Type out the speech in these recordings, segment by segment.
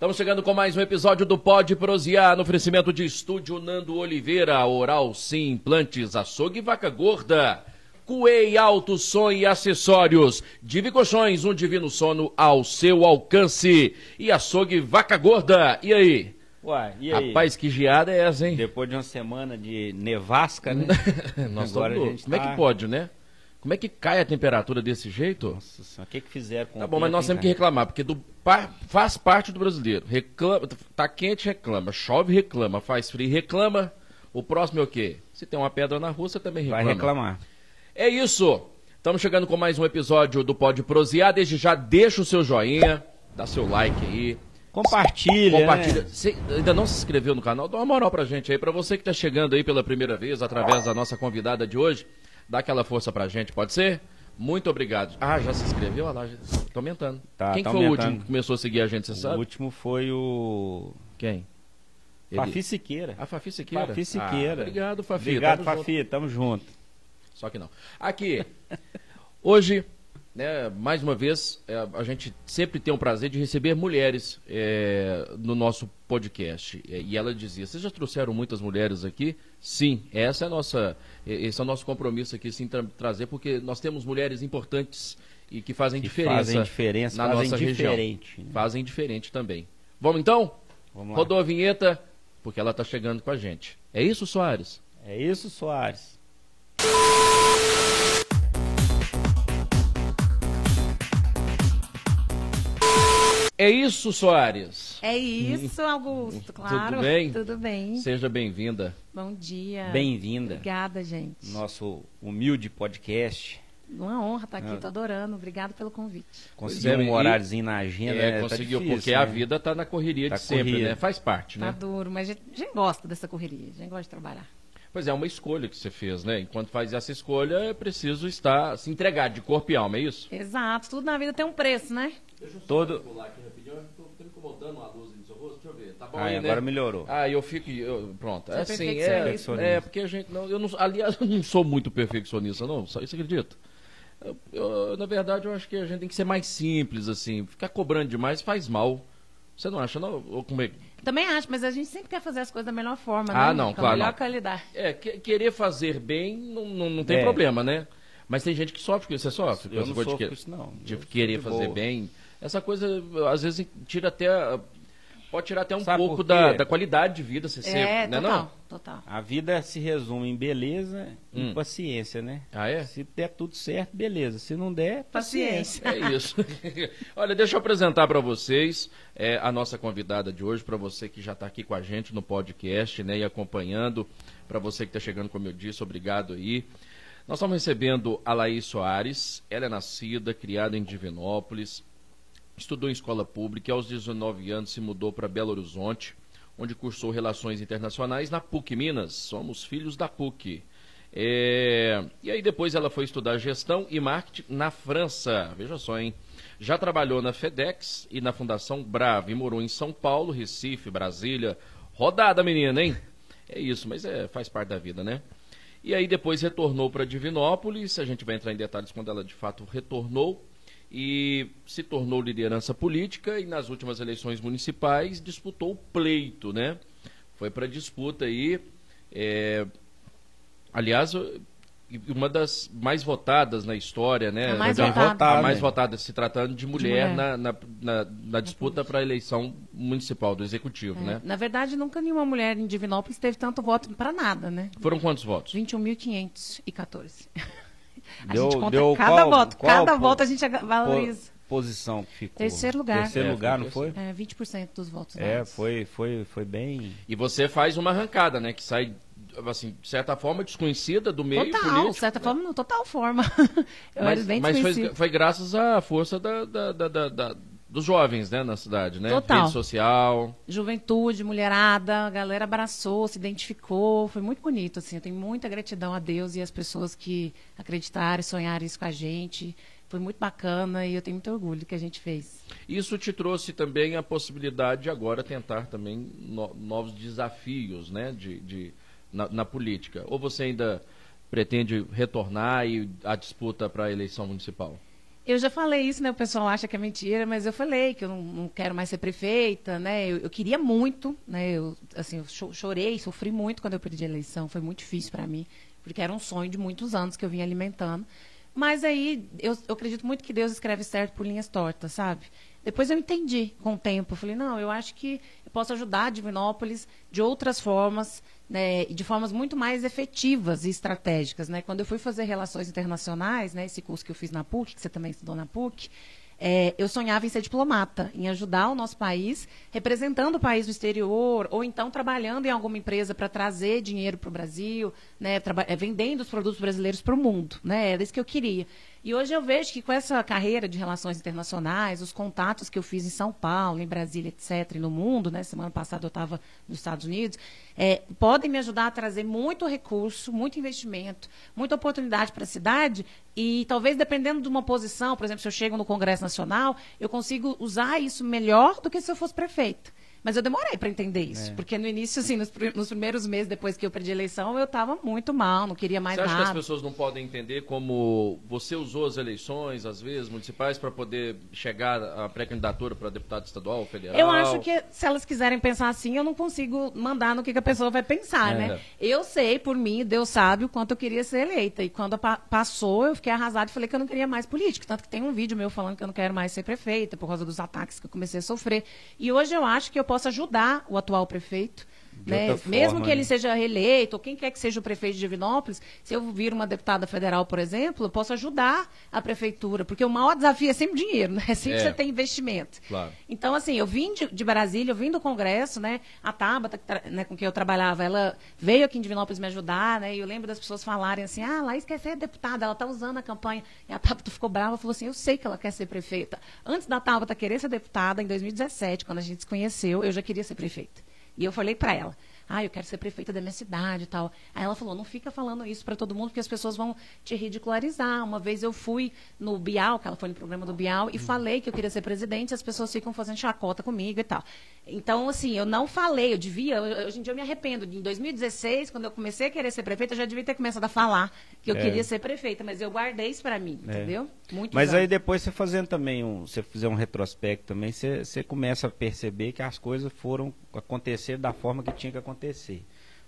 Estamos chegando com mais um episódio do Pode Prosear, no oferecimento de estúdio Nando Oliveira, Oral Sim, Implantes, Açougue Vaca Gorda, Cuei Alto Som e Acessórios, Divi Colchões, um divino sono ao seu alcance e Açougue Vaca Gorda. E aí? Uai, e aí? Rapaz, que geada é essa, hein? Depois de uma semana de nevasca, né? Nós Agora a gente Como é tá- que pode, né? Como é que cai a temperatura desse jeito? Nossa senhora, o que que fizeram com Tá bom, mas nós temos que reclamar, porque do, faz parte do brasileiro. Reclama, tá quente, reclama. Chove, reclama. Faz frio, reclama. O próximo é o quê? Se tem uma pedra na rua, você também reclama. Vai reclamar. É isso. Estamos chegando com mais um episódio do Pode Prosear. Desde já, deixa o seu joinha, dá seu like aí. Compartilha, Compartilha. né? Você ainda não se inscreveu no canal? Dá uma moral pra gente aí. Pra você que tá chegando aí pela primeira vez, através da nossa convidada de hoje, dá aquela força pra gente, pode ser? Muito obrigado. Ah, já se inscreveu? Olha lá, já... tô aumentando. Tá, Quem tá foi o aumentando. último que começou a seguir a gente, você O sabe? último foi o Quem? Ele- Fafi Siqueira. A Fafi Siqueira. Fafi Siqueira. Ah, obrigado, Fafi. Obrigado, Tamo junto. Fafi. Tamo junto. Só que não. Aqui, hoje, né, mais uma vez, é, a gente sempre tem o prazer de receber mulheres é, no nosso podcast. E ela dizia: vocês já trouxeram muitas mulheres aqui? Sim, essa é a nossa, esse é o nosso compromisso aqui, sim, tra- trazer, porque nós temos mulheres importantes e que fazem Que diferença, fazem diferença, na fazem nossa região. diferente, né? Fazem diferente também. Vamos então? Vamos lá. Rodou a vinheta, porque ela está chegando com a gente. É isso, Soares? É isso, Soares. É isso, Soares. É isso, Augusto, claro. Tudo bem? Tudo bem. Seja bem-vinda. Bom dia. Bem-vinda. Obrigada, gente. Nosso humilde podcast. Uma honra estar aqui, Ah. tô adorando. Obrigado pelo convite. Conseguiu um horáriozinho na agenda. É, né? Tá conseguiu, difícil, porque a né? vida tá na correria Tá de sempre, corrida. né? Faz parte, Tá né? duro, mas a gente, a gente gosta dessa correria, a gente gosta de trabalhar. Pois é, uma escolha que você fez, né? Enquanto faz essa escolha, é preciso estar, se entregar de corpo e alma, é isso? Exato, tudo na vida tem um preço, né? Todo- pular aqui rapidinho, eu tô, tô incomodando uma luz no seu rosto, deixa eu ver. Tá bom Aí, aí, né? agora melhorou. Ah, eu fico. eu- pronto. Você é assim, perfeccionista. é, é, porque a gente. Não, eu não, aliás, eu não sou muito perfeccionista, não. Só isso acredita? Eu, eu, na verdade, eu acho que a gente tem que ser mais simples, assim. Ficar cobrando demais faz mal. Você não acha, não? Ou como é? Também acho, mas a gente sempre quer fazer as coisas da melhor forma, Ah, né? não, Com claro, a melhor não. qualidade. É, que- querer fazer bem não, não, não tem É. problema, né? Mas tem gente que sofre com isso. Você sofre com Eu essa não coisa sofro de, com isso, não. de Eu querer de fazer boa. bem. Essa coisa, às vezes, tira até. Pode tirar até um Sabe pouco da, da qualidade de vida. Você É, ser, né, total, não? total. A vida se resume em beleza Hum. e paciência, né? Ah, é? Se der tudo certo, beleza. Se não der, paciência. Paciência. É isso. Olha, deixa eu apresentar para vocês é, a nossa convidada de hoje, para você que já está aqui com a gente no podcast, né, e acompanhando, para você que está chegando, como eu disse, obrigado aí. Nós estamos recebendo a Laís Soares, ela é nascida, criada em Divinópolis, estudou em escola pública e aos 19 anos se mudou para Belo Horizonte, onde cursou Relações Internacionais na PUC Minas. Somos filhos da PUC. É, E aí depois ela foi estudar gestão e marketing na França. Veja só, hein? Já trabalhou na FedEx e na Fundação Brava e morou em São Paulo, Recife, Brasília. Rodada, menina, hein? É isso, mas é, faz parte da vida, né? E aí depois retornou para Divinópolis, a gente vai entrar em detalhes quando ela de fato retornou e se tornou liderança política e nas últimas eleições municipais disputou o pleito, né? Foi para disputa aí, é, aliás, uma das mais votadas na história, né? A mais Já- votada. A mais votada, se tratando de mulher, mulher. Na, na, na, na disputa para a eleição municipal do executivo, É, né? Na verdade, nunca nenhuma mulher em Divinópolis teve tanto voto para nada, né? Foram quantos votos? 21.514. A Deu- gente conta deu cada qual- voto, qual cada po- voto a gente valoriza. Posição que ficou. Terceiro lugar. Terceiro É, lugar, não foi? É, 20% dos votos. É, dados. foi, foi, foi bem. E você faz uma arrancada, né? Que sai, assim, de certa forma, desconhecida do meio Total, político. de certa forma, não, total forma. Eu mas era bem mas foi, foi graças à força da, da- da- da- da- dos jovens, né? Na cidade, né? Total. Rede social. Juventude, mulherada, a galera abraçou, se identificou, foi muito bonito, assim, eu tenho muita gratidão a Deus e às pessoas que acreditaram e sonharam isso com a gente, foi muito bacana e eu tenho muito orgulho do que a gente fez. Isso te trouxe também a possibilidade de agora tentar também no- novos desafios, né? De, de- na, na política. Ou você ainda pretende retornar e a disputa para a eleição municipal? Eu já falei isso, né? O pessoal acha que é mentira, mas eu falei que eu não, não quero mais ser prefeita, né? Eu, eu, queria muito, né? Eu, assim, eu chorei, sofri muito quando eu perdi a eleição. Foi muito difícil para mim, porque era um sonho de muitos anos que eu vinha alimentando. Mas aí, eu, eu acredito muito que Deus escreve certo por linhas tortas, sabe? Depois eu entendi com o tempo. Eu falei, não, eu acho que eu posso ajudar a Divinópolis de outras formas, né, de formas muito mais efetivas e estratégicas. Né? Quando eu fui fazer relações internacionais, né, esse curso que eu fiz na PUC, que você também estudou na PUC, é, eu sonhava em ser diplomata, em ajudar o nosso país, representando o país no exterior, ou então trabalhando em alguma empresa para trazer dinheiro para o Brasil, né, é, vendendo os produtos brasileiros para o mundo. Né, era isso que eu queria. E hoje eu vejo que com essa carreira de relações internacionais, os contatos que eu fiz em São Paulo, em Brasília, etc., e no mundo, né? Semana passada eu estava nos Estados Unidos, é, podem me ajudar a trazer muito recurso, muito investimento, muita oportunidade para a cidade. E talvez dependendo de uma posição, por exemplo, se eu chego no Congresso Nacional, eu consigo usar isso melhor do que se eu fosse prefeita. Mas eu demorei para entender isso. É. Porque no início, assim, nos, nos, primeiros meses depois que eu perdi a eleição, eu estava muito mal, não queria mais você nada. Você acha que as pessoas não podem entender como você usou as eleições, às vezes, municipais, para poder chegar à pré-candidatura para deputado estadual, federal? Eu acho que se elas quiserem pensar assim, eu não consigo mandar no que, que a pessoa vai pensar, né? é. né? Eu sei, por mim, Deus sabe o quanto eu queria ser eleita. E quando pa passou, eu fiquei arrasada e falei que eu não queria mais política. Tanto que tem um vídeo meu falando que eu não quero mais ser prefeita por causa dos ataques que eu comecei a sofrer. E hoje eu acho que eu posso ajudar o atual prefeito né? Forma, Mesmo que ele né? seja reeleito, ou quem quer que seja o prefeito de Divinópolis, se eu vir uma deputada federal, por exemplo, eu posso ajudar a prefeitura, porque o maior desafio é sempre dinheiro, né? Sempre é. você tem investimento. Claro. Então, assim, eu vim de, de, Brasília, eu vim do Congresso, né? A Tabata, né, com quem eu trabalhava, ela veio aqui em Divinópolis me ajudar, né? E eu lembro das pessoas falarem assim, ah, Laís quer ser deputada, ela está usando a campanha. E a Tabata ficou brava, falou assim, eu sei que ela quer ser prefeita. Antes da Tabata querer ser deputada, em 2017, quando a gente se conheceu, eu já queria ser prefeita. E eu falei para ela, ah, eu quero ser prefeita da minha cidade e tal. Aí ela falou, não fica falando isso para todo mundo, porque as pessoas vão te ridicularizar. Uma vez eu fui no Bial, que ela foi no programa do Bial, e falei que eu queria ser presidente, e as pessoas ficam fazendo chacota comigo e tal. Então, assim, eu não falei, eu devia, hoje em dia eu me arrependo. Em 2016, quando eu comecei a querer ser prefeita, eu já devia ter começado a falar que eu é. queria ser prefeita, mas eu guardei isso para mim, é. entendeu? Muito Mas aí depois você fazendo também, um, você fizer um retrospecto também, você, você começa a perceber que as coisas foram acontecer da forma que tinha que acontecer.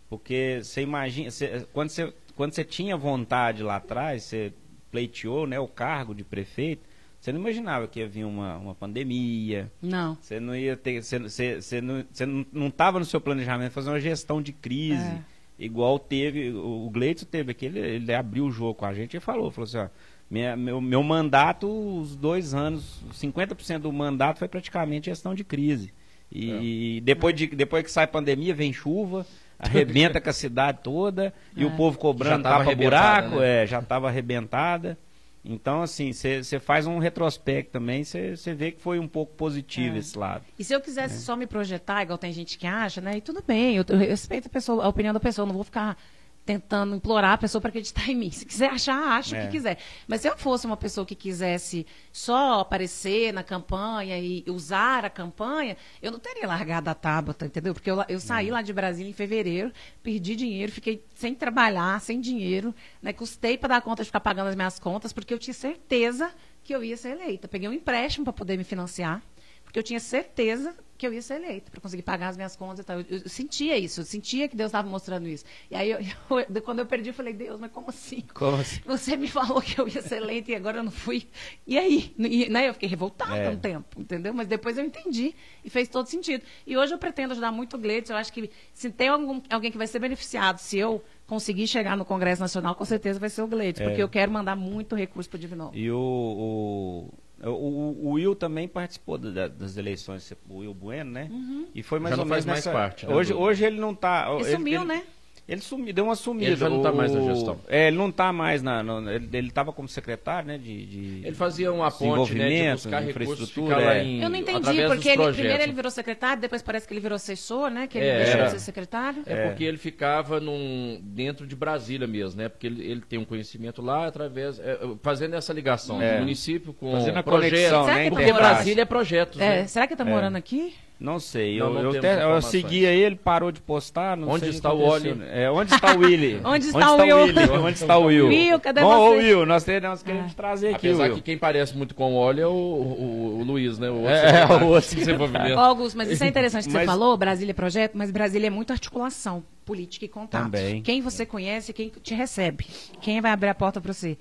Porque você imagina, você, quando, você, quando você tinha vontade lá atrás, você pleiteou né, o cargo de prefeito, você não imaginava que ia vir uma, uma pandemia. Não. Você não ia ter. Você, você, você não estava não, não no seu planejamento fazer uma gestão de crise. É. Igual teve. O, o Gleitson teve aqui, ele, ele abriu o jogo com a gente e falou, falou assim, ó, minha, meu, meu mandato, os dois anos, 50% do mandato foi praticamente gestão de crise. E é. depois, de, depois que sai a pandemia, vem chuva, arrebenta com a cidade toda, é. e o é. povo cobrando tapa buraco, né? é, já estava arrebentada. Então, assim, você faz um retrospecto também, você vê que foi um pouco positivo é. esse lado. E se eu quisesse é. só me projetar, igual tem gente que acha, né? E tudo bem, eu, eu respeito a, pessoa, a opinião da pessoa, não vou ficar tentando implorar a pessoa para acreditar em mim. Se quiser achar, acha é. o que quiser. Mas se eu fosse uma pessoa que quisesse só aparecer na campanha e usar a campanha, eu não teria largado a Tabata, entendeu? Porque eu, eu saí lá de Brasília em fevereiro, perdi dinheiro, fiquei sem trabalhar, sem dinheiro, né? Custei para dar conta de ficar pagando as minhas contas, porque eu tinha certeza que eu ia ser eleita. Peguei um empréstimo para poder me financiar, porque eu tinha certeza que eu ia ser eleita para conseguir pagar as minhas contas e tal. Eu, eu, sentia isso, eu sentia que Deus estava mostrando isso. E aí, eu, quando eu perdi, eu falei, Deus, mas como assim? Como assim? Você me falou que eu ia ser eleita e agora eu não fui. E aí? E, né, eu fiquei revoltada é. um tempo, entendeu? Mas depois eu entendi e fez todo sentido. E hoje eu pretendo ajudar muito o Gleides. Eu acho que se tem algum, alguém que vai ser beneficiado, se eu conseguir chegar no Congresso Nacional, com certeza vai ser o Gleides, é. porque eu quero mandar muito recurso para o Divinópolis. E o, o o, o, Will também participou da, das eleições, o Will Bueno, né? Uhum. E foi mais Já ou menos nessa... parte. Né, hoje, hoje ele não está. Ele, ele sumiu, ele, né? Ele sumiu, deu uma sumida. Ele já não está mais na gestão. É, ele não está mais na. No, ele estava como secretário, né? De, de, ele fazia uma ponte, né? De buscar infraestrutura. É. Em, Eu não entendi, porque ele, primeiro ele virou secretário, depois parece que ele virou assessor, né? Que ele é, deixou de ser secretário. É, é, porque ele ficava num, dentro de Brasília mesmo, né? Porque ele, ele tem um conhecimento lá através. É, fazendo essa ligação é. do município com fazendo a projetos. Conexão, né? Porque Brasília é projetos. É, né? Será que ele está morando aqui? Não sei. Não, eu, não eu, te- eu seguia ele, parou de postar. Não Onde sei está o. Oli? É, onde está o Willy? Onde está o Will? Willy? Onde está o Will? Will, cadê ô, você? Will, nós, queremos te trazer aqui, Apesar Will. que quem parece muito com o Oli é o, o, o Luiz, né? O outro É, secretário o outro de desenvolvimento. Ó, Augusto, mas isso é interessante que você Mas- falou, Brasília é projeto, mas Brasília é muito articulação política e contato. Também. Quem você conhece, quem te recebe, quem vai abrir a porta para você.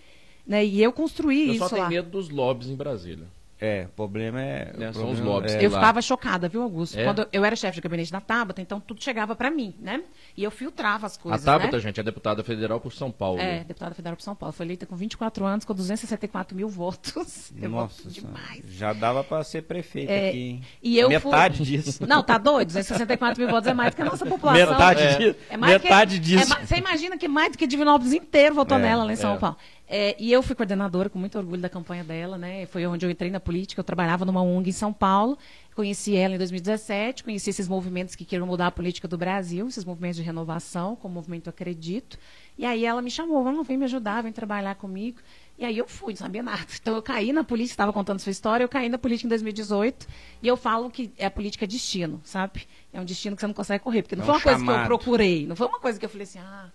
Né? E eu construí Eu isso só tenho lá. medo dos lobbies em Brasília. É, o problema é... Né, o são os problema lobbies. é- Eu lá. ficava chocada, viu, Augusto? É? Quando eu era chefe de gabinete da Tabata, então tudo chegava para mim, né? E eu filtrava as A coisas, Tabata, né? gente, é deputada federal por São Paulo. É, deputada federal por São Paulo. Foi eleita com 24 anos, com 264 mil votos. Eu Nossa, voto demais. já dava pra ser prefeito É, aqui, hein? e eu Metade fui- disso. Não, tá doido? 264 mil votos é mais do que a nossa população. Metade É. disso. É mais metade que, disso. é ma- você imagina que mais do que Divinópolis inteiro votou É, nela lá em São é. Paulo. É, e eu fui coordenadora com muito orgulho da campanha dela, né? Foi onde eu entrei na política. Eu trabalhava numa ONG em São Paulo. Conheci ela em 2017, conheci esses movimentos que queriam mudar a política do Brasil, esses movimentos de renovação, como o movimento Acredito. E aí ela me chamou, vamos, vem me ajudar, vem trabalhar comigo. E aí eu fui, não sabia nada. Então eu caí na política, estava contando sua história, eu caí na política em 2018 e eu falo que é a política é destino, sabe? É um destino que você não consegue correr, porque não É foi um uma coisa que eu chamado. procurei, não foi uma coisa que eu falei assim, ah,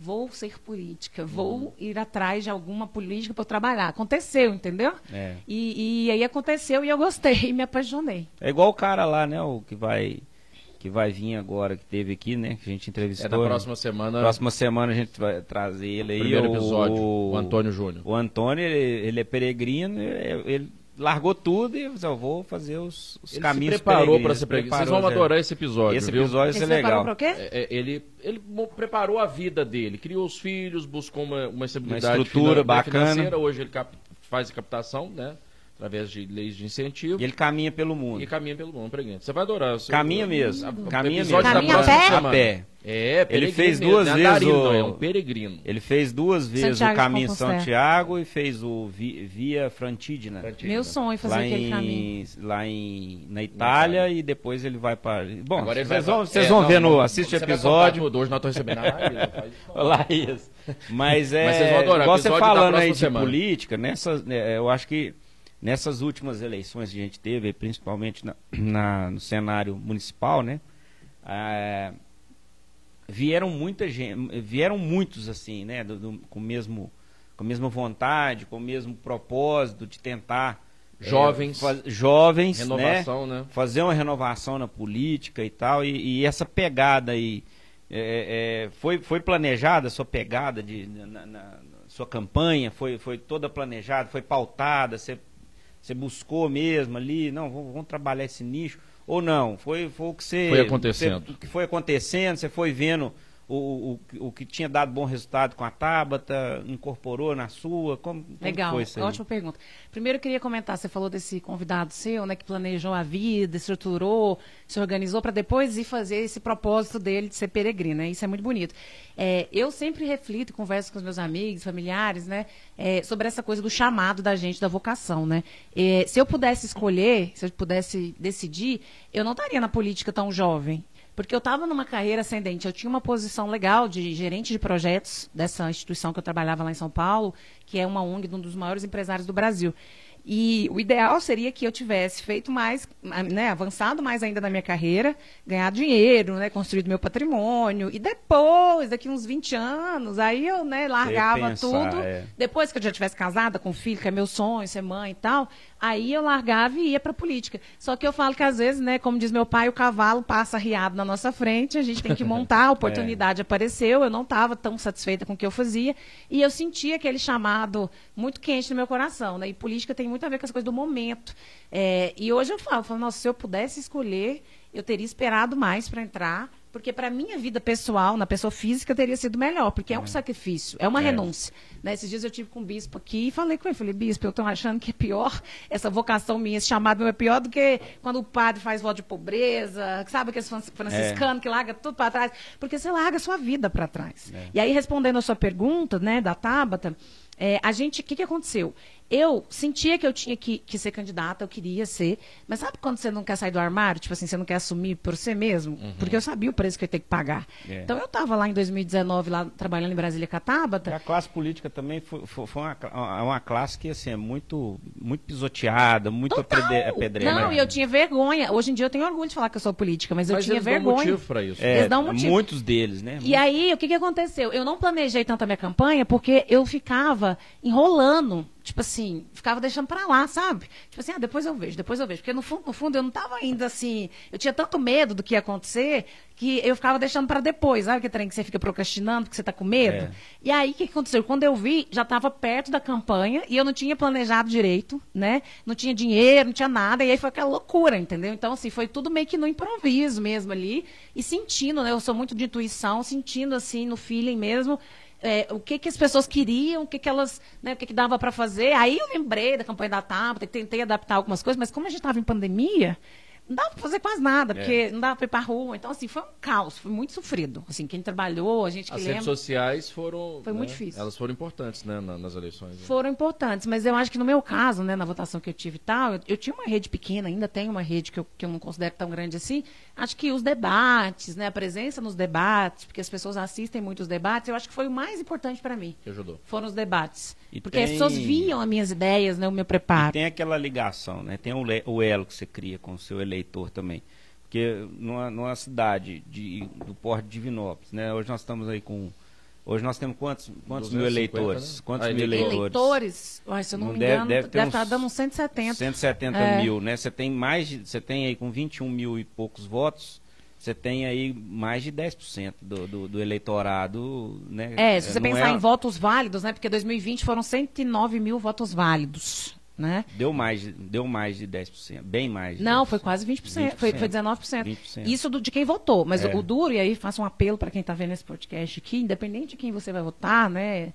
vou ser política, Uhum. vou ir atrás de alguma política para eu trabalhar. Aconteceu, entendeu? É. E, e aí aconteceu e eu gostei e me apaixonei. É igual o cara lá, né? O que vai, que vai vir agora, que teve aqui, né? Que a gente entrevistou. É da né? próxima semana, Próxima semana a gente vai trazer ele aí. primeiro o- episódio, o Antônio Júnior. O Antônio, ele, ele é peregrino, ele, ele largou tudo e eu vou fazer os, os Ele caminhos se preparou para ser preguiça. Vocês preparou, vão adorar esse episódio, Esse viu? episódio vai ser Você preparou legal. quê? É, é, ele, ele preparou a vida dele, criou os filhos, buscou uma, uma estabilidade Uma estrutura finan- bacana. financeira. Hoje ele cap- faz a captação, né? Através de leis de incentivo. E ele caminha pelo E mundo. caminha pelo mundo, preguiça. Você vai adorar. Você- Caminha mesmo. a- Caminha mesmo. da Caminha a pé? semana. A pé. É, peregrino fez mesmo, duas não é vezes o- não, é um peregrino. Ele fez duas vezes Santiago o caminho. Santiago e fez o vi- Via Frantidina. Frantidina. Meu sonho é fazer Lá aquele em, caminho. lá em na Itália e depois ele vai para. Bom, Agora ele vocês vai- vão, vocês é, vão não, ver no não, assiste o episódio. contar tudo. Hoje nós estamos recebendo a Laís, não faz isso. Mas é, Mas vocês vão adorar, igual você falando aí de política, nessas, né, eu acho que nessas últimas eleições que a gente teve, principalmente na, na- no cenário municipal, né? ah, vieram muita gente, vieram muitos assim, né? do- do- com, mesmo, com a mesma vontade, com o mesmo propósito de tentar é, Jovens. faz- jovens, né? Renovação, né? fazer uma renovação na política e tal, e, e essa pegada aí, é, é, foi, foi planejada a sua pegada, de, na, na- na sua campanha, foi, foi toda planejada, foi pautada, você, você buscou mesmo ali, não, vamos, vamos trabalhar esse nicho, ou não, foi, foi o que você... Foi acontecendo. você- o que foi acontecendo, você foi vendo o, o, o que tinha dado bom resultado com a Tabata, incorporou na sua, como, como Legal, foi isso aí? ótima pergunta. Primeiro eu queria comentar, você falou desse convidado seu, né, que planejou a vida, estruturou, se organizou para depois ir fazer esse propósito dele de ser peregrino, né? Isso é muito bonito. É, eu sempre reflito, e converso com os meus amigos, familiares, né, é, sobre essa coisa do chamado da gente, da vocação, né? É, se eu pudesse escolher, se eu pudesse decidir, eu não estaria na política tão jovem. Porque eu estava numa carreira ascendente, eu tinha uma posição legal de gerente de projetos dessa instituição que eu trabalhava lá em São Paulo, que é uma ONG de um dos maiores empresários do Brasil. E o ideal seria que eu tivesse feito mais, né, avançado mais ainda na minha carreira, ganhado dinheiro, né, construído meu patrimônio. E depois, daqui uns 20 anos, aí eu né, largava pensar, tudo. é. Depois que eu já tivesse casada com filho, que é meu sonho, ser mãe e tal, aí eu largava e ia pra política. Só que eu falo que às vezes, né, como diz meu pai, o cavalo passa riado na nossa frente, a gente tem que montar, a oportunidade apareceu, eu não estava tão satisfeita com o que eu fazia, e eu sentia aquele chamado muito quente no meu coração, né? E política tem muito a ver com as coisas do momento. É, e hoje eu falo, eu falo, nossa, se eu pudesse escolher, eu teria esperado mais para entrar, porque para minha vida pessoal, na pessoa física, teria sido melhor, porque é um sacrifício, é uma É. renúncia. Né? Esses dias eu tive com o bispo aqui e falei com ele, falei, bispo, eu estou achando que é pior, essa vocação minha, esse chamado meu é pior do que quando o padre faz voto de pobreza, sabe aqueles fran- franciscanos que larga tudo para trás, porque você larga a sua vida para trás. E aí, respondendo a sua pergunta, né, da Tabata, é, a gente, o que, que aconteceu? Eu sentia que eu tinha que, que, ser candidata, eu queria ser. Mas sabe quando você não quer sair do armário? Tipo assim, você não quer assumir por você mesmo? Uhum. Porque eu sabia o preço que eu ia ter que pagar. É. Então eu estava lá em 2019, lá trabalhando em Brasília Catábata. A classe política também foi, foi uma, uma, classe que assim, é muito, muito pisoteada, muito apedreada. Não, e eu tinha vergonha. Hoje em dia eu tenho orgulho de falar que eu sou política, mas, mas eu tinha vergonha. Dão motivo para isso. É, eles dão motivo. Muitos deles, né? E aí, o que, que aconteceu? Eu não planejei tanto a minha campanha porque eu ficava enrolando tipo assim, ficava deixando para lá, sabe? Tipo assim, ah, depois eu vejo, depois eu vejo. Porque no fundo, no fundo eu não estava ainda assim, eu tinha tanto medo do que ia acontecer que eu ficava deixando para depois, sabe? Que trem que você fica procrastinando porque você está com medo. É. E aí o que aconteceu? Quando eu vi, já estava perto da campanha e eu não tinha planejado direito, né? Não tinha dinheiro, não tinha nada, e aí foi aquela loucura, entendeu? Então assim, foi tudo meio que no improviso mesmo ali e sentindo, né? Eu sou muito de intuição, sentindo assim no feeling mesmo é, o que, que as pessoas queriam, o que, que elas, né, o que, que dava para fazer. Aí eu lembrei da campanha da TAP, tentei adaptar algumas coisas, mas como a gente estava em pandemia, não dava para fazer quase nada, porque é. não dava para ir para rua. Então, assim, foi um caos, foi muito sofrido. Assim, quem trabalhou, a gente que As lembra... redes sociais foram... Foi né, muito difícil. Elas foram importantes, né, nas eleições. Né? Foram importantes, mas eu acho que no meu caso, né, na votação que eu tive e tal, eu, eu tinha uma rede pequena, ainda tenho uma rede que eu, que eu não considero tão grande assim. Acho que os debates, né, a presença nos debates, porque as pessoas assistem muitos debates, eu acho que foi o mais importante para mim. Que ajudou. Foram os debates. E porque tem... as pessoas viam as minhas ideias, né, o meu preparo. E tem aquela ligação, né? Tem o elo que você cria com o seu eleitor também. Porque numa, numa cidade de, do Porto de Divinópolis, né? Hoje nós estamos aí com. Hoje nós temos quantos, quantos mil eleitores? Né? Quantos ah, mil eleitores? Eleitores, olha, se eu não, não me deve, engano, deve, deve estar dando uns 170. 170 é. mil, né? Você tem mais de, você tem aí com 21 mil e poucos votos, você tem aí mais de 10% do, do, do eleitorado, né? É, se você não pensar é... em votos válidos, né? Porque 2020 foram 109 mil votos válidos. Né? Deu mais, deu mais de 10%, bem mais. Não, foi quase 20%, 20%. Foi, foi 19%. 20%. Isso do, de quem votou. Mas é. o, o duro, e aí faço um apelo para quem está vendo esse podcast aqui, independente de quem você vai votar, né?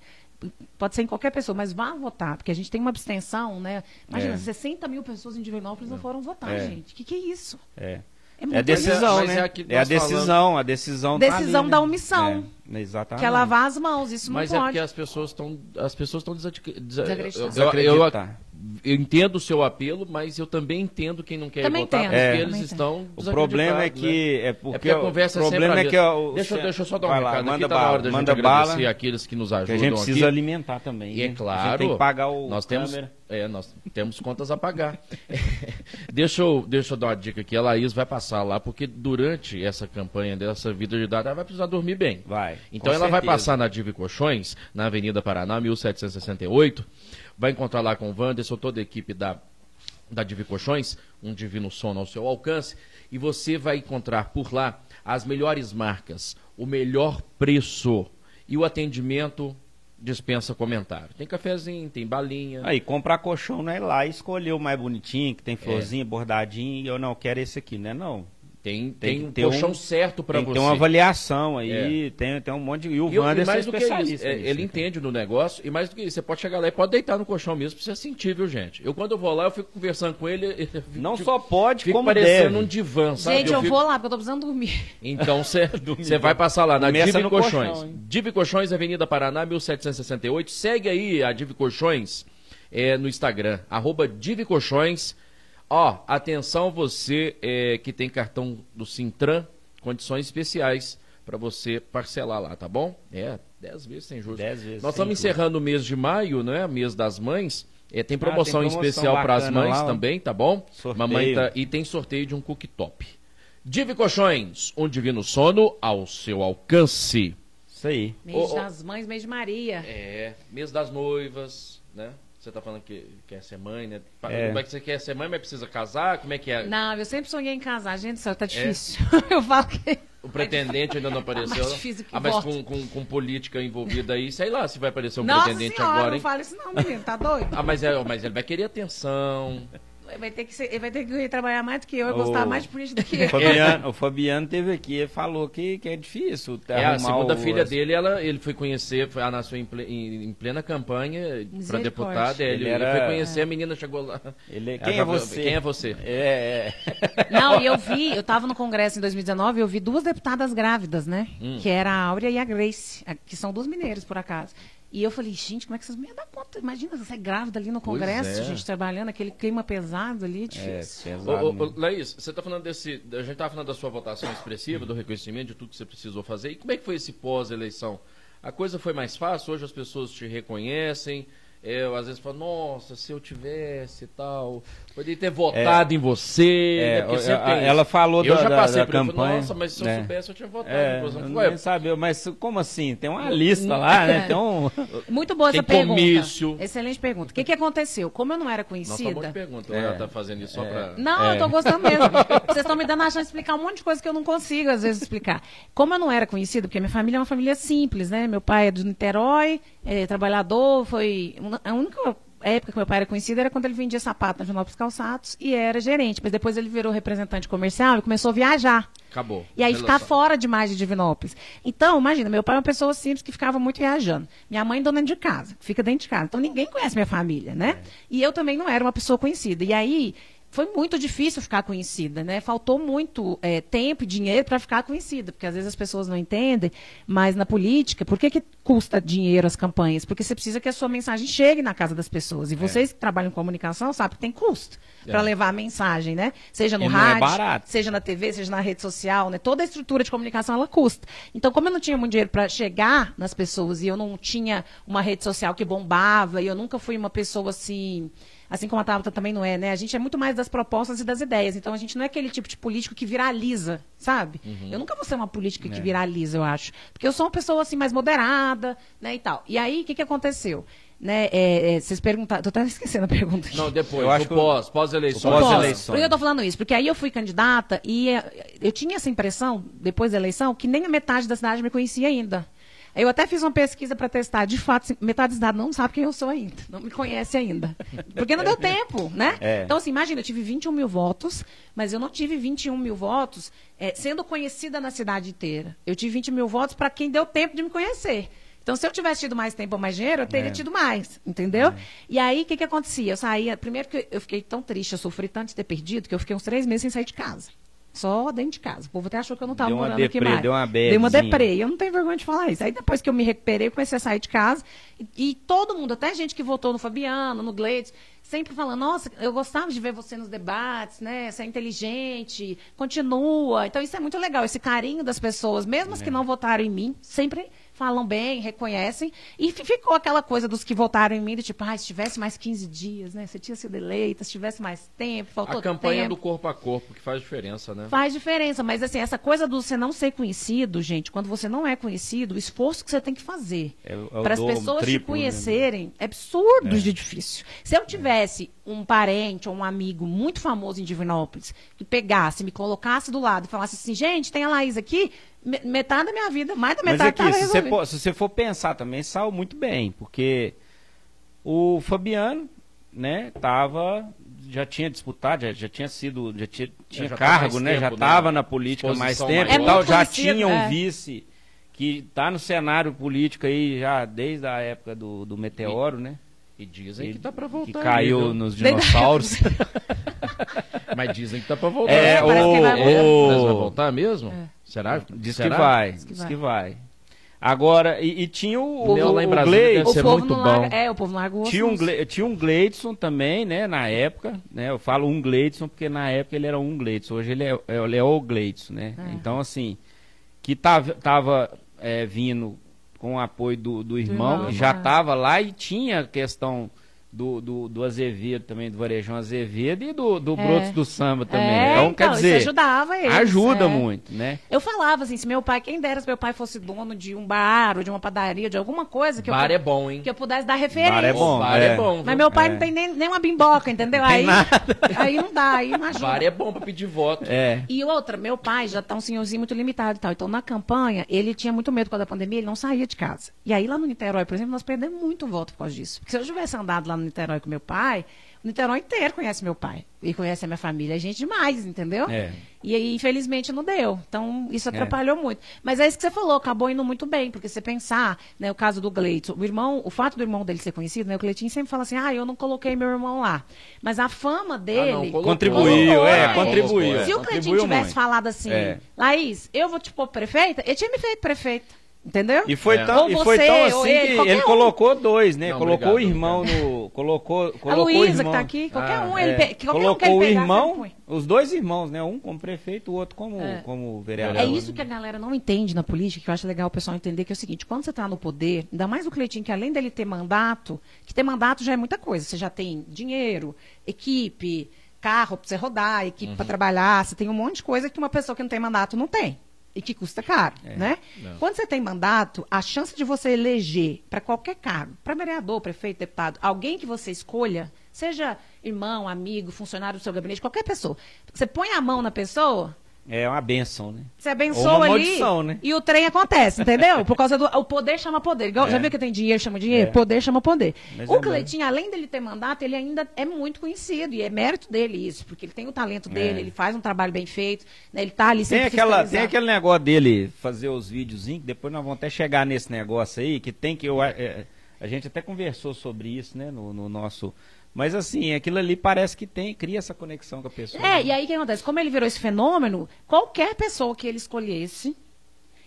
Pode ser em qualquer pessoa, mas vá votar, porque a gente tem uma abstenção, né? Imagina, é. 60 mil pessoas em Divinópolis não é. foram votar, é. gente. O que, que é isso? É. É, é a decisão, né? É, é a decisão, falando... a decisão. Decisão tá da omissão. É, exatamente. Que é lavar as mãos, isso Mas não pode. Mas é porque as pessoas estão, as pessoas estão desacreditadas. Eu, eu, eu, eu entendo o seu apelo, mas eu também entendo quem não quer também votar, entendo. porque é, eles estão O problema é que né? é porque, é porque a conversa o problema é que o, deixa, deixa eu só dar um recado lá, manda aqui, tá bala, tá manda bala, aqueles que nos ajudam que a gente precisa aqui. alimentar também. E é né? claro, tem que pagar o nós temos, é, nós temos contas a pagar. deixa eu deixa eu dar uma dica aqui, a Laís vai passar lá porque durante essa campanha dessa vida de idade ela vai precisar dormir bem. Vai. Então ela certeza. vai passar na Divi Colchões, na Avenida Paraná, 1768 vai encontrar lá com o Wanderson, toda a equipe da da Divi Colchões, um divino sono ao seu alcance, e você vai encontrar por lá as melhores marcas, o melhor preço e o atendimento dispensa comentário. Tem cafezinho, tem balinha. Aí, comprar colchão não é lá escolher o mais bonitinho, que tem florzinha, é. bordadinho, e eu não quero esse aqui, né? Não. Tem, tem, tem um colchão um, certo para você. Tem uma avaliação aí, é. tem, tem um monte de. E o Wanderson é especialista. Isso, é, ele entende no negócio, e mais do que isso, você pode chegar lá e pode deitar no colchão mesmo pra você sentir, viu, gente? Eu, quando eu vou lá, eu fico conversando com ele. Fico, não só pode, fico como parecendo deve. um divã, sabe? Gente, eu, eu fico... vou lá, porque eu tô precisando dormir. Então você vai passar lá na Divi Colchões. Divi Colchões, Avenida Paraná, 1768. Segue aí a Divi Colchões é, no Instagram, arroba Divi Colchões. Ó, atenção você é, que tem cartão do Sintran, condições especiais para você parcelar lá, tá bom? É, 10 vezes sem juros. 10 vezes. Nós estamos encerrando o mês de maio, né? Mês das mães. É, tem promoção, ah, tem promoção especial para as mães lá, também, tá bom? Sorteio. Mamãe tá, e tem sorteio de um cooktop. Divi Colchões, um divino sono ao seu alcance. Isso aí. Mês das mães, mês de Maria. É, mês das noivas, né? Você tá falando que quer ser mãe, né? É. Como é que você quer ser mãe, mas precisa casar? Como é que é? Não, eu sempre sonhei em casar. Gente, só tá é? difícil. É. eu falo que... O pretendente ainda não apareceu. mais difícil que ah, mas com, com, com, política envolvida aí, sei lá se vai aparecer um Nossa pretendente senhora, agora. Não fala isso não, menino, tá doido? ah, mas, é, mas ele vai querer atenção vai ter que ser, ele vai ter que trabalhar mais do que eu, e gostar mais de política do que eu. O Fabiano, o Fabiano teve aqui e falou que, que é difícil. É, a segunda o... filha dele, ela, ele foi conhecer, foi, ela nasceu em, ple, em, em plena campanha para deputada. Ele, ele, era... ele foi conhecer, é. a menina chegou lá. Ele, quem é você? Quem é você? É, é. Não, e eu vi, eu estava no Congresso em 2019, eu vi duas deputadas grávidas, né? Hum. Que era a Áurea e a Grace, que são duas mineiras, por acaso. E eu falei, gente, como é que vocês me dão conta? Imagina você é grávida ali no Congresso, é. gente, trabalhando, aquele clima pesado ali, É, difícil. pesado. Ô, ô, né? ô, Laís, você está falando desse. A gente estava falando da sua votação expressiva, do reconhecimento, de tudo que você precisou fazer. E como é que foi esse pós-eleição? A coisa foi mais fácil? Hoje as pessoas te reconhecem? É, Eu, às vezes falo, nossa, se eu tivesse e tal, poderia ter votado em você. É, né? A- tem isso. ela falou eu da- já da- passei da por isso, eu falei, campanha, Nossa, mas se eu né? soubesse, eu tinha votado. É, em você. eu nem sabia, mas como assim? Tem uma lista lá, né? Tem um... Muito boa essa Tem pergunta. comício. Excelente pergunta. O que, que aconteceu? Como eu não era Nossa, um monte de conhecida. pergunta. É. Ela tá fazendo isso só pra. Não, eu tô gostando mesmo. Vocês estão me dando a chance de explicar um monte de coisa que eu não consigo, às vezes, explicar. Como eu não era conhecida, porque minha família é uma família simples, né? Meu pai é de Niterói, é trabalhador, foi. A única época que meu pai era conhecido era quando ele vendia sapato na Janópolis Calçados e era gerente. Mas depois ele virou representante comercial e começou a viajar. Acabou. E aí Relação. ficar fora demais de Divinópolis. Então, imagina, meu pai é uma pessoa simples que ficava muito viajando. Minha mãe dona de casa, fica dentro de casa. Então ninguém conhece minha família, né? E eu também não era uma pessoa conhecida. E aí foi muito difícil ficar conhecida, né? Faltou muito é, tempo e dinheiro para ficar conhecida, porque às vezes as pessoas não entendem, mas na política, por que, que custa dinheiro as campanhas? Porque você precisa que a sua mensagem chegue na casa das pessoas. E vocês que trabalham em comunicação sabem que tem custo para É. levar a mensagem, né? Seja no E é rádio, seja na TV, seja na rede social, né? Toda a estrutura de comunicação ela custa. Então, como eu não tinha muito dinheiro para chegar nas pessoas e eu não tinha uma rede social que bombava e eu nunca fui uma pessoa assim, assim como a Tabata também não é, né? A gente é muito mais das propostas e das ideias. Então, a gente não é aquele tipo de político que viraliza, sabe? Eu nunca vou ser uma política que viraliza, eu acho, porque eu sou uma pessoa assim mais moderada, né, e tal. E aí, o que que aconteceu? Né, é, é, vocês perguntaram, tô até esquecendo a pergunta. aqui. Não, depois, Eu acho pós, pós-eleição. o pós-. Pós-eleições. Por que eu tô falando isso? Porque aí eu fui candidata e eu tinha essa impressão, depois da eleição, que nem a metade da cidade me conhecia ainda. Eu até fiz uma pesquisa para testar. De fato, assim, metade da cidade não sabe quem eu sou ainda. Não me conhece ainda. Porque não deu tempo, né? É. Então, assim, imagina, eu tive 21 mil votos, mas eu não tive 21 mil votos eh, sendo conhecida na cidade inteira. Eu tive 20 mil votos para quem deu tempo de me conhecer. Então, se eu tivesse tido mais tempo ou mais dinheiro, eu teria É. tido mais, entendeu? E aí, o que, que acontecia? Eu saía, primeiro que eu fiquei tão triste, eu sofri tanto de ter perdido, que eu fiquei uns três meses sem sair de casa. Só dentro de casa. O povo até achou que eu não estava Deu morando aqui deprê, mais. deu uma Dei uma badzinha. deprê. Eu não tenho vergonha de falar isso. Aí depois que eu me recuperei, eu comecei a sair de casa. E, e todo mundo, até gente que votou no Fabiano, no Gleides, sempre falando, nossa, eu gostava de ver você nos debates, né? Você é inteligente, continua. Então isso é muito legal, esse carinho das pessoas, mesmo as que não votaram em mim, sempre falam bem, reconhecem. E fi- ficou aquela coisa dos que votaram em mim, de tipo, ah, se tivesse mais 15 dias, né? Você tinha sido eleita, se tivesse mais tempo, faltou A campanha tempo. do corpo a corpo, que faz diferença, né? Faz diferença, mas assim, essa coisa do você não ser conhecido, gente, quando você não é conhecido, o esforço que você tem que fazer É é para as pessoas te triplo, né? conhecerem é absurdo de difícil. Se eu tivesse um parente ou um amigo muito famoso em Divinópolis que pegasse, me colocasse do lado e falasse assim, gente, tem a Laís aqui, metade da minha vida, mais da Mas metade aqui, se você, for, se você for pensar também, saiu muito bem, porque o Fabiano, né, tava, já tinha disputado, já, já tinha sido, já tinha, tinha já tá cargo, né, tempo, já né? estava na política mais tempo e É tal, já tinha um é. vice que tá no cenário político aí já desde a época do, do Meteoro, né, E dizem que que, tá pra voltar. que caiu nos dinossauros. Mas dizem que tá pra voltar. É, É, parece que vai o- voltar. o- Mas vai voltar mesmo? É. Será? Diz Será? que vai, Diz diz que que vai. Agora, e, e tinha o, o, Meu, lá em o Brasília O ser povo muito não larga, bom. é, o povo osso Tinha um. Gle- tinha um Gleidson também, né, na época, né, eu falo um Gleidson porque na época ele era um Gleidson, hoje ele é, é- ele é o Gleidson, né, É. então assim, que tava, tava é, vindo com o apoio do, do irmão, irmão, já é. tava lá e tinha questão do, do, do Azevedo também, do Varejão Azevedo e do, do É. Brotos do Samba também, É, então, quer isso dizer, ajudava eles, ajuda é. muito, né. Eu falava assim, se meu pai, quem dera se meu pai fosse dono de um bar ou de uma padaria, de alguma coisa que, Bar eu, é bom, hein? que eu pudesse dar referência. Bar é bom, Bar é, é. bom. Mas meu pai É. não tem nem, nem uma bimboca, entendeu? aí, aí não dá, aí não ajuda. Bar é bom pra pedir voto. É, E outra, meu pai já tá um senhorzinho muito limitado e tal. Então, na campanha, ele tinha muito medo por causa da pandemia, ele não saía de casa. E aí, lá no Niterói, por exemplo, nós perdemos muito voto por causa disso. Porque se eu tivesse andado lá no Niterói com meu pai, o Niterói inteiro conhece meu pai. E conhece a minha família. É gente demais, entendeu? É. E aí, infelizmente, não deu. Então, isso atrapalhou muito. Mas é isso que você falou, acabou indo muito bem, porque você pensar, né, o caso do Gleito, o irmão, o fato do irmão dele ser conhecido, né, o Cleitinho sempre fala assim, ah, eu não coloquei meu irmão lá. Mas a fama dele... Ah, não, colocou. Contribuiu, é, contribuiu. colocou, é. Se o Contribuiu Cleitinho tivesse muito. falado assim, É. Laís, eu vou te pôr prefeita, ele tinha me feito prefeita. Entendeu? E foi É. tão, e foi tão assim ele, que ele um. colocou dois, né? Não, colocou obrigado, o irmão no. Colocou, A colocou o Luísa, que tá aqui, qualquer Ah, um, ele, É, pe- qualquer um que colocou ele o ele irmão, os dois irmãos, né? Um como prefeito, o outro como, É. como vereador. É isso que a galera não entende na política, que eu acho legal o pessoal entender, que é o seguinte, quando você está no poder, ainda mais o Cleitinho, que além dele ter mandato, que ter mandato já é muita coisa. Você já tem dinheiro, equipe, carro para você rodar, equipe Uhum. para trabalhar, você tem um monte de coisa que uma pessoa que não tem mandato não tem. E que custa caro, É. né? Não. Quando você tem mandato, a chance de você eleger para qualquer cargo, para vereador, prefeito, deputado, alguém que você escolha, seja irmão, amigo, funcionário do seu gabinete, qualquer pessoa, você põe a mão na pessoa, É uma benção, né? você abençoa uma ali maldição, né? e o trem acontece, entendeu? Por causa do o poder chama poder. Igual, É. Já viu que tem dinheiro chama dinheiro? É. Poder chama poder. Mas o é Cleitinho, além dele ter mandato, ele ainda é muito conhecido e é mérito dele isso, porque ele tem o talento dele, É. ele faz um trabalho bem feito, né? ele tá ali Tem, sempre aquela, tem aquele negócio dele fazer os videozinhos, que depois nós vamos até chegar nesse negócio aí, que tem que. Eu, é, a gente até conversou sobre isso, né, no, no nosso. Mas assim, aquilo ali parece que tem, cria essa conexão com a pessoa. É, e aí o que acontece? Como ele virou esse fenômeno, qualquer pessoa que ele escolhesse.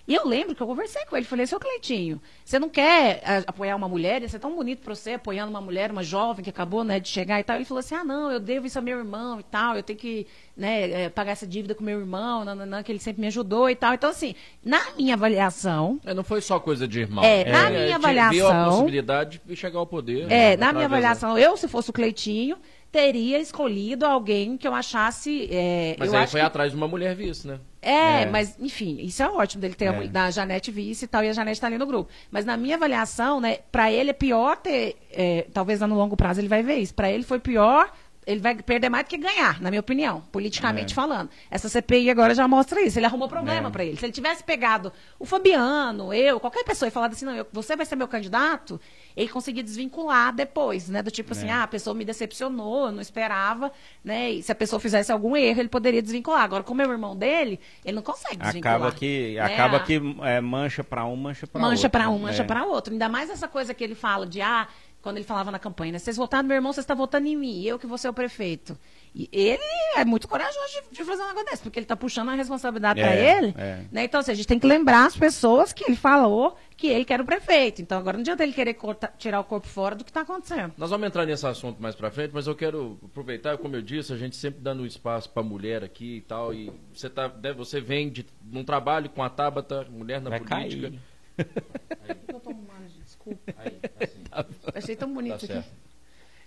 E eu lembro que eu conversei com ele, falei, seu Cleitinho, você não quer ah, apoiar uma mulher? Ia ser tão bonito pra você apoiando uma mulher, uma jovem que acabou né, de chegar e tal. Ele falou assim: ah, não, eu devo isso ao meu irmão e tal, eu tenho que né, eh, pagar essa dívida com meu irmão, nananã, que ele sempre me ajudou e tal. Então, assim, na minha avaliação, É, não foi só coisa de irmão. É, na minha tinha- Viu a avaliação- possibilidade de chegar ao poder. É, né, na minha avaliação, eu, se fosse o Cleitinho, teria escolhido alguém que eu achasse. é, Mas eu aí foi que- atrás de uma mulher vice, né? É, É. mas, enfim, isso é ótimo dele ter a, É. da Janete vice e tal, e a Janete tá ali no grupo. Mas na minha avaliação, né, pra ele é pior ter. é, talvez no longo prazo ele vai ver isso. Pra ele foi pior. Ele vai perder mais do que ganhar, na minha opinião, politicamente É. falando. Essa CPI agora já mostra isso. Ele arrumou problema É. pra ele. Se ele tivesse pegado o Fabiano, eu, qualquer pessoa e falado assim, não, eu- você vai ser meu candidato, ele conseguia desvincular depois, né? Do tipo assim, É. ah, a pessoa me decepcionou, eu não esperava, né? E se a pessoa fizesse algum erro, ele poderia desvincular. Agora, como é o irmão dele, ele não consegue desvincular. Acaba que, né? acaba que é, mancha pra um, mancha pra outro. mancha para um, mancha É. para outro. Ainda mais essa coisa que ele fala de ah, quando ele falava na campanha, né? Vocês votaram no meu irmão, vocês estão votando em mim, eu que vou ser o prefeito. E ele é muito corajoso de, de fazer um negócio desse, porque ele está puxando a responsabilidade para É, ele. é. Né? Então, assim, a gente tem que lembrar as pessoas que ele falou que ele quer o prefeito. Então, agora não adianta ele querer cortar- tirar o corpo fora do que está acontecendo. Nós vamos entrar nesse assunto mais pra frente, mas eu quero aproveitar, como eu disse, a gente sempre dando espaço pra mulher aqui e tal, e você, tá, né, você vem de um trabalho com a Tabata, mulher na Vai política. cair. Eu tô arrumando, desculpa. Aí, assim, Achei tão bonito tá aqui.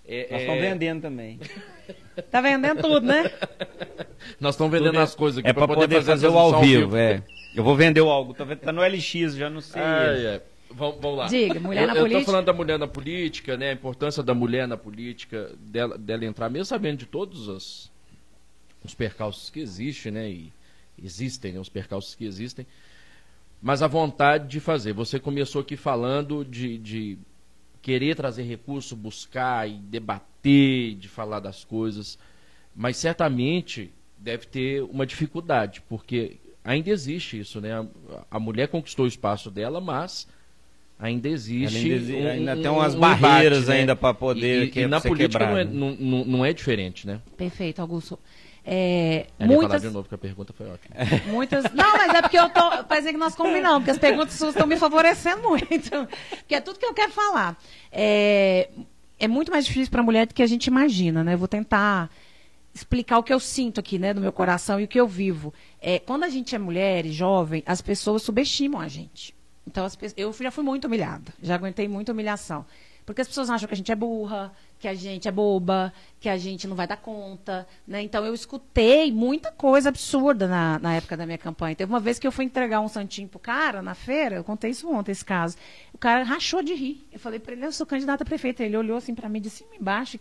É, Nós é, estamos vendendo também. Tá vendendo tudo, né? Nós estamos vendendo Tudo é- as coisas aqui É pra poder, fazer, a o ao transmissão vivo, é. Eu vou vender o algo. Tá, vendo? tá no LX, já não sei. Ai, ai. Vamos, vamos lá. Diga, mulher eu, na eu política. tô falando da mulher na política, né? A importância da mulher na política, dela, dela entrar, mesmo sabendo de todos os, os percalços que existem, né? E existem, né? Os percalços que existem. Mas a vontade de fazer. Você começou aqui falando de, de querer trazer recurso, buscar e debater, de falar das coisas. Mas certamente deve ter uma dificuldade, porque ainda existe isso, né? A, a mulher conquistou o espaço dela, mas ainda existe. Ainda exi- um- ainda um- tem umas um barreiras embate, né? ainda pra poder E, e- que- e na política não, é, né? não, não- não é diferente, né? Perfeito, Augusto. É, Eu ia falar muitas, de novo, que a pergunta foi ótima. muitas. Não, mas é porque eu tô. Parece que nós combinamos, porque as perguntas suas estão me favorecendo muito. Porque é tudo que eu quero falar. É, é muito mais difícil para a mulher do que a gente imagina, né? Eu vou tentar explicar o que eu sinto aqui, né, no meu coração e o que eu vivo. É, quando a gente é mulher e jovem, as pessoas subestimam a gente. Então, as pe- eu já fui muito humilhada, já aguentei muita humilhação. Porque as pessoas acham que a gente é burra, que a gente é boba, que a gente não vai dar conta. Né? Então, eu escutei muita coisa absurda na, na época da minha campanha. Teve uma vez que eu fui entregar um santinho pro cara na feira, eu contei isso ontem, esse caso. O cara rachou de rir. Eu falei para ele, eu sou candidata a prefeita. Ele olhou assim para mim de cima e embaixo, e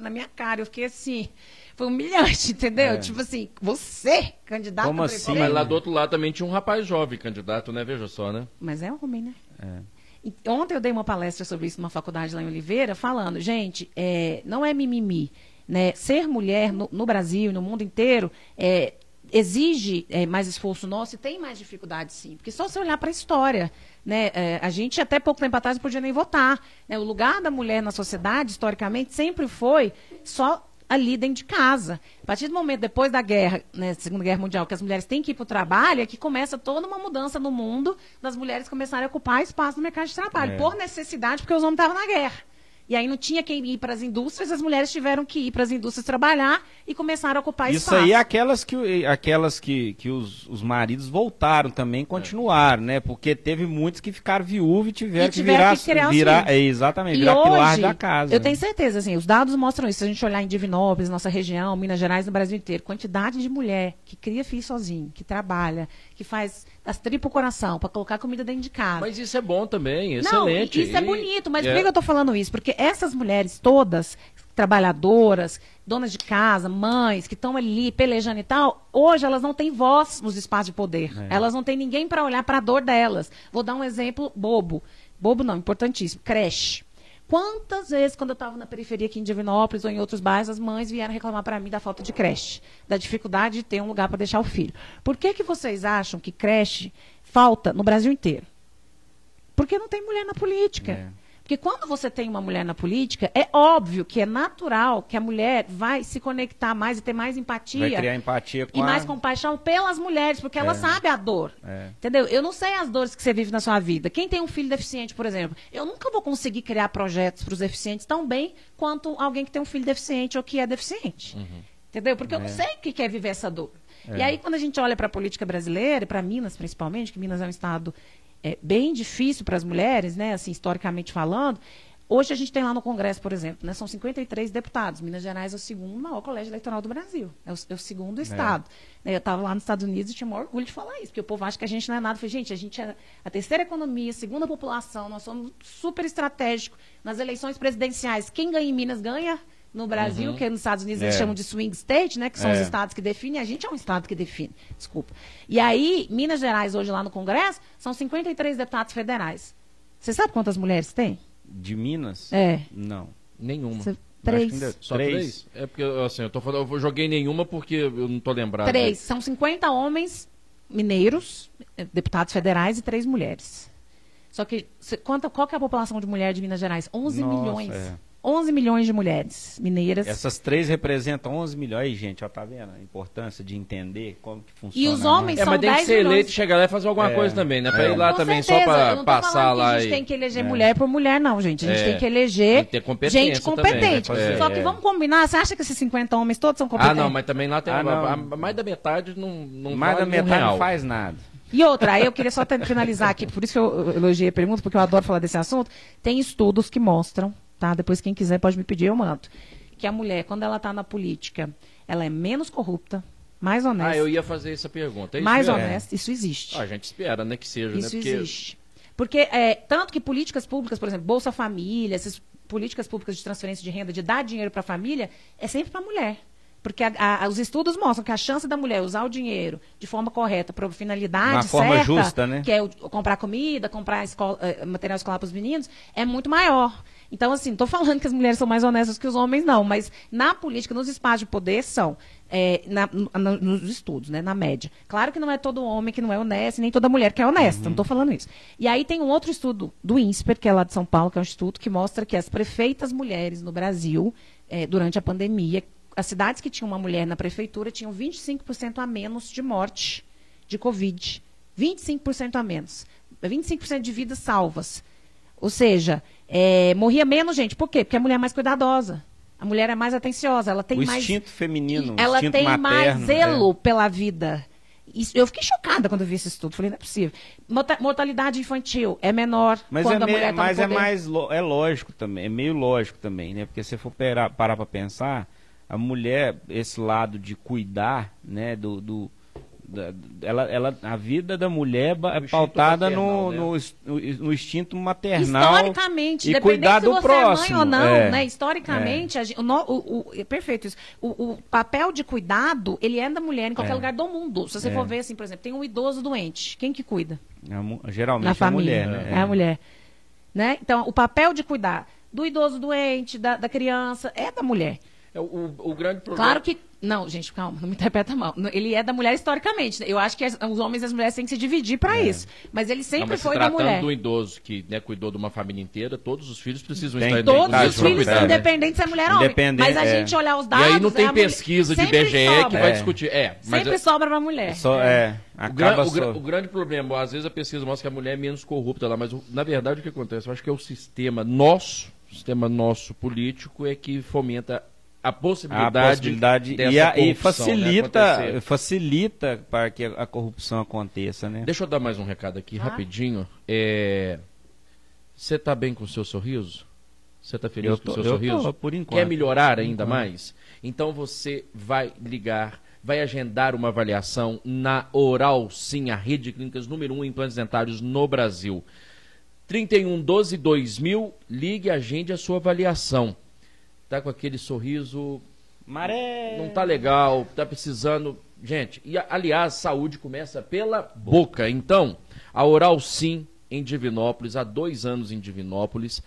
na minha cara. Eu fiquei assim, foi humilhante, entendeu? É. Tipo assim, você, candidata Como a assim? prefeita? Mas lá do outro lado também tinha um rapaz jovem candidato, né? Veja só, né? Mas é homem, né? É. Ontem eu dei uma palestra sobre isso numa faculdade lá em Oliveira, falando, gente, é, não é mimimi. Né? Ser mulher no, no Brasil no mundo inteiro é, exige é, mais esforço nosso e tem mais dificuldade, sim. Porque só se olhar para a história. Né? É, a gente, até pouco tempo atrás, não podia nem votar. Né? O lugar da mulher na sociedade, historicamente, sempre foi só ali dentro de casa. A partir do momento, depois da guerra, né, Segunda Guerra Mundial, que as mulheres têm que ir para o trabalho, é que começa toda uma mudança no mundo das mulheres começarem a ocupar espaço no mercado de trabalho, É. por necessidade, porque os homens estavam na guerra. E aí não tinha quem ir para as indústrias, as mulheres tiveram que ir para as indústrias trabalhar e começaram a ocupar Isso espaço. aí é aquelas que, aquelas que, que os, os maridos voltaram também, continuaram, né? Porque teve muitos que ficaram viúvos e tiveram, E tiveram que virar, que virar é, exatamente, E virar pilar hoje, da casa. eu tenho certeza, assim, os dados mostram isso. Se a gente olhar em Divinópolis, nossa região, Minas Gerais, no Brasil inteiro, quantidade de mulher que cria filho sozinho, que trabalha, que faz as tripas coração para colocar comida dentro de casa. Mas isso é bom também, Não, excelente. isso é E- bonito, mas é. por que eu tô falando isso? Porque essas mulheres todas, trabalhadoras, donas de casa, mães, que estão ali pelejando e tal, hoje elas não têm voz nos espaços de poder. É. Elas não têm ninguém para olhar para a dor delas. Vou dar um exemplo bobo. Bobo não, importantíssimo. Creche. Quantas vezes, quando eu estava na periferia aqui em Divinópolis ou em outros bairros, as mães vieram reclamar para mim da falta de creche, da dificuldade de ter um lugar para deixar o filho. Por que, que vocês acham que creche falta no Brasil inteiro? Porque não tem mulher na política. É. Porque quando você tem uma mulher na política, é óbvio que é natural que a mulher vai se conectar mais e ter mais empatia Vai criar empatia com e a... mais compaixão pelas mulheres, porque ela sabe a dor. É. Entendeu? Eu não sei as dores que você vive na sua vida. Quem tem um filho deficiente, por exemplo, eu nunca vou conseguir criar projetos para os deficientes tão bem quanto alguém que tem um filho deficiente ou que é deficiente. Entendeu? Porque eu não sei o que que é viver essa dor. E aí, quando a gente olha para a política brasileira, e para Minas principalmente, que Minas é um estado é, bem difícil para as mulheres, né, assim, historicamente falando, hoje a gente tem lá no Congresso, por exemplo, né, são 53 deputados. Minas Gerais é o segundo maior colégio eleitoral do Brasil. É o, é o segundo estado. Né, Eu estava lá nos Estados Unidos e tinha o maior orgulho de falar isso, porque o povo acha que a gente não é nada. Eu falei, gente, a gente é a terceira economia, segunda população, nós somos super estratégicos. Nas eleições presidenciais, quem ganha em Minas ganha no Brasil, que nos Estados Unidos eles É. chamam de swing state, né? Que são É. os estados que definem, a gente é um estado que define. Desculpa. E aí, Minas Gerais, hoje lá no Congresso, são 53 deputados federais. Você sabe quantas mulheres tem? De Minas? É. Não. Nenhuma. Acho Três. ainda- Só três? É porque, assim, eu tô falando, eu joguei nenhuma porque eu não tô lembrado. Três. São 50 homens mineiros, eh, deputados federais, e três mulheres. Só que, cê- quanta, qual que é a população de mulher de Minas Gerais? 11 Nossa, milhões. é. 11 milhões de mulheres mineiras. Essas três representam 11 milhões. Aí, gente, ó, tá vendo a importância de entender como que funciona. E os né? homens É, são mas tem que 10 ser milhões. eleito, chegar lá e fazer alguma É. coisa também, né? Pra É. ir lá Com também certeza. só Eu pra não tô passar falando lá que a gente e... tem que eleger É. mulher por mulher, não, gente. A gente É. tem que eleger Tem que ter competência gente também, competente. né? Só É. que vamos combinar, você acha que esses 50 homens todos são Ah, competentes? não, mas também lá tem Ah, a- a- mais da metade não, não Mais da metade real. não faz nada. E outra, aí eu queria só finalizar aqui, por isso que eu elogiei a pergunta, porque eu adoro falar desse assunto. Tem estudos que mostram, tá? Depois quem quiser pode me pedir, eu mando. Que a mulher, quando ela está na política, ela é menos corrupta, mais honesta. Ah, eu ia fazer essa pergunta. É isso mais mesmo? honesta, isso existe. Ah, a gente espera, né, que seja, Isso né? Porque existe. Porque, é, tanto que políticas públicas, por exemplo, Bolsa Família, essas políticas públicas de transferência de renda, de dar dinheiro para a família, é sempre para a mulher. Porque a- a- os estudos mostram que a chance da mulher usar o dinheiro de forma correta, para finalidade Uma forma certa, justa, né? que é o- comprar comida, comprar escola- eh, material escolar para os meninos, é muito maior. Então, assim, não estou falando que as mulheres são mais honestas que os homens, não. Mas na política, nos espaços de poder, são. eh, na- no- nos estudos, né? Na média. Claro que não é todo homem que não é honesto, nem toda mulher que é honesta. Não estou falando isso. E aí tem um outro estudo do INSPER, que é lá de São Paulo, que é um instituto que mostra que as prefeitas mulheres no Brasil, eh, durante a pandemia, as cidades que tinham uma mulher na prefeitura tinham 25% a menos de morte de Covid. 25% a menos. 25% de vidas salvas. Ou seja, é, morria menos gente. Por quê? Porque a mulher é mais cuidadosa. A mulher é mais atenciosa. Ela tem o mais. instinto feminino, o ela instinto tem materno. mais é. zelo pela vida. Isso- eu fiquei chocada quando eu vi esse estudo. Falei, não é possível. Morta- Mortalidade infantil é menor Mas, quando é, a mulher está mas é mais é lógico também, é meio lógico também, né? Porque se for parar para pensar, a mulher, esse lado de cuidar, né, do, do- ela, ela, a vida da mulher é instinto pautada no, no, no, instinto maternal. Historicamente, e cuidar se do você próximo. é mãe ou não, é. né? Historicamente, a gen- o, o- o- é perfeito isso. O, o papel de cuidado, ele é da mulher em qualquer É. lugar do mundo. Se você É. for ver, assim, por exemplo, tem um idoso doente. Quem que cuida? Geralmente Na é a família. mulher, né? É a mulher. Né? Então, o papel de cuidar do idoso doente, da, da criança, é da mulher. É, o, o grande problema. Claro que. Não, gente, calma, não me interpreta mal. Ele é da mulher historicamente. Eu acho que as- os homens e as mulheres têm que se dividir pra isso. Mas ele Não, sempre mas se foi da tratando mulher. do idoso que né, cuidou de uma família inteira, todos os filhos precisam Tem estar que Todos Tá, os filhos, cuidado, né? independente se é mulher ou homem. Mas a é. gente olhar os E dados. aí não é tem pesquisa de BGE que sobra. vai É. discutir. É, mas Sempre é- sobra pra mulher. Só, é, o, gran- o o grande problema, às vezes a pesquisa mostra que a mulher é menos corrupta lá, mas o- na verdade o que acontece? Eu acho que é o sistema nosso, o sistema nosso político é que fomenta a a possibilidade, possibilidade dessa e, a- e corrupção, né, facilita, acontecer. facilita para que a corrupção aconteça, né? Deixa eu dar mais um recado aqui, Ah. rapidinho. É, Você tá bem com o seu sorriso? Você tá feliz Eu com o seu eu sorriso? tô, por enquanto. Quer melhorar ainda enquanto. mais? Então você vai ligar, vai agendar uma avaliação na Oral Sim, a rede de clínicas número 1 um em implantes dentários no Brasil. 31 12 2000, ligue e agende a sua avaliação. Tá com aquele sorriso Maré! não tá legal, tá precisando. Gente, e a- aliás, saúde começa pela boca. Então, a Oral Sim em Divinópolis, há dois anos em Divinópolis,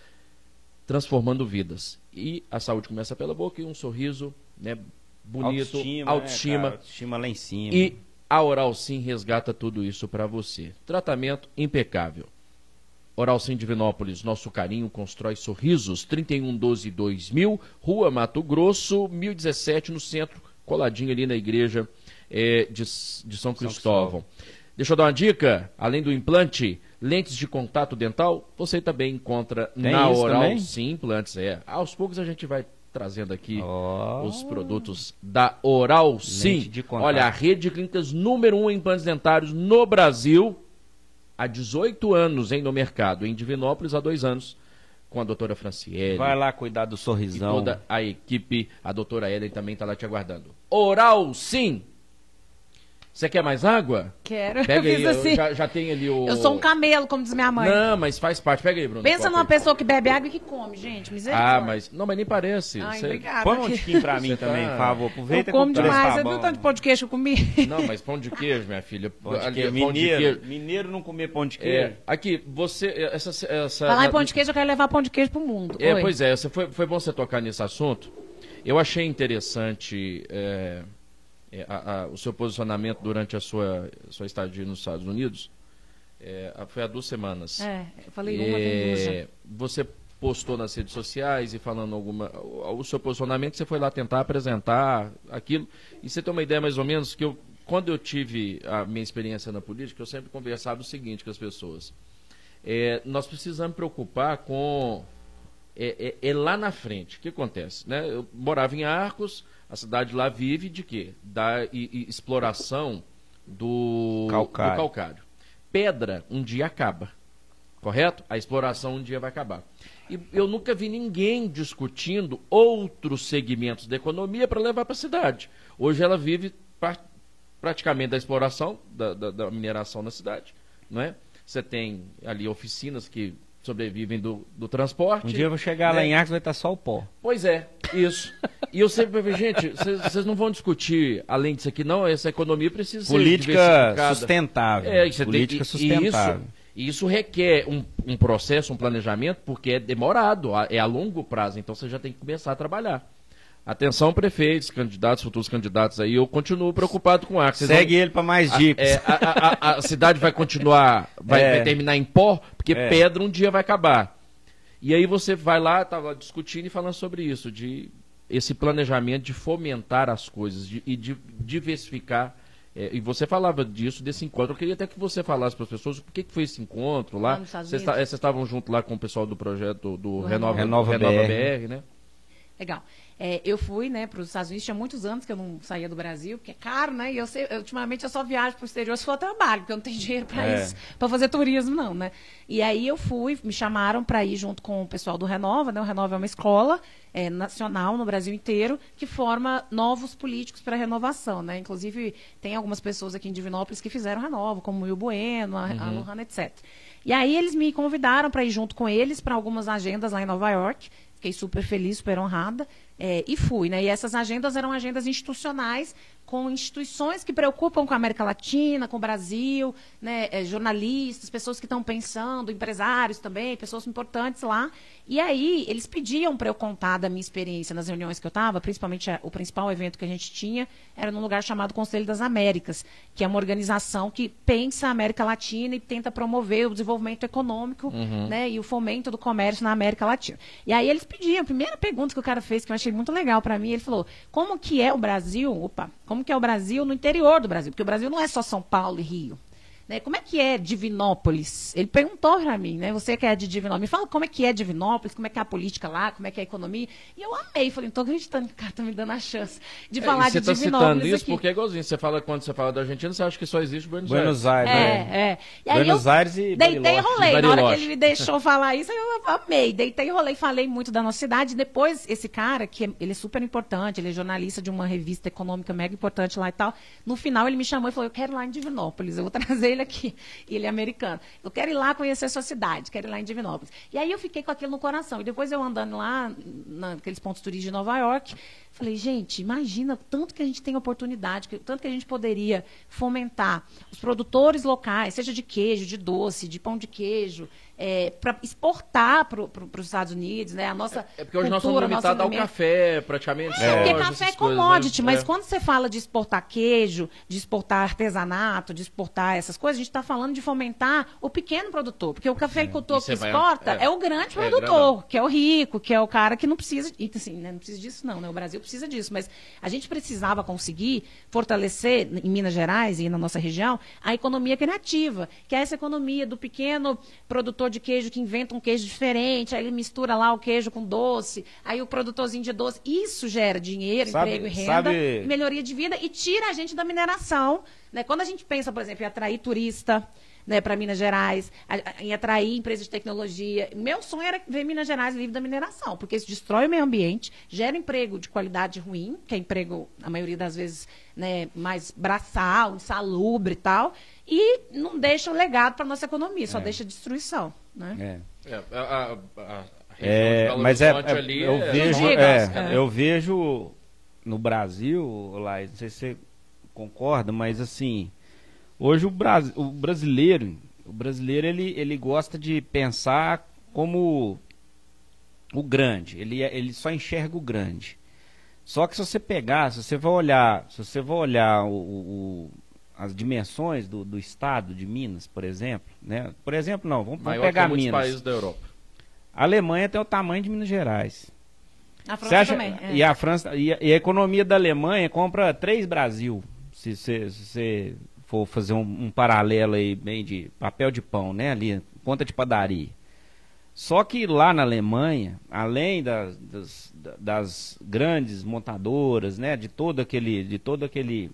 transformando vidas. E a saúde começa pela boca e um sorriso, né, bonito, autoestima, autoestima. né, autoestima lá em cima. e a Oral Sim resgata tudo isso para você. Tratamento impecável. Oral Sim Divinópolis, nosso carinho constrói sorrisos. 3112 2000, Rua Mato Grosso, 1017 no centro, coladinho ali na igreja eh, de, de São Cristóvão. Deixa eu dar uma dica, além do implante, lentes de contato dental, você também encontra Tem na Oral também? Sim Implantes. É. Aos poucos a gente vai trazendo aqui Ó. os produtos da Oral Sim. Olha, a rede de clínicas número um em implantes dentários no Brasil, há 18 anos hein, no mercado, em Divinópolis há dois anos, com a doutora Franciele Vai lá cuidar do e sorrisão. toda a equipe, a doutora Ellen também está lá te aguardando. Oral Sim! Você quer mais água? Quero. Pega eu aí, fiz assim. eu já, já tem ali o... Eu sou um camelo, como diz minha mãe. Não, mas faz parte. Pega aí, Bruno. Pensa numa aí. pessoa que bebe água e que come, gente. Misericórdia. Ah, mas... Não, mas nem parece. Ai, Você- obrigada. Põe um tiquinho pra mim Você também, tá- por favor. Eu Aproveita como que o preço demais. tá Você viu bom. o tanto de pão de queijo que eu comi? Não, mas pão de queijo, minha filha. Pão de queijo. pão de Mineiro, queijo. mineiro não comer pão de queijo. É, aqui, você... Essa, essa, Falar em pão de queijo, eu quero levar pão de queijo pro mundo. É, Oi. pois é, você foi, foi bom você tocar nesse assunto. Eu achei interessante é, é, a- a- o seu posicionamento durante a sua, sua estadia nos Estados Unidos. É, foi há duas semanas. É, eu falei uma. É, você postou nas redes sociais e falando alguma. O, o seu posicionamento, você foi lá tentar apresentar aquilo. E você tem uma ideia mais ou menos que eu. Quando eu tive a minha experiência na política, eu sempre conversava o seguinte com as pessoas. É, nós precisamos preocupar com. É, é- é lá na frente. O que acontece? Né? Eu morava em Arcos, a cidade lá vive de quê? Da i- i- exploração do Calcário. do calcário. Pedra um dia acaba. Correto? A exploração um dia vai acabar. E eu nunca vi ninguém discutindo outros segmentos da economia para levar para a cidade. Hoje ela vive pra- praticamente da exploração, da, da- da mineração na cidade. Não é? Você tem ali oficinas que sobrevivem do, do transporte. Um dia eu vou chegar lá né? em Arcos vai estar só o pó. Pois é, isso. E eu sempre falei, gente, vocês não vão discutir além disso aqui, não. Essa economia precisa ser Política diversificada. sustentável. É, você Política tem, sustentável. E isso, isso requer um, um processo, um planejamento, porque é demorado, é a longo prazo, então você já tem que começar a trabalhar. Atenção, prefeitos, candidatos, futuros candidatos aí, eu continuo preocupado com o Arco. Vocês Segue vão- ele para mais a- dicas. é, a, a- a- a cidade vai continuar, vai, É. vai terminar em pó, porque É. pedra um dia vai acabar. E aí você vai lá, tava discutindo e falando sobre isso, de esse planejamento de fomentar as coisas de- e de diversificar. é, e você falava disso, desse encontro. Eu queria até que você falasse para as pessoas por que, que foi esse encontro lá. Vocês é, vocês estavam junto lá com o pessoal do projeto do Do Renova, Renova Renova BR. BR, né? Legal. É, eu fui, né, para os Estados Unidos, tinha muitos anos que eu não saía do Brasil, porque é caro, né? E eu, sei, eu, ultimamente eu só viajo para o exterior se for trabalho, porque eu não tenho dinheiro para É. isso, para fazer turismo, não, né? E aí eu fui, me chamaram para ir junto com o pessoal do Renova, né? O Renova é uma escola é, nacional no Brasil inteiro que forma novos políticos para renovação, né? Inclusive tem algumas pessoas aqui em Divinópolis que fizeram Renova, como o Will Bueno, a, a Lohana, etc. E aí eles me convidaram para ir junto com eles para algumas agendas lá em Nova York. Fiquei super feliz, super honrada. é, e fui, né? E essas agendas eram agendas institucionais com instituições que preocupam com a América Latina, com o Brasil, né, é, jornalistas, pessoas que estão pensando, empresários também, pessoas importantes lá. E aí, eles pediam para eu contar da minha experiência nas reuniões que eu estava, principalmente a, o principal evento que a gente tinha era num lugar chamado Conselho das Américas, que é uma organização que pensa a América Latina e tenta promover o desenvolvimento econômico uhum. né, e o fomento do comércio na América Latina. E aí eles pediam, a primeira pergunta que o cara fez, que eu achei muito legal para mim, ele falou, como que é o Brasil, opa, como que é o Brasil no interior do Brasil, porque o Brasil não é só São Paulo e Rio. Né? Como é que é Divinópolis? Ele perguntou para mim, né? Você que é de Divinópolis, me fala como é que é Divinópolis, como é que é a política lá, como é que é a economia. E eu amei, falei, não estou acreditando que o cara está me dando a chance de é, falar de tá Divinópolis. Você está citando isso aqui. porque é igualzinho. Você fala, quando você fala da Argentina, você acha que só existe Buenos, Buenos Aires. Aires. É, é. E Buenos Aires e Deitei e rolei. Na hora que ele me deixou falar isso, eu amei. Deitei e rolei, falei muito da nossa cidade. Depois, esse cara, que é, ele é super importante, ele é jornalista de uma revista econômica mega importante lá e tal. No final, ele me chamou e falou, eu quero ir lá em Divinópolis, eu vou trazer ele aqui. E ele é americano. Eu quero ir lá conhecer a sua cidade, quero ir lá em Divinópolis. E aí eu fiquei com aquilo no coração. E depois eu andando lá, naqueles pontos turísticos de Nova York, falei, gente, imagina tanto que a gente tem oportunidade, tanto que a gente poderia fomentar os produtores locais, seja de queijo, de doce, de pão de queijo, é, para exportar para os Estados Unidos, né? A nossa é, é porque hoje nós somos limitados ao café, praticamente. É, porque café é commodity, coisas, né? mas é. quando você fala de exportar queijo, de exportar artesanato, de exportar essas coisas, a gente está falando de fomentar o pequeno produtor, porque o cafeicultor é. que exporta é, o grande produtor, que é o rico, que é o cara que não precisa, assim, né, não precisa disso não, né? O Brasil precisa disso, mas a gente precisava conseguir fortalecer em Minas Gerais e na nossa região a economia criativa, que é essa economia do pequeno produtor de queijo que inventa um queijo diferente, aí ele mistura lá o queijo com doce, aí o produtorzinho de doce. Isso gera dinheiro, sabe, emprego e renda, sabe... melhoria de vida e tira a gente da mineração. Né? Quando a gente pensa, por exemplo, em atrair turista, né, para Minas Gerais, em atrair empresas de tecnologia. Meu sonho era ver Minas Gerais livre da mineração, porque isso destrói o meio ambiente, gera emprego de qualidade ruim, que é emprego, a maioria das vezes, né, mais braçal, insalubre e tal, e não deixa o legado para a nossa economia, só é. deixa destruição. Né? É. é a, a, a é, mas é, é eu vejo, é, eu vejo no Brasil, lá, não sei se você concorda, mas assim, hoje o, Bras, o brasileiro, o brasileiro ele, ele gosta de pensar como o grande, ele, ele só enxerga o grande. Só que se você pegar, se você vai olhar, se você vai olhar o, o as dimensões do, do estado de Minas, por exemplo, né? Por exemplo, não, vamos, vamos pegar que Minas. países da Europa. A Alemanha tem o tamanho de Minas Gerais. A França acha, também. É. E a França e a, e a, economia da Alemanha compra três Brasil. Se você for fazer um, um, paralelo aí bem de papel de pão, né? Ali, ponta de padaria. Só que lá na Alemanha, além das, das, das grandes montadoras, né? De todo aquele, de todo aquele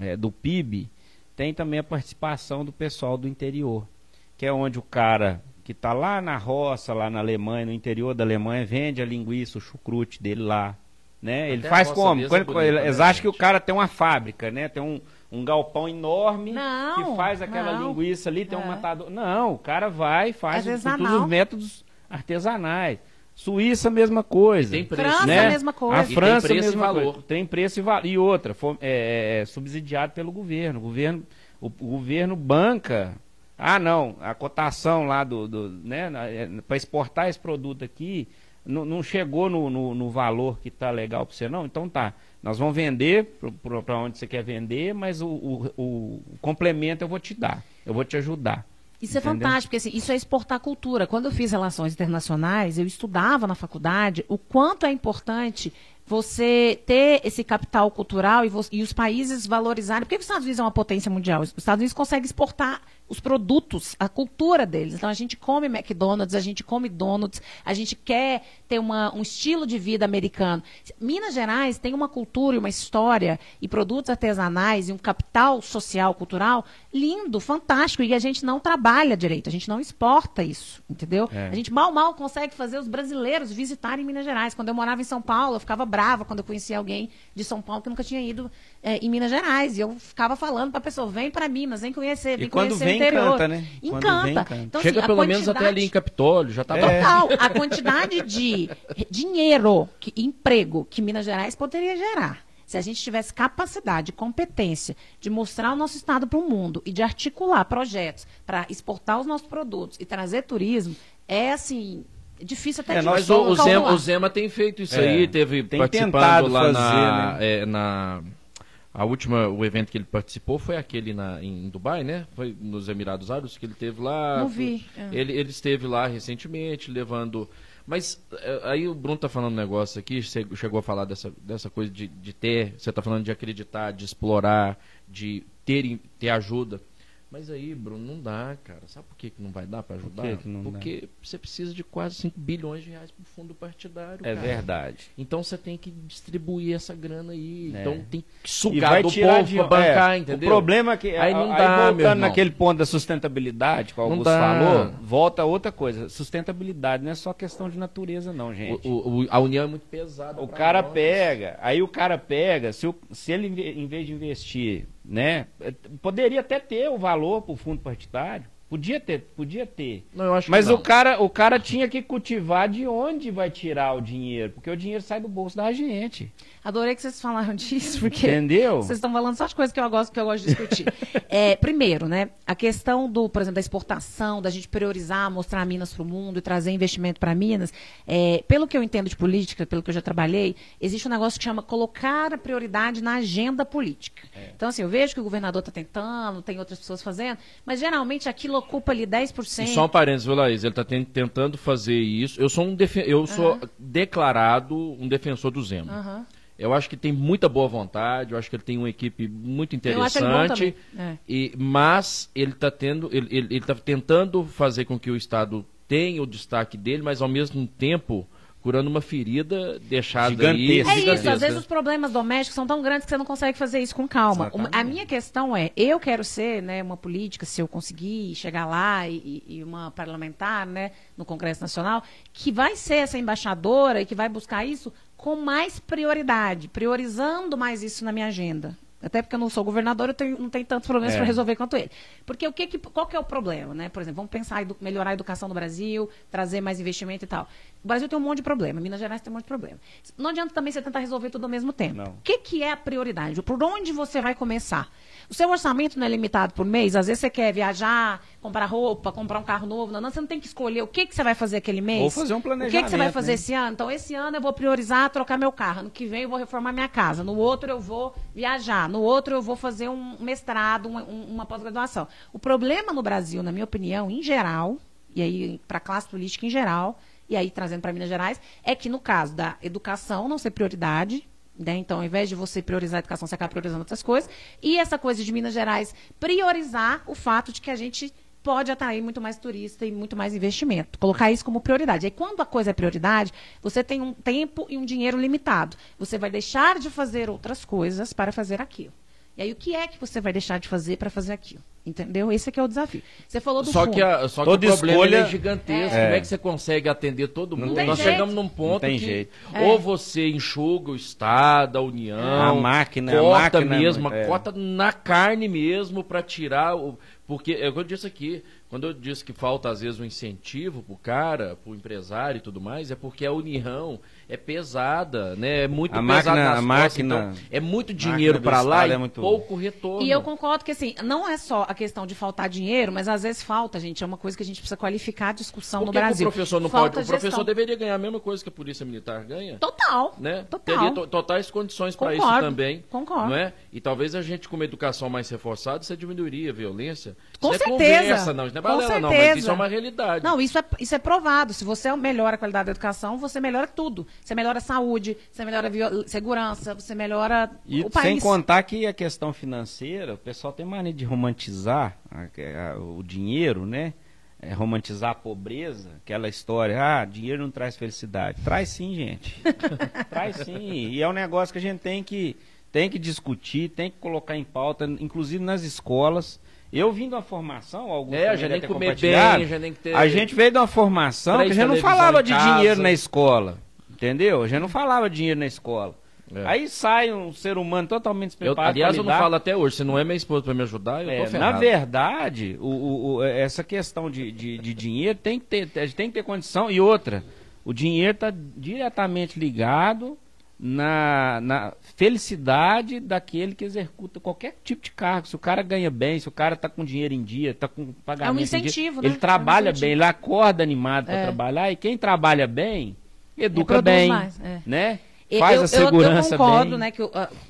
é, do PIB, tem também a participação do pessoal do interior, que é onde o cara que está lá na roça, lá na Alemanha, no interior da Alemanha, vende a linguiça, o chucrute dele lá. Né? Ele faz como? Quando, é bonita, eles né, acham que o cara tem uma fábrica, né? Tem um, um galpão enorme não, que faz aquela não. linguiça ali, tem é. um matador. Não, o cara vai e faz todos os métodos artesanais. Suíça, mesma coisa. tem preço. França, né? mesma coisa. A França, tem preço mesma e valor. Coisa. Tem preço e valor. E outra, foi, é, é, subsidiado pelo governo. O governo, o, o, governo banca. Ah, não, a cotação lá do, do né, é, para exportar esse produto aqui não, não chegou no, no, no, valor que tá legal para você, não. Então tá, nós vamos vender para onde você quer vender, mas o, o, o complemento eu vou te dar, eu vou te ajudar. Isso é Entendeu? é fantástico, porque assim, isso é exportar cultura. Quando eu fiz relações internacionais, eu estudava na faculdade o quanto é importante você ter esse capital cultural e, e os países valorizarem. Por que os Estados Unidos é uma potência mundial? Os Estados Unidos conseguem exportar os produtos, a cultura deles. Então a gente come McDonald's, a gente come donuts, a gente quer ter uma, um estilo de vida americano. Minas Gerais tem uma cultura e uma história e produtos artesanais e um capital social, cultural lindo, fantástico e a gente não trabalha direito, a gente não exporta isso, entendeu? É. A gente mal mal consegue fazer os brasileiros visitarem Minas Gerais. Quando eu morava em São Paulo, eu ficava brava quando eu conhecia alguém de São Paulo que nunca tinha ido é, em Minas Gerais e eu ficava falando para a pessoa, vem para Minas, vem conhecer, vem e quando conhecer vem, interior. Encanta, né? Encanta. Vem, encanta. Então, Chega assim, pelo quantidade... menos até ali em Capitólio, já tá é. Total. A quantidade de dinheiro, que, emprego que Minas Gerais poderia gerar Se a gente tivesse capacidade, competência de mostrar o nosso estado para o mundo e de articular projetos para exportar os nossos produtos e trazer turismo, é assim, difícil até é, de nós o, o, Zema, o Zema tem feito isso é, aí, teve tem participando lá fazer, na, né? é, na a última, o evento que ele participou foi aquele na, em Dubai, né? Foi nos Emirados Árabes que ele teve lá. Não vi. É. Ele, ele esteve lá recentemente, levando. Mas é, aí o Bruno tá falando um negócio aqui, chegou a falar dessa, dessa coisa de, de ter, você tá falando de acreditar, de explorar, de ter, ter ajuda. Mas aí, Bruno, não dá, cara. Sabe por que, que não vai dar para ajudar? Por que que Porque dá? você precisa de quase 5 bilhões de reais para o fundo partidário. É cara. verdade. Então você tem que distribuir essa grana aí. É. Então tem que sugar do povo de... para bancar, é, entendeu? O problema é que aí não aí dá, voltando naquele ponto da sustentabilidade, que o Augusto falou, volta outra coisa. Sustentabilidade não é só questão de natureza, não, gente. O, o, a união é muito pesada. O cara nós. pega, aí o cara pega, se, o, se ele em vez de investir né? Poderia até ter o valor para o fundo partidário. Podia ter, podia ter. Não, eu acho Mas o cara, o cara tinha que cultivar de onde vai tirar o dinheiro, porque o dinheiro sai do bolso da gente. Adorei que vocês falaram disso, porque Entendeu? vocês estão falando só de coisas que eu gosto que eu gosto de discutir. é, primeiro, né, a questão do, por exemplo, da exportação, da gente priorizar, mostrar Minas para o mundo e trazer investimento para Minas. É, pelo que eu entendo de política, pelo que eu já trabalhei, existe um negócio que chama colocar a prioridade na agenda política. É. Então, assim, eu vejo que o governador está tentando, tem outras pessoas fazendo, mas geralmente aquilo ocupa ali 10%. E só um parênteses, viu, Laís? Ele está tentando fazer isso. Eu sou um eu sou uhum. declarado um defensor do Zema. Uhum. Eu acho que tem muita boa vontade, eu acho que ele tem uma equipe muito interessante. É. E, mas ele está tendo, ele, ele, ele tá tentando fazer com que o Estado tenha o destaque dele, mas ao mesmo tempo curando uma ferida deixada gigantesca. aí. É isso, às vezes os problemas domésticos são tão grandes que você não consegue fazer isso com calma. Exatamente. A minha questão é, eu quero ser né, uma política, se eu conseguir chegar lá, e, e, uma parlamentar né, no Congresso Nacional, que vai ser essa embaixadora e que vai buscar isso com mais prioridade, priorizando mais isso na minha agenda. Até porque eu não sou governador, eu tenho, não tenho tantos problemas é. para resolver quanto ele. Porque o que, que qual que é o problema, né? Por exemplo, vamos pensar em melhorar a educação no Brasil, trazer mais investimento e tal. O Brasil tem um monte de problema, Minas Gerais tem um monte de problema. Não adianta também você tentar resolver tudo ao mesmo tempo. Não. O que, que é a prioridade? Por onde você vai começar? O seu orçamento não é limitado por mês? Às vezes você quer viajar, comprar roupa, comprar um carro novo. Não, não você não tem que escolher o que, que você vai fazer aquele mês. Ou fazer um planejamento. O que, que você vai fazer né? esse ano? Então, esse ano eu vou priorizar trocar meu carro. No que vem eu vou reformar minha casa. No outro eu vou viajar. No outro eu vou fazer um mestrado, uma, uma pós-graduação. O problema no Brasil, na minha opinião, em geral, e aí para a classe política em geral, e aí trazendo para Minas Gerais, é que no caso da educação não ser prioridade, né? Então, ao invés de você priorizar a educação, você acaba priorizando outras coisas. E essa coisa de Minas Gerais priorizar o fato de que a gente pode atrair muito mais turista e muito mais investimento. Colocar isso como prioridade. Aí, quando a coisa é prioridade, você tem um tempo e um dinheiro limitado. Você vai deixar de fazer outras coisas para fazer aquilo. E aí, o que é que você vai deixar de fazer para fazer aquilo? Entendeu? Esse é, é o desafio. Você falou do só fundo. Que a, só Toda que o problema escolha... é gigantesco. É. Como é que você consegue atender todo mundo? Nós jeito. chegamos num ponto que jeito. ou é. você enxuga o Estado, a União, a máquina, corta a máquina, mesmo, é. corta na carne mesmo para tirar o... Porque, é o que eu disse aqui, quando eu disse que falta às vezes um incentivo para o cara, para o empresário e tudo mais, é porque a união é pesada, né? É muito a pesada máquina, nas a máquina, então é muito dinheiro para lá e é muito... pouco retorno. E eu concordo que assim, não é só a questão de faltar dinheiro, mas às vezes falta, gente, é uma coisa que a gente precisa qualificar a discussão no Brasil. o professor não falta pode, o professor deveria ganhar a mesma coisa que a polícia militar ganha? Total. Né? Total. Teria to totais condições para isso também. Concordo. Não é? E talvez a gente com uma educação mais reforçada, você diminuiria a violência. Com isso certeza. É conversa, não, isso não é balela, não, mas isso é uma realidade. Não, isso é, isso é provado. Se você melhora a qualidade da educação, você melhora tudo. Você melhora a saúde, você melhora a segurança, você melhora e o país. Sem contar que a questão financeira, o pessoal tem mania de romantizar a, a, o dinheiro, né? É, romantizar a pobreza, aquela história, ah, dinheiro não traz felicidade. Traz sim, gente. traz sim. E é um negócio que a gente tem que, tem que discutir, tem que colocar em pauta, inclusive nas escolas. Eu vim de uma formação, alguns é, já nem comer bem, já nem ter... A gente veio de uma formação que a gente não falava de dinheiro na escola. Entendeu? A gente não falava de dinheiro na escola. É. Aí sai um ser humano totalmente despreparado. Eu, aliás, eu não falo até hoje. Se não é minha esposa para me ajudar, eu é, tô ferrado. Na verdade, o, o, o, essa questão de, de, de, dinheiro tem que, ter, tem que ter condição. E outra, o dinheiro está diretamente ligado na, na felicidade daquele que executa qualquer tipo de cargo. Se o cara ganha bem, se o cara está com dinheiro em dia, está com pagamento É um em incentivo, dia, né? ele trabalha É um bem, ele acorda animado para É. trabalhar, e quem trabalha bem, educa produz bem, mais, é. né? Eu- Faz eu, a segurança eu, eu concordo, bem. né, que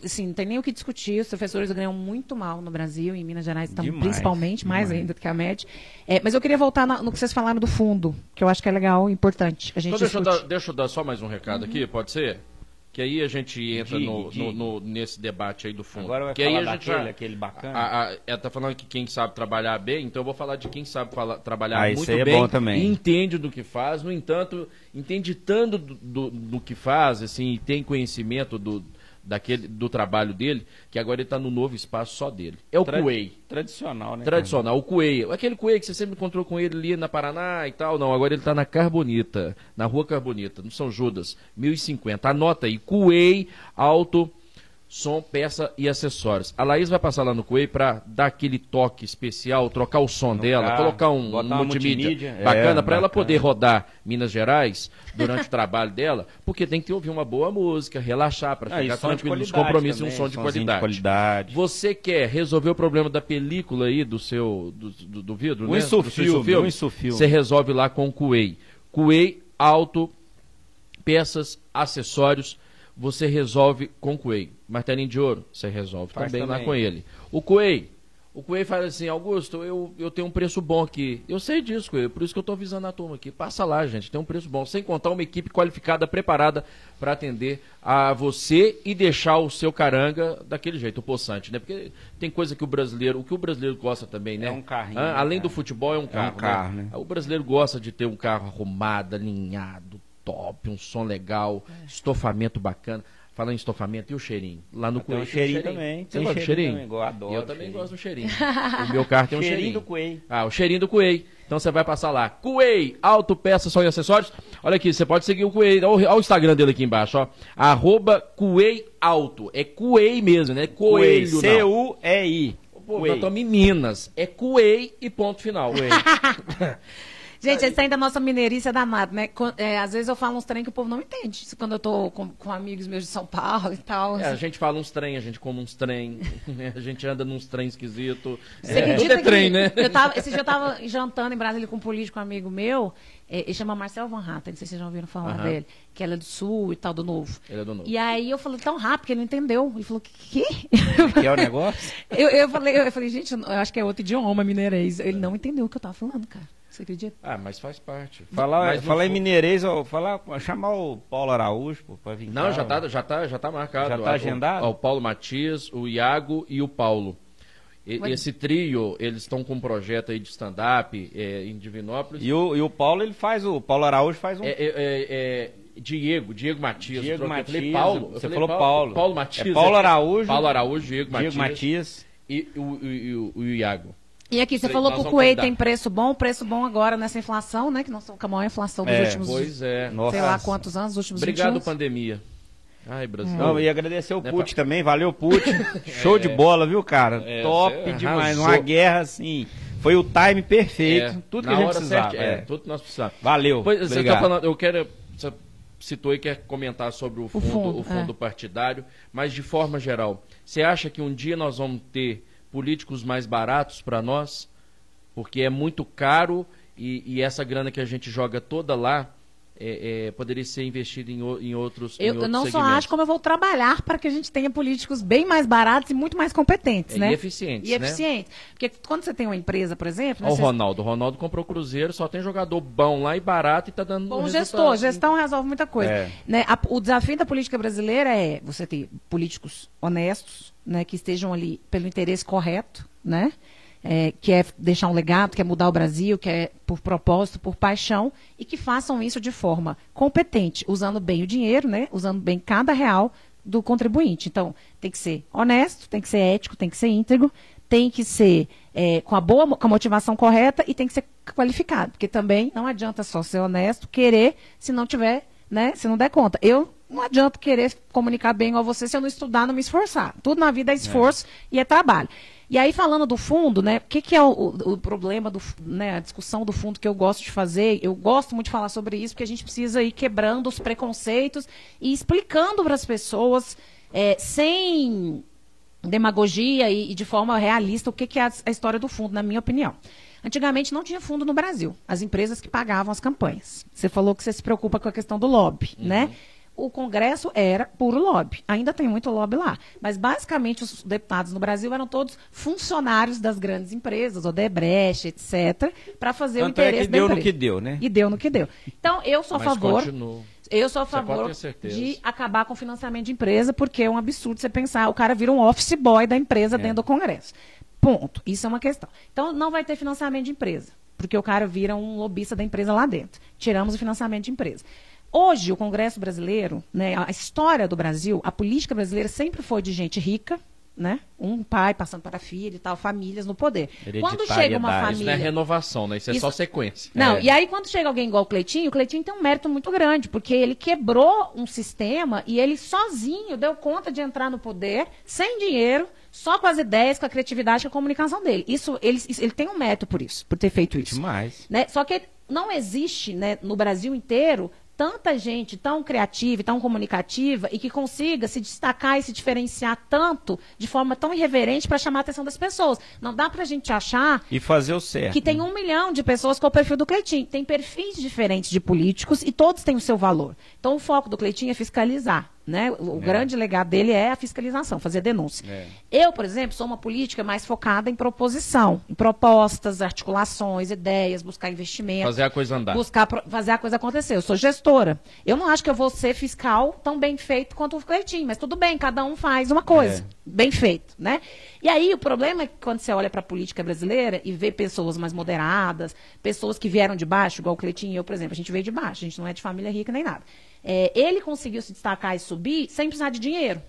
assim, não tem nem o que discutir. Os professores ganham muito mal no Brasil, em Minas Gerais tam- Demais, principalmente, mais demais. ainda do que a média. É, mas eu queria voltar na- no que vocês falaram do fundo, que eu acho que é legal e importante a gente Então deixa eu, dar, deixa eu dar só mais um recado aqui, pode ser? Que aí a gente entra Diga, no, diga. no- no- nesse debate aí do fundo. Agora vai que falar aí a gente daquele, já- aquele bacana. A, a, ela tá falando que quem sabe trabalhar bem, então eu vou falar de quem sabe fala- trabalhar Ah, muito é bem também. e entende do que faz, no entanto, entende tanto do, do, do que faz, assim, e tem conhecimento do, daquele, do trabalho dele, que agora ele está no novo espaço só dele. É o Tra- Cuei. Tradicional, né? Tradicional, o Cuei. Aquele Cuei que você sempre encontrou com ele ali na Paraná e tal. Não, agora ele está na Carbonita, na rua Carbonita, no São Judas, 1050. Anota aí, Cuei Auto, som, peça e acessórios. A Laís vai passar lá no Cuei para dar aquele toque especial, trocar o som No dela, carro, colocar um, um multimídia, multimídia, bacana é, para ela poder rodar Minas Gerais durante o trabalho dela, porque tem que ouvir uma boa música, relaxar para Ah, de tranquilo nos compromissos e um som de qualidade. qualidade. Você quer resolver o problema da película aí do seu do, do, do vidro, O né? insufilme, insufilme. Você resolve lá com o Cuei. Cuei Auto, peças, acessórios, você resolve com o Cuei. Martelinho de ouro, você resolve Faz também, lá também. com ele. O Cuei, o Cuei fala assim, Augusto, eu, eu tenho um preço bom aqui. Eu sei disso, Cuei, por isso que eu estou avisando a turma aqui. Passa lá, gente, tem um preço bom. Sem contar uma equipe qualificada, preparada para atender a você e deixar o seu caranga daquele jeito, o poçante, né? Porque tem coisa que o brasileiro, o que o brasileiro gosta também, né? É um carrinho, Ah, né, além cara? do futebol, é um carro. carro, né? O brasileiro gosta de ter um carro arrumado, alinhado, top, um som legal, estofamento bacana. Falando em estofamento, e o cheirinho? Lá no Tem um Coelho cheirinho também. Você Tem gosta do cheirinho cheirinho? também, eu adoro Eu também cheirinho. gosto do cheirinho. o meu carro tem um Cheirinho cheirinho. do Coelho. Ah, o cheirinho do Cuei. Então você vai passar lá. Cuei, autopeça, som e acessórios. Olha aqui, você pode seguir o Cuei. Olha o Instagram dele aqui embaixo, ó. Arroba Cuei Auto. É Cuei mesmo, né? Coelho. C-U-E-I. Pô, nós estamos em Minas. É Cuei e ponto final. Gente, esse trem da nossa mineirice é danado, né? É, às vezes eu falo uns trem que o povo não entende. Isso Quando eu tô com, com amigos meus de São Paulo e tal. É, a gente fala uns trem, a gente come uns trem, a gente anda nos trem esquisito. Você É, tudo é trem, que né? Eu tava, esse dia eu tava jantando em Brasília com um político amigo meu, é, ele chama Marcel Van Hatten, não sei se vocês já ouviram falar Aham. dele, que ela é do Sul e tal, do Novo. Ele é do Novo. E aí eu falei tão rápido que ele não entendeu. Ele falou, que? Que é o negócio? eu, eu, falei, eu falei, gente, eu acho que é outro idioma mineirês. Ele não entendeu o que eu tava falando, cara. Você acredita? Ah, mas faz parte. Falar, falar em mineirês, ó, falar, chamar o Paulo Araújo pô, pra vir Não, cá, já ó. tá, já tá, já tá marcado. Já tá Ah, o- agendado? ó, O, Paulo Matias, o Iago e o Paulo. E- Mas- Esse trio, eles estão com um projeto aí de stand-up é, em Divinópolis. E o, e o Paulo, ele faz o. Paulo Araújo faz um. É, é, é, é, Diego, Diego Matias. Diego troquei, eu falei Matias, Paulo. você falei falou Paulo. Paulo Matias. É Paulo Araújo. Paulo Araújo, Diego Matias. Diego Matias. E o, o, e o- o Iago. E aqui, você falou que o convidar. tem preço bom, preço bom agora nessa inflação, né? Que nós estamos com a maior inflação dos É, últimos, Pois é. Nossa. sei lá quantos anos, os últimos 20 Obrigado, anos. pandemia. Ai, Brasil. Não, e agradecer o Né, Putin também, valeu Putin. Show de bola, viu, cara? É, Top você demais. arrasou. Uma guerra assim. Foi o time perfeito. É, tudo que na a gente hora precisava. certa, é, é. tudo que nós precisávamos. Valeu. Pois, você obrigado. tá falando, eu quero. Você citou e quer comentar sobre o fundo, o fundo, fundo, é. partidário, mas de forma geral, você acha que um dia nós vamos ter políticos mais baratos para nós? Porque é muito caro e, e essa grana que a gente joga toda lá é, é, poderia ser investida em, em outros. em Eu, eu outros não só segmentos. acho como eu vou trabalhar para que a gente tenha políticos bem mais baratos e muito mais competentes, É, né? E eficientes. E eficientes. Porque quando você tem uma empresa, por exemplo, né, Olha o Ronaldo. O Ronaldo comprou o Cruzeiro, só tem jogador bom lá e barato e tá dando Bom resultado. gestor, gestão resolve muita coisa. É. Né? A- o desafio da política brasileira é você ter políticos honestos, né, que estejam ali pelo interesse correto, né? É, que é deixar um legado, que é mudar o Brasil, que é por propósito, por paixão, e que façam isso de forma competente, usando bem o dinheiro, né? usando bem cada real do contribuinte. Então, tem que ser honesto, tem que ser ético, tem que ser íntegro, tem que ser é, com a boa com a motivação correta e tem que ser qualificado, porque também não adianta só ser honesto, querer, se não tiver, né, se não der conta. Eu não adianta querer comunicar bem igual você se eu não estudar, não me esforçar. Tudo na vida é esforço é. e é trabalho. E aí, falando do fundo, né? O que, que é o, o, o, problema, do, né, a discussão do fundo que eu gosto de fazer? Eu gosto muito de falar sobre isso, porque a gente precisa ir quebrando os preconceitos e explicando para as pessoas, é, sem demagogia e, e, de forma realista, o que, que é a, a história do fundo, na minha opinião. Antigamente não tinha fundo no Brasil, as empresas que pagavam as campanhas. Você falou que você se preocupa com a questão do lobby, uhum. né? O Congresso era puro lobby. Ainda tem muito lobby lá. Mas, basicamente, os deputados no Brasil eram todos funcionários das grandes empresas, Odebrecht, etc., para fazer Tanto o interesse é que deu empresa. no que deu, né? E deu no que deu. Então, eu sou a favor... Continua. Eu sou a favor de acabar com o financiamento de empresa, porque é um absurdo você pensar, o cara vira um office boy da empresa é. dentro do Congresso. Ponto. Isso é uma questão. Então, não vai ter financiamento de empresa, porque o cara vira um lobista da empresa lá dentro. Tiramos o financiamento de empresa. Hoje, o Congresso brasileiro, né, a história do Brasil, a política brasileira sempre foi de gente rica, né? Um pai passando para filho e tal, famílias no poder. Quando chega uma família. Isso não é renovação, né? Isso é isso... só sequência. Não, é. e aí quando chega alguém igual o Cleitinho, o Cleitinho tem um mérito muito grande, porque ele quebrou um sistema e ele sozinho deu conta de entrar no poder, sem dinheiro, só com as ideias, com a criatividade, com a comunicação dele. Isso, ele, ele tem um mérito por isso, por ter feito isso. Demais. Né? Só que não existe, né, no Brasil inteiro, tanta gente tão criativa e tão comunicativa e que consiga se destacar e se diferenciar tanto de forma tão irreverente para chamar a atenção das pessoas. Não dá para a gente achar. E fazer o certo. Que tem um milhão de pessoas com o perfil do Cleitinho. Tem perfis diferentes de políticos e todos têm o seu valor. Então o foco do Cleitinho é fiscalizar. Né? O é. grande legado dele é a fiscalização, fazer denúncia. É. Eu, por exemplo, sou uma política mais focada em proposição, em propostas, articulações, ideias, buscar investimento. Fazer a coisa andar. Buscar fazer a coisa acontecer. Eu sou gestora. Eu não acho que eu vou ser fiscal tão bem feito quanto o Cleitinho, mas tudo bem, cada um faz uma coisa. É. Bem feito, né? E aí o problema é que quando você olha para a política brasileira e vê pessoas mais moderadas, pessoas que vieram de baixo, igual o Cleitinho e eu, por exemplo, a gente veio de baixo, a gente não é de família rica nem nada. É, ele conseguiu se destacar e subir sem precisar de dinheiro.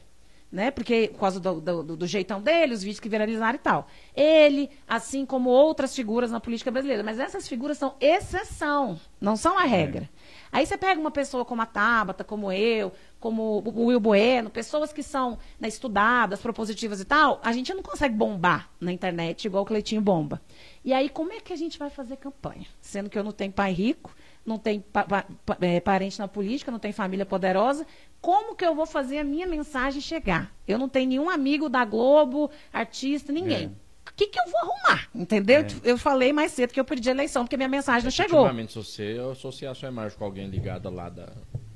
Né? Porque, por causa do, do, do, jeitão dele, os vídeos que viralizaram e tal. Ele, assim como outras figuras na política brasileira. Mas essas figuras são exceção, não são a regra. É. Aí você pega uma pessoa como a Tabata, como eu, como o Will Bueno, pessoas que são né, estudadas, propositivas e tal, a gente não consegue bombar na internet igual o Cleitinho bomba. E aí, como é que a gente vai fazer campanha? Sendo que eu não tenho pai rico, não tem pa pa é, parente na política, não tem família poderosa. Como que eu vou fazer a minha mensagem chegar? Eu não tenho nenhum amigo da Globo, artista, ninguém. É. O que, que eu vou arrumar? Entendeu? É. Eu falei mais cedo que eu perdi a eleição, porque minha mensagem não chegou. se você associar sua imagem com alguém ligada lá da,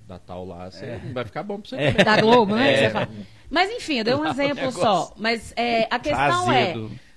da tal lá, você é. vai ficar bom pra você. É. Da Globo, né? É. Mas enfim, eu dei um exemplo só. Mas é, a questão é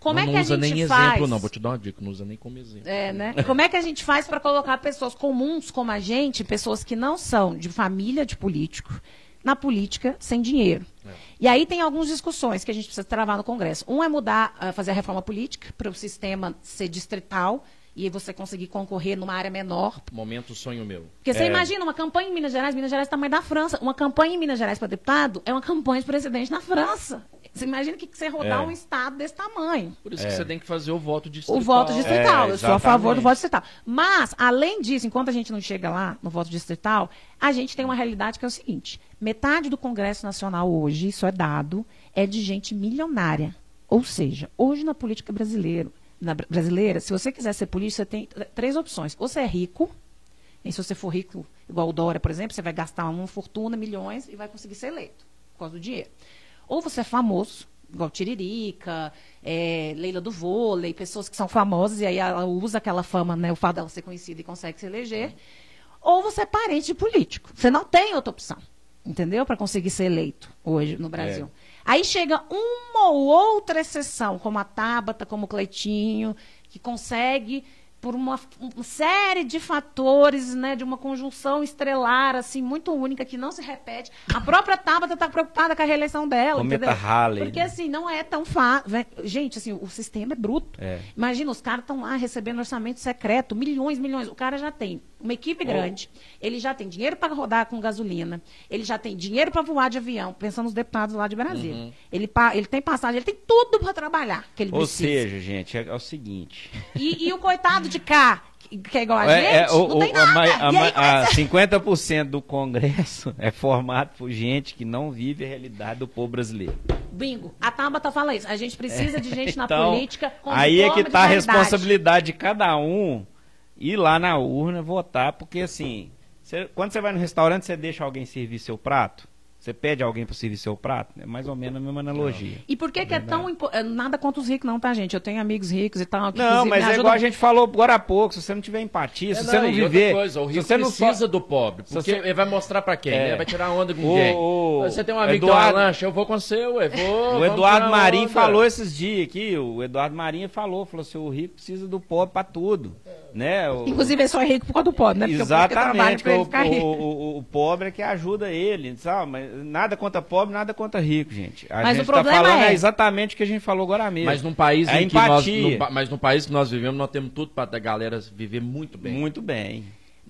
como não, é que não a gente nem faz? exemplo, não. Vou te dar uma dica, não usa nem como exemplo. É, né? Como é que a gente faz para colocar pessoas comuns como a gente, pessoas que não são de família de político, na política sem dinheiro? É. E aí tem algumas discussões que a gente precisa travar no Congresso. Um é mudar, uh, fazer a reforma política para o sistema ser distrital e você conseguir concorrer numa área menor. Momento sonho meu. Porque você é. imagina uma campanha em Minas Gerais, Minas Gerais é tamanho da França. Uma campanha em Minas Gerais para deputado é uma campanha de presidente na França. Você imagina que você rodar é. um estado desse tamanho. Por isso é. que você tem que fazer o voto distrital. O voto distrital. É, eu sou a favor do voto distrital. Mas, além disso, enquanto a gente não chega lá no voto distrital, a gente tem uma realidade que é o seguinte: metade do Congresso Nacional hoje, isso é dado, é de gente milionária. Ou seja, hoje na política brasileira, na brasileira, se você quiser ser político, você tem três opções. Ou você é rico, e se você for rico, igual o Dória, por exemplo, você vai gastar uma fortuna, milhões, e vai conseguir ser eleito, por causa do dinheiro. Ou você é famoso, igual Tiririca, é, Leila do Vôlei, pessoas que são famosas e aí ela usa aquela fama, né, o fato dela ser conhecida e consegue se eleger. Ou você é parente de político. Você não tem outra opção, entendeu? Para conseguir ser eleito hoje no Brasil. É. Aí chega uma ou outra exceção, como a Tabata, como o Cleitinho, que consegue por uma, uma, série de fatores, né, de uma conjunção estrelar, assim, muito única, que não se repete. A própria Tabata está preocupada com a reeleição dela, Cometa entendeu? Halley. Porque, assim, não é tão fácil. Gente, assim, o sistema é bruto. É. Imagina, os caras estão lá recebendo orçamento secreto, milhões, milhões. O cara já tem uma equipe grande, ele já tem dinheiro para rodar com gasolina, ele já tem dinheiro para voar de avião, pensando nos deputados lá de Brasília. Uhum. Ele, ele tem passagem, ele tem tudo para trabalhar que ele Ou precisa. seja, gente, é, é o seguinte. E, e o coitado de cá, que é igual a É, gente, é, o- não tem a nada. a ma- aí a começa- 50% do Congresso é formado por gente que não vive a realidade do povo brasileiro. Bingo. A Tabata fala isso. A gente precisa de gente na Então, política com aí é que está a responsabilidade de cada um ir lá na urna votar, porque assim, cê- quando você vai no restaurante, você deixa alguém servir seu prato? Você pede alguém para servir seu prato? É mais ou menos a mesma analogia. E por que, que é tão impo- é, Nada contra os ricos, não, tá, gente? Eu tenho amigos ricos e tal. que, Não, mas é igual a gente falou agora há pouco, se você não tiver empatia, se É, você não outra viver, coisa, o se rico você não precisa do pobre, porque você- ele vai mostrar pra quem? É. Ele vai tirar onda com O- quem? o- Você tem um amigo que Eduardo- uma lancha, eu vou com você, ué, vou. O Eduardo Marinho falou esses dias aqui, o Eduardo Marinho falou, falou assim, o rico precisa do pobre para tudo, né? O- Inclusive, ele só é rico por causa do pobre, né? Porque o pobre que trabalha Exatamente, pra ele o, ficar rico. o- o- o pobre é que ajuda ele, sabe? Mas nada contra pobre, nada contra rico, gente. A Mas gente o problema tá falando é- exatamente o que a gente falou agora mesmo. Mas num país É em que nós, empatia. no mas num país que nós vivemos, nós temos tudo para a galera viver muito bem. Muito bem.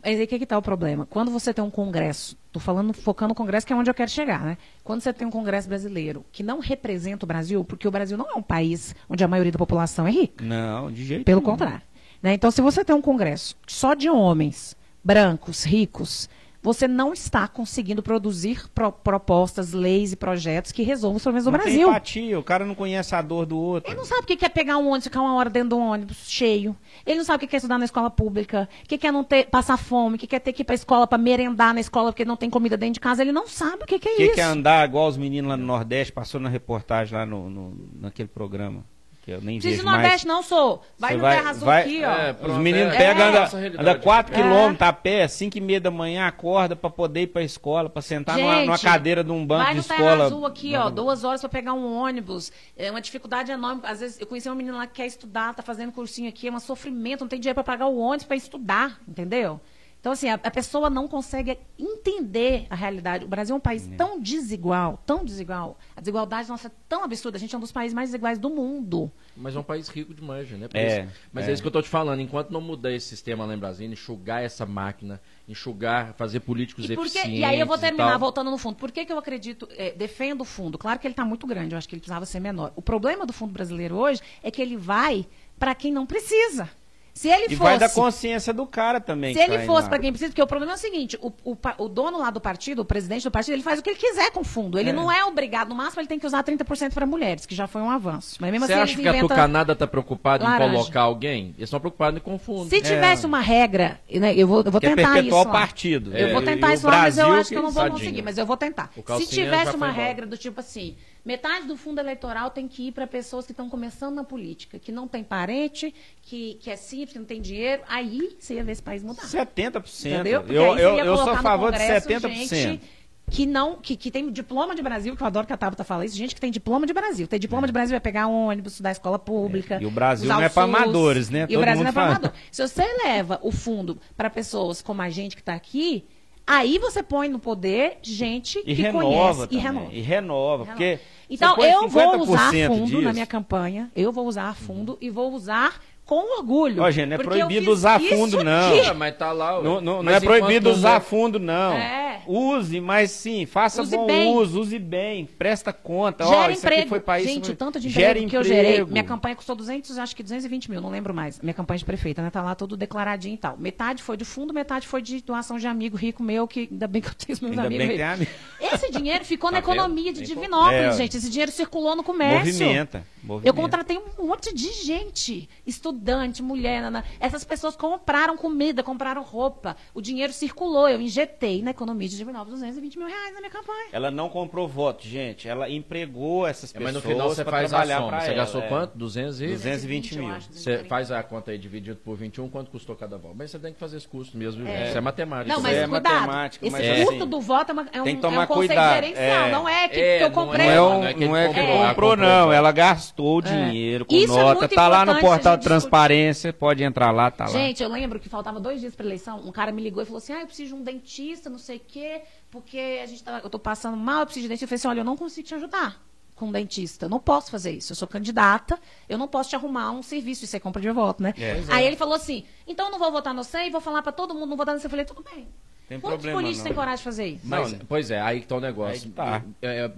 Mas aí o que que tá o problema? Quando você tem um congresso, tô falando, focando no congresso, que é onde eu quero chegar, né? Quando você tem um congresso brasileiro que não representa o Brasil, porque o Brasil não é um país onde a maioria da população é rica. Não, de jeito Pelo nenhum. contrário. né? Então, se você tem um congresso só de homens brancos, ricos, você não está conseguindo produzir pro- propostas, leis e projetos que resolvam os problemas do Não tem Brasil. empatia, o cara não conhece a dor do outro. Ele não sabe o que é pegar um ônibus, ficar uma hora dentro de um ônibus cheio. Ele não sabe o que é estudar na escola pública, o que é não ter, passar fome, o que é ter que ir para a escola para merendar na escola porque não tem comida dentro de casa. Ele não sabe o que que é O que, isso. que é andar igual os meninos lá no Nordeste, passou na reportagem lá no, no- naquele programa, que eu nem Precisa vejo do Nordeste, mais. não sou. Vai Você no vai- Terra Azul vai- aqui, ó. É, Os Pronto, meninos é- pegam, é anda, anda 4 É. quilômetros a pé, 5 e meia da manhã, acorda pra poder ir pra escola, pra sentar numa, Gente, numa cadeira de um banco Vai de no Terra escola. Azul aqui, ó, duas horas para pegar um ônibus. É uma dificuldade enorme. Às vezes, eu conheci uma menina lá que quer estudar, tá fazendo cursinho aqui, é um sofrimento, não tem dinheiro para pagar o ônibus para estudar, entendeu? Então, assim, a, a pessoa não consegue entender a realidade. O Brasil é um país tão desigual, tão desigual. A desigualdade nossa é tão absurda. A gente é um dos países mais desiguais do mundo. Mas é um país rico demais, né? Por É, isso- Mas é. é. isso que eu tô te falando. Enquanto não mudar esse sistema lá em Brasília, enxugar essa máquina, enxugar, fazer políticos E, por que- eficientes. e aí eu vou terminar voltando no fundo. Por que, que eu acredito, é, defendo o fundo? Claro que ele está muito grande, eu acho que ele precisava ser menor. O problema do fundo brasileiro hoje é que ele vai para quem não precisa. Se ele E fosse. vai da consciência do cara também. Se ele fosse para quem precisa, porque o problema é o seguinte: o, o o dono lá do partido, o presidente do partido, ele faz o que ele quiser com o fundo. Ele É. não é obrigado, no máximo ele tem que usar 30% para mulheres, que já foi um avanço. Mas mesmo Você assim, acha que a Tucanada está preocupada em colocar alguém? Eles estão preocupados em confundir. Se tivesse uma regra, né, eu vou, eu vou é tentar perpetuar isso. o lá. partido. Eu É, vou e- tentar e isso lá, mas eu acho que eu não vou tadinho. conseguir. Mas eu vou tentar. Se tivesse uma regra do tipo assim, metade do fundo eleitoral tem que ir para pessoas que estão começando na política, que não tem parente, que, que é simples, que não tem dinheiro, aí você ia ver esse país mudar. 70%. Entendeu? Porque Eu, eu, eu sou a favor de Congresso 70%. gente Que, não, que, que tem diploma de Brasil, que eu adoro que a Tabata fala isso, gente que tem diploma de Brasil. Tem diploma de Brasil vai pegar ônibus, estudar escola pública. É. E o Brasil não é SUS. amadores, né? E Todo o Brasil mundo não é pra fala. amador. Se você leva o fundo para pessoas como a gente que está aqui, aí você põe no poder gente E que renova conhece também. e renova. E renova, porque Então, você põe eu vou usar 50% fundo na disso. minha campanha, eu vou usar fundo e vou usar com orgulho. Ó, gente, não é proibido usar fundo, não. mas tá lá. Não, não- não é proibido usar fundo, não. É. Use, mas sim, faça Use bom bem. uso, use bem, presta conta. Gera isso emprego. foi para. Gente, foi- o tanto de Gera emprego que eu gerei. Minha campanha custou 200, acho que 220 mil, não lembro mais. Minha campanha de prefeita, né? Tá lá tudo declaradinho e tal. Metade foi de fundo, metade foi de doação de amigo rico meu, que ainda bem que eu tenho os meus Ainda amigos bem que amigo. Esse dinheiro ficou na Tá economia de Divinópolis, É. gente. Esse dinheiro circulou no comércio. Movimenta. Eu movimenta. contratei um monte de gente, estudante, mulher, nana. essas pessoas compraram comida, compraram roupa, o dinheiro circulou, eu injetei na economia de Divinópolis 220 mil reais na minha campanha. Ela não comprou voto, gente. Ela empregou essas É, pessoas mas no final você faz a trabalhar soma. Você ela, gastou é. quanto? 200 e... 220 eu mil. acho, Você 240. faz a conta aí dividido por 21, quanto custou cada voto? Mas você tem que fazer esse custo mesmo, viu? É. Isso é matemática. Não, mas é cuidado. matemática, Esse mas custo assim, do voto é, uma- é um, tem que tomar é um conceito cuidado, gerencial. é. Não é que, É, que eu é- comprei. Não é, um, Não é que não é que comprou, comprou, comprou, não. Ela gastou dinheiro com Isso é nota. tá lá no portal Transparência. Pode entrar lá, tá lá. Gente, eu lembro que faltava dois dias para eleição. Um cara me ligou e falou assim: Ah, eu preciso de um dentista, não sei o quê, porque a gente tá, eu tô passando mal, eu preciso de dentista. Eu falei assim: Olha, eu não consigo te ajudar. com um dentista. Eu não posso fazer isso. Eu sou candidata, eu não posso te arrumar um serviço. Isso é compra de voto, né? É. Aí ele falou assim: então eu não vou votar no você e vou falar para todo mundo não votar no você. Eu falei: tudo bem. Tem Muitos problema políticos não. têm coragem de fazer isso. Mas, Não, pois é, aí que tá o negócio. tá. É, é,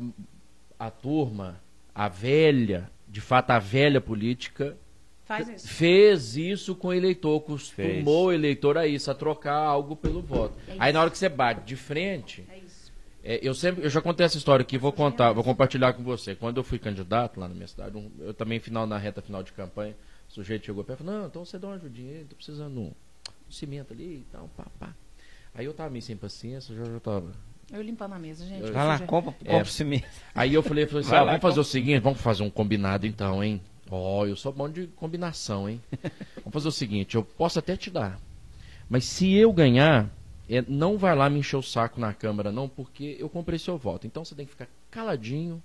a turma, a velha, de fato a velha política, Faz isso. fez isso com o eleitor, acostumou Fez. o eleitor a isso, a trocar algo pelo voto. É aí na hora que você bate de frente, É isso. é, eu sempre, eu já contei essa história aqui, vou contar, vou compartilhar com você. Quando eu fui candidato lá na minha cidade, um- eu também final na reta final de campanha, o sujeito chegou perto e falou: "Não, então você dá uma ajudinha, tô precisando um, um cimento ali e tal, pá, pá". Aí eu tava meio sem paciência, já já tava Eu limpando a mesa, gente. Eu- Vai lá, compra, É. compra o cimento. Aí eu falei, falei assim, ah, lá, vamos fazer o seguinte, vamos fazer um combinado então, hein? Ó, eu sou bom de combinação, hein? vamos fazer o seguinte, eu posso até te dar, mas se eu ganhar, é, não vai lá me encher o saco na Câmara, não, porque eu comprei seu voto. Então você tem que ficar caladinho,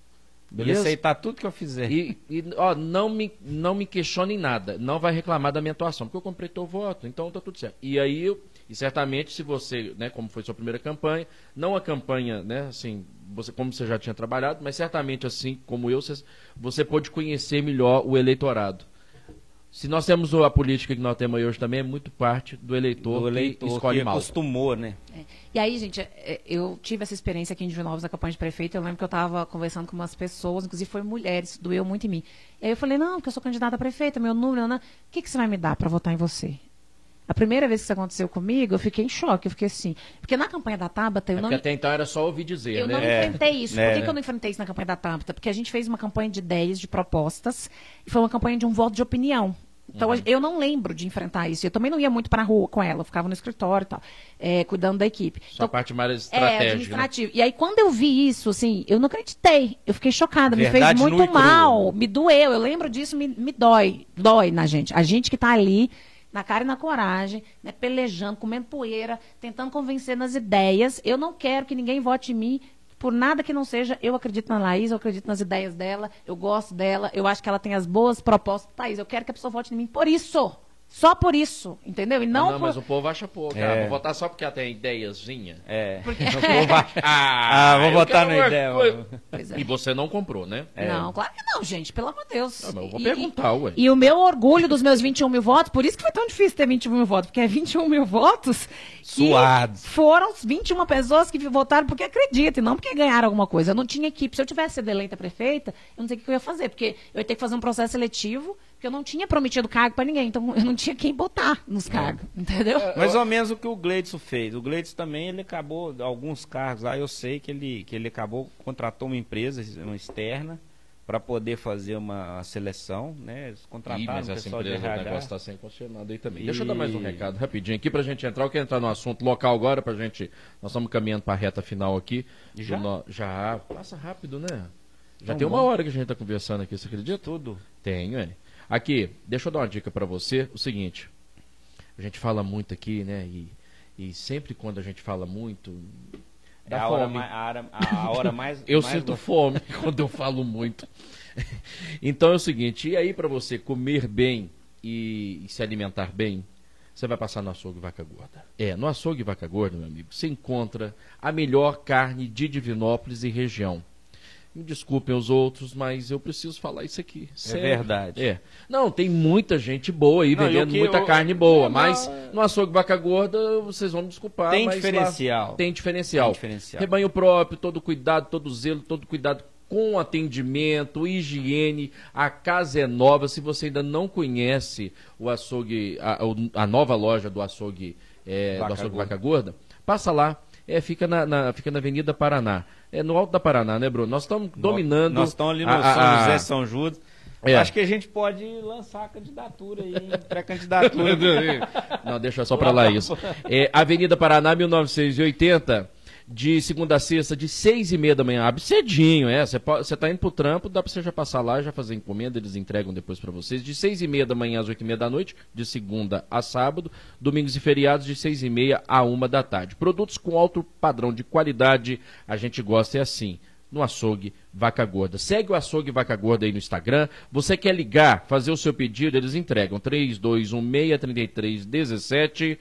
E beleza? aceitar tudo que eu fizer. E, e, ó, não me, não me questione em nada. Não vai reclamar da minha atuação, porque eu comprei teu voto, então tá tudo certo. E aí, eu- e certamente, se você, né, como foi sua primeira campanha, não a campanha, né, assim, você, como você já tinha trabalhado, mas certamente, assim como eu, você, você pôde conhecer melhor o eleitorado. Se nós temos a política que nós temos aí hoje também, é muito parte do eleitor, o eleitor que escolhe que mal. acostumou, né? E aí, gente, é, eu tive essa experiência aqui em Divinópolis, na campanha de prefeito. Eu lembro que eu estava conversando com umas pessoas, inclusive foi mulheres, doeu muito em mim. E aí eu falei, não, porque eu sou candidata a prefeita, meu número, não. O que, que você vai me dar para votar em você? A primeira vez que isso aconteceu comigo, eu fiquei em choque, eu fiquei assim. Porque na campanha da Tabata, eu É não. porque até então era só ouvir dizer, Eu né? não É. enfrentei isso. É, Por que, né? que eu não enfrentei isso na campanha da Tabata? Porque a gente fez uma campanha de ideias, de propostas, e foi uma campanha de um voto de opinião. Então, Uhum. eu não lembro de enfrentar isso. Eu também não ia muito para a rua com ela, eu ficava no escritório e tal, é, cuidando da equipe. Só a Então, parte mais é, estratégica. né? administrativo. E aí, quando eu vi isso, assim, eu não acreditei. Eu fiquei chocada. me Verdade fez nua muito mal. Me doeu. Eu lembro disso, me, me dói. Dói na gente. A gente que tá ali, na cara e na coragem, né, pelejando, comendo poeira, tentando convencer nas ideias. Eu não quero que ninguém vote em mim por nada que não seja. Eu acredito na Laís, eu acredito nas ideias dela, eu gosto dela, eu acho que ela tem as boas propostas. Thaís, eu quero que a pessoa vote em mim por isso. Só por isso, entendeu? E não, Não, não, por... mas o povo acha pouco. É. Ah, vou votar só porque ela tem ideiazinha. É. Porque- Ah, vou eu botar quero na uma ideia. coisa. Pois é. E você não comprou, né? Não, claro que não, gente, pelo amor de Deus. Ah, mas eu vou E- perguntar, ué. E o meu orgulho dos meus 21 mil votos, por isso que foi tão difícil ter 21 mil votos, porque é 21 mil votos que Suados. foram os 21 pessoas que votaram porque acreditam e não porque ganharam alguma coisa. Eu não tinha equipe. Se eu tivesse sido eleita prefeita, eu não sei o que eu ia fazer, porque eu ia ter que fazer um processo seletivo, porque eu não tinha prometido cargo para ninguém, então eu não tinha quem botar nos cargos, entendeu? Mais ou menos o que o Gleidson fez. O Gleidson também, ele acabou, alguns cargos lá, eu sei que ele, que ele acabou, contratou uma empresa uma externa para poder fazer uma seleção, né? Eles Ih, contrataram mas essa pessoal de empresa, o RH. negócio está sem concessionado aí também. E- Deixa eu dar mais um recado rapidinho aqui pra gente entrar. Eu quero entrar no assunto local agora pra gente. Nós estamos caminhando pra reta final aqui. Já? no- Já. Passa rápido, né? Já Tão tem uma bom. hora que a gente tá conversando aqui, você acredita? Tudo. Tenho, é. Aqui, deixa eu dar uma dica pra você. O seguinte. A gente fala muito aqui, né? E, e sempre quando a gente fala muito. É Dá a hora, fome. mais, a, hora, a hora mais. Eu mais sinto go- fome quando eu falo muito. Então é o seguinte, e aí para você comer bem e, e se alimentar bem, você vai passar no açougue Vaca Gorda. É, no açougue Vaca Gorda, meu amigo, você encontra a melhor carne de Divinópolis e região. Me desculpem os outros, mas eu preciso falar isso aqui. sério. verdade. É. Não, tem muita gente boa aí Não, e vendendo que muita eu- carne boa, Não, mas não, no açougue Vaca Gorda, vocês vão me desculpar. Tem diferencial. Tem diferencial. Tem diferencial. Rebanho próprio, todo cuidado, todo zelo, todo cuidado com atendimento, higiene. A casa é nova. Se você ainda não conhece o açougue, a, a nova loja do açougue, é, Vaca do açougue Gorda. Vaca Gorda, passa lá. É, fica, na, na- fica na Avenida Paraná. É no alto da Paraná, né, Bruno? Nós estamos dominando. Nós estamos ali no a- São a- José, São Judas. É. Acho que a gente pode lançar a candidatura aí, pré-candidatura. Não, deixa só pra lá isso. É, Avenida Paraná, 1980, de segunda a sexta, de seis e meia da manhã. Abre cedinho, é. Você tá indo pro trampo, dá pra você já passar lá, já fazer encomenda, eles entregam depois pra vocês. De seis e meia da manhã às oito e meia da noite, de segunda a sábado. Domingos e feriados, de seis e meia a uma da tarde. Produtos com alto padrão de qualidade, a gente gosta é assim no açougue Vaca Gorda. Segue o açougue Vaca Gorda aí no Instagram. Você quer ligar, fazer o seu pedido, eles entregam 3216-3317.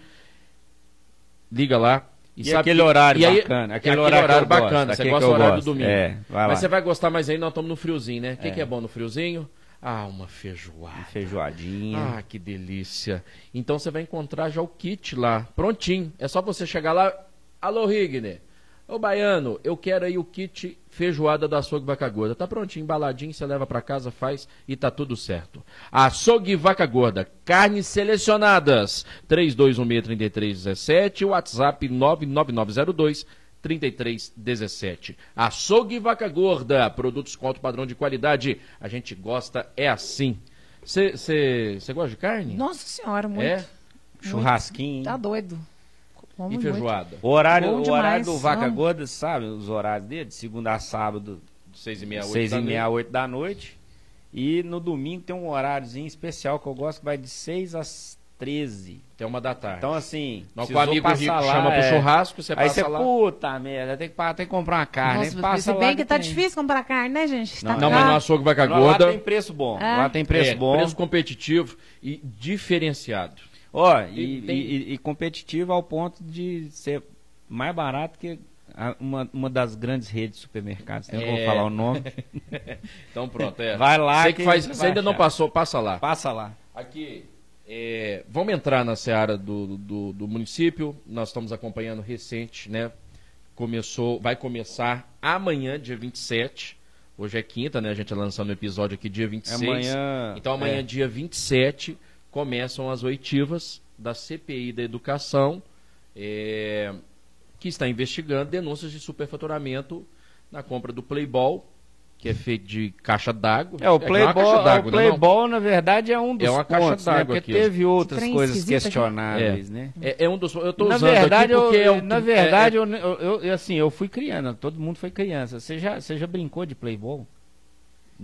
Liga lá E, e aquele horário e aí, bacana. Aquele, aquele horário, horário bacana. Você gosta do horário gosto. do domingo. É, Mas você vai gostar mais aí, nós estamos no friozinho, né? O que, é. que é bom no friozinho? Ah, uma feijoada. Uma feijoadinha. Ah, que delícia. Então você vai encontrar já o kit lá, prontinho. É só você chegar lá. Alô, Rigner. Ô, Baiano, eu quero aí o kit feijoada da Açougue Vaca Gorda. Tá prontinho, embaladinho, você leva para casa, faz e tá tudo certo. Açougue Vaca Gorda, carnes selecionadas. 3216-3317, WhatsApp 99902 3317. Açougue Vaca Gorda, produtos com alto padrão de qualidade. A gente gosta, é assim. Você gosta de carne? Nossa senhora, muito. É? Muito. Churrasquinho. Tá doido. Como e feijoada? O horário, o horário do Vaca Vamos. Gorda, sabe? Os horários dele, de segunda a sábado, seis e meia, oito, seis e meia, oito da noite. E no domingo tem um horáriozinho especial que eu gosto que vai de 6 às 13. Até uma da tarde. Então, assim. Não, com o amigo rico lá, chama é... pro churrasco, você Aí passa você, lá. puta merda, tem que, tem que comprar uma carne. Nossa, passa se bem que, que tá tem. difícil comprar carne, né, gente? Não, tá não mas no açougue vaca gorda. Lá tem preço bom. É. Lá tem preço é, bom. Preço competitivo e diferenciado. Ó, e, e, e, e, competitivo ao ponto de ser mais barato que uma, uma das grandes redes de supermercados. Não é... vou falar o nome. então pronto, é. Vai lá. Você que faz, você ainda não passou, passa lá. Passa lá. Aqui, é, vamos entrar na seara do, do, do, município. Nós estamos acompanhando recente, né? Começou, vai começar amanhã, dia 27. Hoje é quinta, né? A gente está lançando o episódio aqui dia 26. Amanhã. Então amanhã, é. dia 27, começam as oitivas da CPI da Educação, é, que está investigando denúncias de superfaturamento na compra do Playball, que é feito de caixa d'água. É, o Playball, é o Playball na verdade, é um dos é uma pontos, caixa né? d'água Porque teve outras coisas questionáveis, é. né? É, é, um dos... Eu estou usando verdade, aqui porque eu, é um, Na verdade, eu, eu, eu, assim, eu fui criança, todo mundo foi criança. Você já, você já brincou de Playball?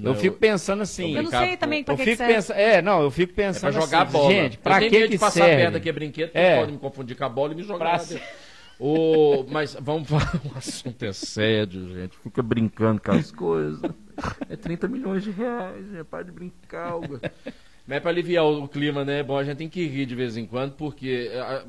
Eu fico pensando assim. Eu não sei também pra eu que fico que pensando, É, não, eu fico pensando. É pra jogar assim, bola. Gente, pra eu que que passar serve? perto aqui é brinquedo, É. pode me confundir com a bola e me jogar. Pra. O, mas vamos falar, o assunto é sério, gente. Fica brincando com as coisas. É 30 milhões de reais, é para de brincar. Algo. Mas é para aliviar o clima, né? Bom, a gente tem que rir de vez em quando, porque. ah,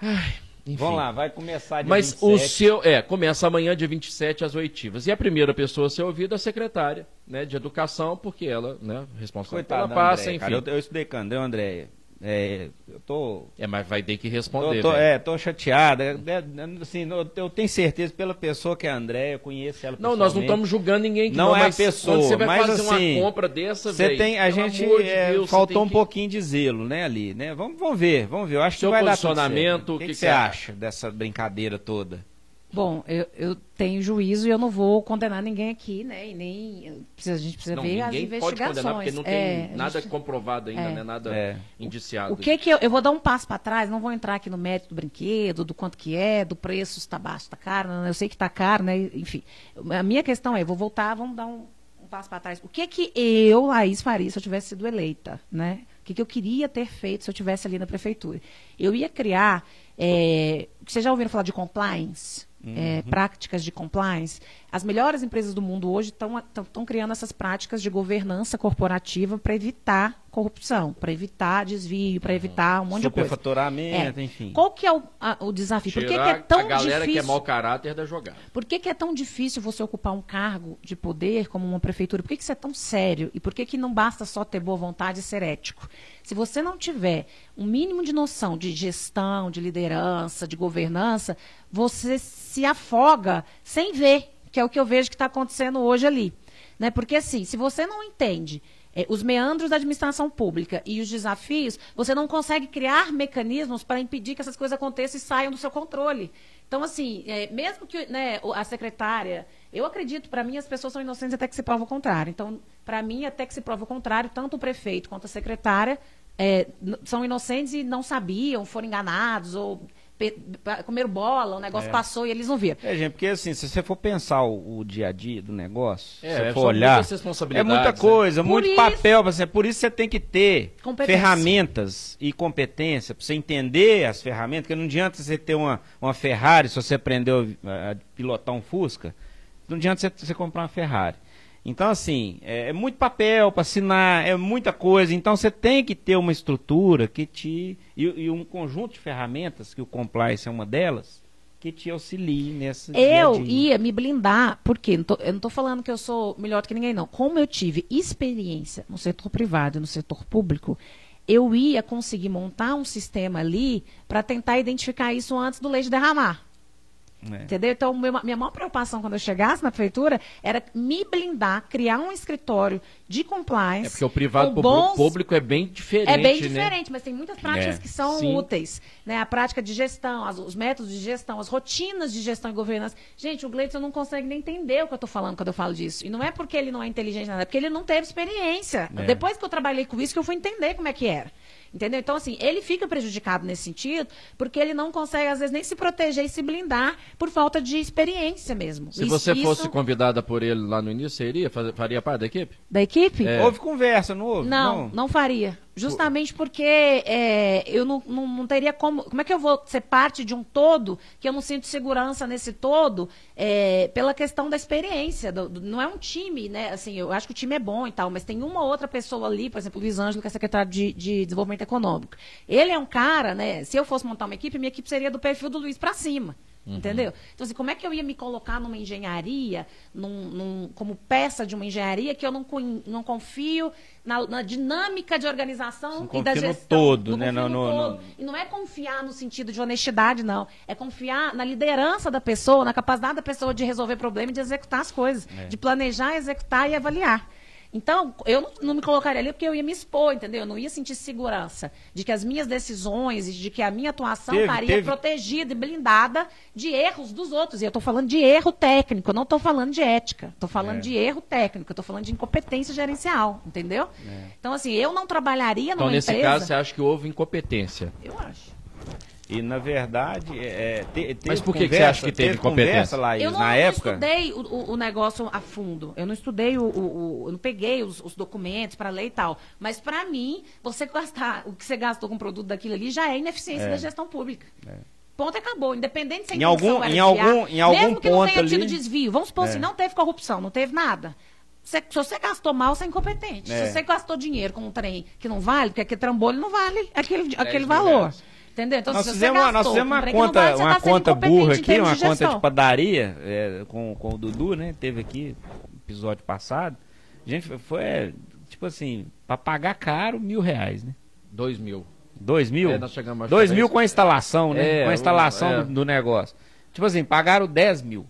Ai, enfim. Vamos lá, vai começar dia Mas 27. o seu. É, começa amanhã, dia 27, às oitivas. E a primeira pessoa a ser ouvida é a secretária né, de educação, porque ela, né, responsável Coitada pela Andréia, enfim. cara, eu, eu estudei com a André, Andréia. É, eu tô. É, mas vai ter que tô, responder. tô- velho. é, tô chateada. É, é, assim, eu, eu tenho certeza pela pessoa que é a Andréia, eu conheço ela Não, nós não estamos julgando ninguém aqui, Não é a pessoa, quando você vai mas fazer assim, uma compra dessa, Você tem, a gente de é, Deus, faltou um que- pouquinho de zelo, né, ali, né? Vamos, vamos ver, vamos ver. Eu acho Seu que vai dar tudo certo. O que, que que que você acha dessa brincadeira toda? Bom, eu, eu tenho juízo e eu não vou condenar ninguém aqui, né? E nem. precisa- A gente precisa Não, ver as ninguém pode investigações. condenar, porque não tem É, nada gente- comprovado ainda, é. né? Nada É. indiciado. O que que eu, eu vou dar um passo para trás, não vou entrar aqui no mérito do brinquedo, do quanto que é, do preço, se está baixo, está caro, não, eu sei que está caro, né? Enfim, a minha questão é, vou voltar, vamos dar um, um passo para trás. O que que eu, Laís, faria se eu tivesse sido eleita, né? O que, que eu queria ter feito se eu tivesse ali na prefeitura? Eu ia criar, é, vocês já ouviram falar de compliance? É, práticas de compliance. As melhores empresas do mundo hoje estão criando essas práticas de governança corporativa para evitar corrupção, para evitar desvio, para evitar um monte de coisa. Superfaturamento, É. enfim. Qual que é o, a- o desafio? Por que, que Tirar é tão a galera difícil? que é mau caráter da jogada. Por que, que é tão difícil você ocupar um cargo de poder como uma prefeitura? Por que, que isso é tão sério? E por que, que não basta só ter boa vontade e ser ético? Se você não tiver um mínimo de noção de gestão, de liderança, de governança, você se afoga sem ver, que é o que eu vejo que está acontecendo hoje ali. Né? Porque, assim, se você não entende é, os meandros da administração pública e os desafios, você não consegue criar mecanismos para impedir que essas coisas aconteçam e saiam do seu controle. Então, assim, é, mesmo que né, a secretária. Eu acredito, para mim, as pessoas são inocentes até que se prova o contrário. Então, para mim, até que se prova o contrário, tanto o prefeito quanto a secretária é, são inocentes e não sabiam, foram enganados, ou comeram bola, o negócio passou e eles não viram. É, gente, porque assim, se você for pensar o, o dia a dia do negócio, se É, você é, for olhar, é muita né? coisa, muito isso- papel, você, por isso você tem que ter ferramentas e competência para você entender as ferramentas, porque não adianta você ter uma, uma Ferrari se você aprendeu a, a pilotar um Fusca, não adianta você, você comprar uma Ferrari. Então, assim, é, é muito papel para assinar, é muita coisa. Então, você tem que ter uma estrutura que te. E, e, um conjunto de ferramentas, que o compliance é uma delas, que te auxilie nessa. Eu dia -dia. ia me blindar, porque não tô, eu não estou falando que eu sou melhor do que ninguém, não. Como eu tive experiência no setor privado e no setor público, eu ia conseguir montar um sistema ali para tentar identificar isso antes do leite derramar. É. Entendeu? Então, meu, minha maior preocupação quando eu chegasse na prefeitura era me blindar, criar um escritório de compliance. É porque o privado bons... público é bem diferente. É bem né? diferente, mas tem muitas práticas é. que são Sim. úteis. Né? A prática de gestão, as, os métodos de gestão, as rotinas de gestão e governança. Gente, o Gleison não consegue nem entender o que eu estou falando quando eu falo disso. E não é porque ele não é inteligente, nada, é porque ele não teve experiência. É. Depois que eu trabalhei com isso, que eu fui entender como é que era. Entendeu? Então, assim, ele fica prejudicado nesse sentido, porque ele não consegue, às vezes, nem se proteger e se blindar por falta de experiência mesmo. Se isso, você fosse convidada por ele lá no início, iria, faria parte da equipe? Da equipe? É. Houve conversa, não houve? Não, não, não faria. Justamente porque é, eu não, não, não, teria como. Como é que eu vou ser parte de um todo que eu não sinto segurança nesse todo é, pela questão da experiência? Do, do, não é um time, né? Assim, eu acho que o time é bom e tal, mas tem uma outra pessoa ali, por exemplo, o Luiz Ângelo, que é secretário de, de Desenvolvimento Econômico. Ele é um cara, né? Se eu fosse montar uma equipe, minha equipe seria do perfil do Luiz para cima. Uhum. Entendeu? Então, assim, como é que eu ia me colocar numa engenharia, num, num, como peça de uma engenharia, que eu não, não confio na, na dinâmica de organização e da gestão. todo, né? No, no, todo. No... E não é confiar no sentido de honestidade, não. É confiar na liderança da pessoa, na capacidade da pessoa de resolver problema e de executar as coisas. É. De planejar, executar e avaliar. Então, eu não, não, me colocaria ali porque eu ia me expor, entendeu? Eu não ia sentir segurança de que as minhas decisões e de que a minha atuação teve, estaria teve... protegida e blindada de erros dos outros. E eu estou falando de erro técnico, eu não estou falando de ética. Estou falando é. de erro técnico, estou falando de incompetência gerencial, entendeu? É. Então, assim, eu não trabalharia então, numa empresa... Então, nesse caso, você acha que houve incompetência? Eu acho. E, na verdade, é, te, Mas por que, conversa, que você acha que teve, teve competência? Laís, eu não, na eu época? não estudei o, o, negócio a fundo. Eu não estudei o. o, o eu não peguei os, os documentos para ler e tal. Mas, para mim, você gastar o que você gastou com o produto daquilo ali já é ineficiência é. da gestão pública. É. Ponto acabou. Independente se a em algum, em algum, em algum mesmo que não tenha ali... tido desvio. Vamos supor é. assim, não teve corrupção, não teve nada. se você gastou mal, você é incompetente. É. Se você gastou dinheiro com um trem que não vale, porque aquele trambolho não vale aquele, aquele valor. Reais. Entendeu? Então, nós fizemos, gastou, nós fizemos uma conta, uma tá conta burra aqui, uma de conta de padaria é, com, com o Dudu, né? Teve aqui episódio passado. Gente, foi tipo assim, para pagar caro, mil reais, né? Dois mil. Dois mil? É, nós chegamos Dois mil com a instalação, né? É, com a instalação é. do, do, negócio. Tipo assim, pagaram dez mil.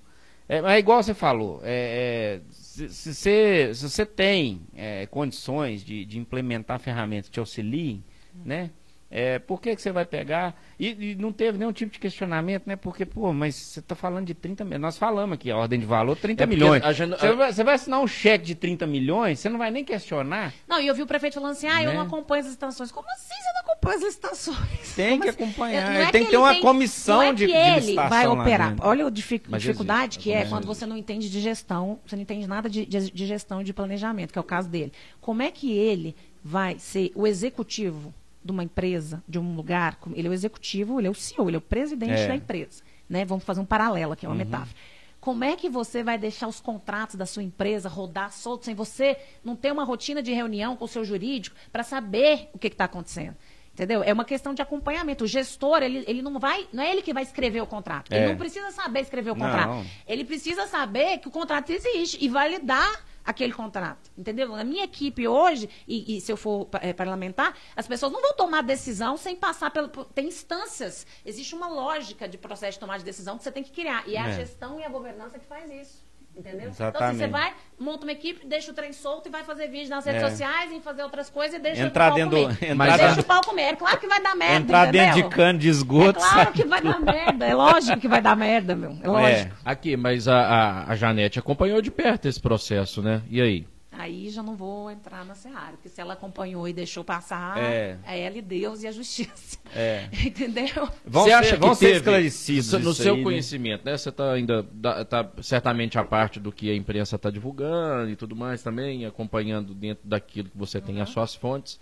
É, mas é igual você falou, é, é se, se, você, se você tem é, condições de, de implementar ferramentas que te auxiliem, né? É, por que, que você vai pegar? E, e, não teve nenhum tipo de questionamento, né? Porque, pô, mas você está falando de 30 milhões. Nós falamos aqui, a ordem de valor, 30 é milhões. Gente, você, vai, você, vai, assinar um cheque de 30 milhões, você não vai nem questionar. Não, e eu vi o prefeito falando assim, ah, né? eu não acompanho as licitações. Como assim você não acompanha as licitações? Tem Como que assim? acompanhar. É, é tem que ter uma tem, comissão não é de, que ele vai operar. Olha a dificuldade que é quando você não entende de gestão, você não entende nada de, de, de gestão e de planejamento, que é o caso dele. Como é que ele vai ser o executivo de uma empresa, de um lugar, ele é o executivo, ele é o CEO, ele é o presidente é. da empresa. Né? Vamos fazer um paralelo aqui, uma uhum. metáfora. Como é que você vai deixar os contratos da sua empresa rodar soltos sem você não ter uma rotina de reunião com o seu jurídico para saber o que está acontecendo? Entendeu? É uma questão de acompanhamento. O gestor, ele, ele não vai. Não é ele que vai escrever o contrato. É. Ele não precisa saber escrever o contrato. Não. Ele precisa saber que o contrato existe e validar aquele contrato. Entendeu? Na minha equipe hoje, e, e se eu for é, parlamentar, as pessoas não vão tomar decisão sem passar pelo. Tem instâncias. Existe uma lógica de processo de tomar de decisão que você tem que criar. E é, é. a gestão e a governança que faz isso. Entendeu? Exatamente. Então, assim, você vai, monta uma equipe, deixa o trem solto e vai fazer vídeo nas redes é. sociais e fazer outras coisas e deixa entrar o pau dentro, comer. Entrar Mas deixa o pau comer. É claro que vai dar merda. Entrar entendeu? dentro de cano de esgoto. É claro que vai dar merda. É lógico que vai dar merda, meu. É, é. lógico. É. Aqui, mas a, a, a Janete acompanhou de perto esse processo, né? E aí? Aí já não vou entrar na Seara, porque se ela acompanhou e deixou passar, é, é ela e Deus e a justiça. É. Entendeu? Vão você ser, acha que ser esclarecidos no seu aí, né? conhecimento, né? Você está ainda tá certamente a parte do que a imprensa está divulgando e tudo mais também, acompanhando dentro daquilo que você tem uhum. as suas fontes.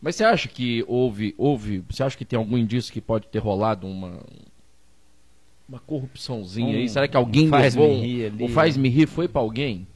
Mas você acha que houve, houve, você acha que tem algum indício que pode ter rolado uma uma corrupçãozinha um, aí? Será que alguém faz levou, me rir ali, o faz me rir foi para alguém?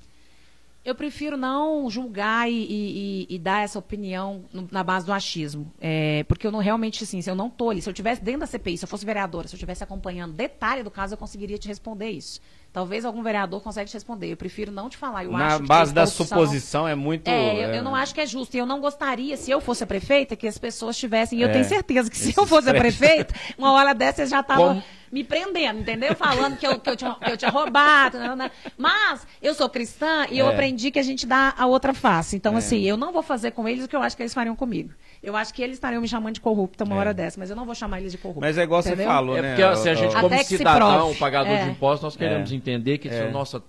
Eu prefiro não julgar e, e, e dar essa opinião no, na base do achismo. É, porque eu não realmente, assim, se eu não tô ali, se eu estivesse dentro da CPI, se eu fosse vereadora, se eu estivesse acompanhando detalhe do caso, eu conseguiria te responder isso. Talvez algum vereador consiga te responder. Eu prefiro não te falar. Eu Na base da suposição é muito. É, eu, é, eu não acho que é justo. E eu não gostaria, se eu fosse a prefeita, que as pessoas tivessem. E eu É. tenho certeza que se eu fosse a prefeita, uma hora dessa já estava Como- me prendendo, entendeu? Falando que eu, que eu, tinha, que eu tinha roubado. né, né. Mas eu sou cristã e eu É. aprendi que a gente dá a outra face. Então, É. assim, eu não vou fazer com eles o que eu acho que eles fariam comigo. Eu acho que eles estariam me chamando de corrupta uma É. hora dessa, mas eu não vou chamar eles de corrupta. Mas é igual você entendeu? falou, É né? porque assim, a gente, como Até cidadão, pagador É. de impostos, nós queremos É. entender que, É. nossa,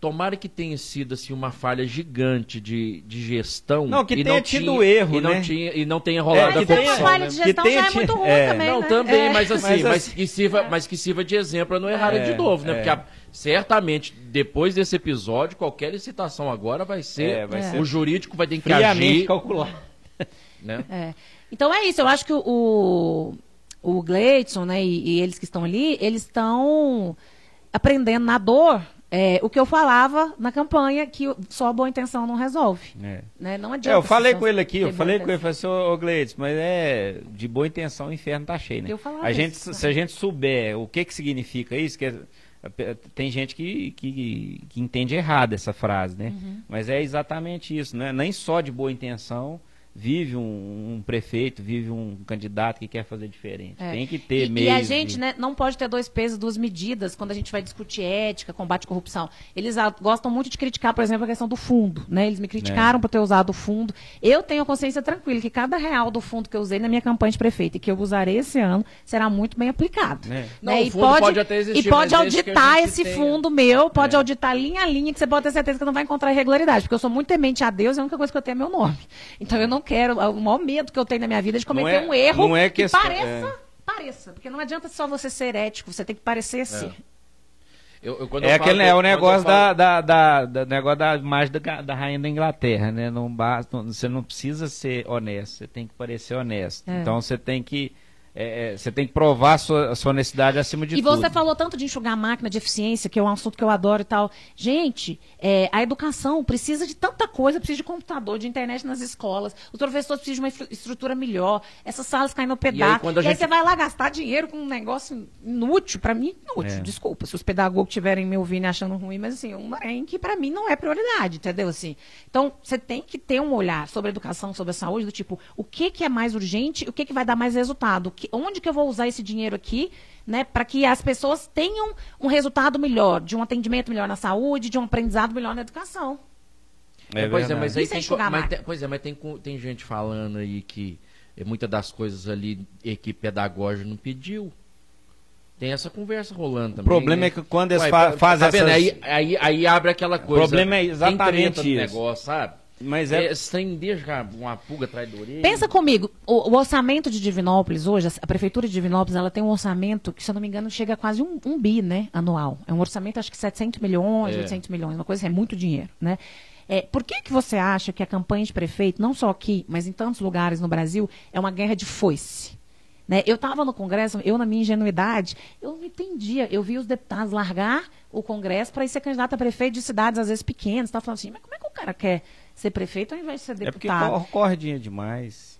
tomara que tenha sido assim, uma falha gigante de, de gestão. Não, que e tenha não tido tinha- erro, e não né? tinha E não tenha rolado É, a que Mas corrupção. falha né? de Que gestão tenha já é muito ruim é. também, Não, né? também, É. mas assim, Mas mas, assim- que sirva, mas que sirva de exemplo para não errar É, de novo, né? é. Porque a- certamente, depois desse episódio, qualquer licitação agora vai ser. É, vai ser o jurídico vai ter que agir. calculado. Né? É. Então é isso, eu acho que o, o Gleidson, né, e, e eles que estão ali, eles estão aprendendo na dor é, o que eu falava na campanha, que só a boa intenção não resolve. É. Né? Não É, adianta. eu falei com ele aqui, eu falei com ele, falei assim, ô Gleides, mas é de boa intenção o inferno tá cheio, né? Eu falava a gente, isso. se a gente souber o que que significa isso, que é- tem gente que, que, que entende errado essa frase, né? Uhum. Mas é exatamente isso, né? Nem só de boa intenção vive um, um prefeito, vive um candidato que quer fazer diferente. É. Tem que ter e, meio. e a gente né, não pode ter dois pesos, duas medidas quando a gente vai discutir ética, combate à corrupção. Eles gostam muito de criticar, por exemplo, a questão do fundo. Né? Eles me É. criticaram por ter usado o fundo. Eu tenho a consciência tranquila que cada real do fundo que eu usei na minha campanha de prefeito e que eu usarei esse ano será muito bem aplicado. É. Não, Né? o E fundo pode, pode até existir, e pode auditar esse tenha- fundo meu, pode É. auditar linha a linha, que você pode ter certeza que não vai encontrar irregularidade, porque eu sou muito temente a Deus e a única coisa que eu tenho é meu nome. Então eu não quero, o maior medo que eu tenho na minha vida é de cometer é- um erro não é que questão- pareça, é. pareça, porque não adianta só você ser ético, você tem que parecer ser. Eu- eu- É falo aquele que é o negócio falo- da, da, da, da- negócio da imagem da, da rainha da Inglaterra, né? Não basta, não- você não precisa ser honesto, você tem que parecer honesto. É. Então você tem que é, é, você tem que provar a sua, a sua honestidade acima de E tudo. você falou tanto de enxugar a máquina, de eficiência, que é um assunto que eu adoro e tal. Gente, é, a educação precisa de tanta coisa, precisa de computador, de internet nas escolas. Os professores precisam de uma estrutura melhor. Essas salas caem no pedaço. e aí gente- você vai lá gastar dinheiro com um negócio inútil. Pra mim, inútil. É. Desculpa se os pedagogos estiverem me ouvindo e achando ruim, mas assim, um trem que pra mim não é prioridade, entendeu? Assim, então, você tem que ter um olhar sobre a educação, sobre a saúde, do tipo, o que, que é mais urgente, o que, que vai dar mais resultado, que, onde que eu vou usar esse dinheiro aqui, né, para que as pessoas tenham um resultado melhor, de um atendimento melhor na saúde, de um aprendizado melhor na educação. É pois é, mas aí é tem, mas tem- pois é, mas tem, tem gente falando aí que é, muitas das coisas ali equipe pedagógica não pediu. Tem essa conversa rolando O também. problema né? é que quando eles Ué, fa- tá fazem vendo? essas... Aí, aí, aí abre aquela coisa. problema é exatamente isso. negócio, sabe? Mas é, Esse trem deixa uma pulga atrás da orelha. Pensa comigo, o, o orçamento de Divinópolis hoje, a prefeitura de Divinópolis, ela tem um orçamento que, se eu não me engano, chega a quase um, um bi, né, anual. É um orçamento, acho que 700 milhões, É. 800 milhões, uma coisa, é muito dinheiro, né? É, por que, que você acha que a campanha de prefeito, não só aqui, mas em tantos lugares no Brasil, é uma guerra de foice? Né? Eu estava no Congresso, eu, na minha ingenuidade, eu não entendia. Eu vi os deputados largar o Congresso para ir ser candidato a prefeito de cidades, às vezes pequenas. Estava falando assim, mas como é que o cara quer ser prefeito ao invés de ser é porque deputado? corre dinheiro demais.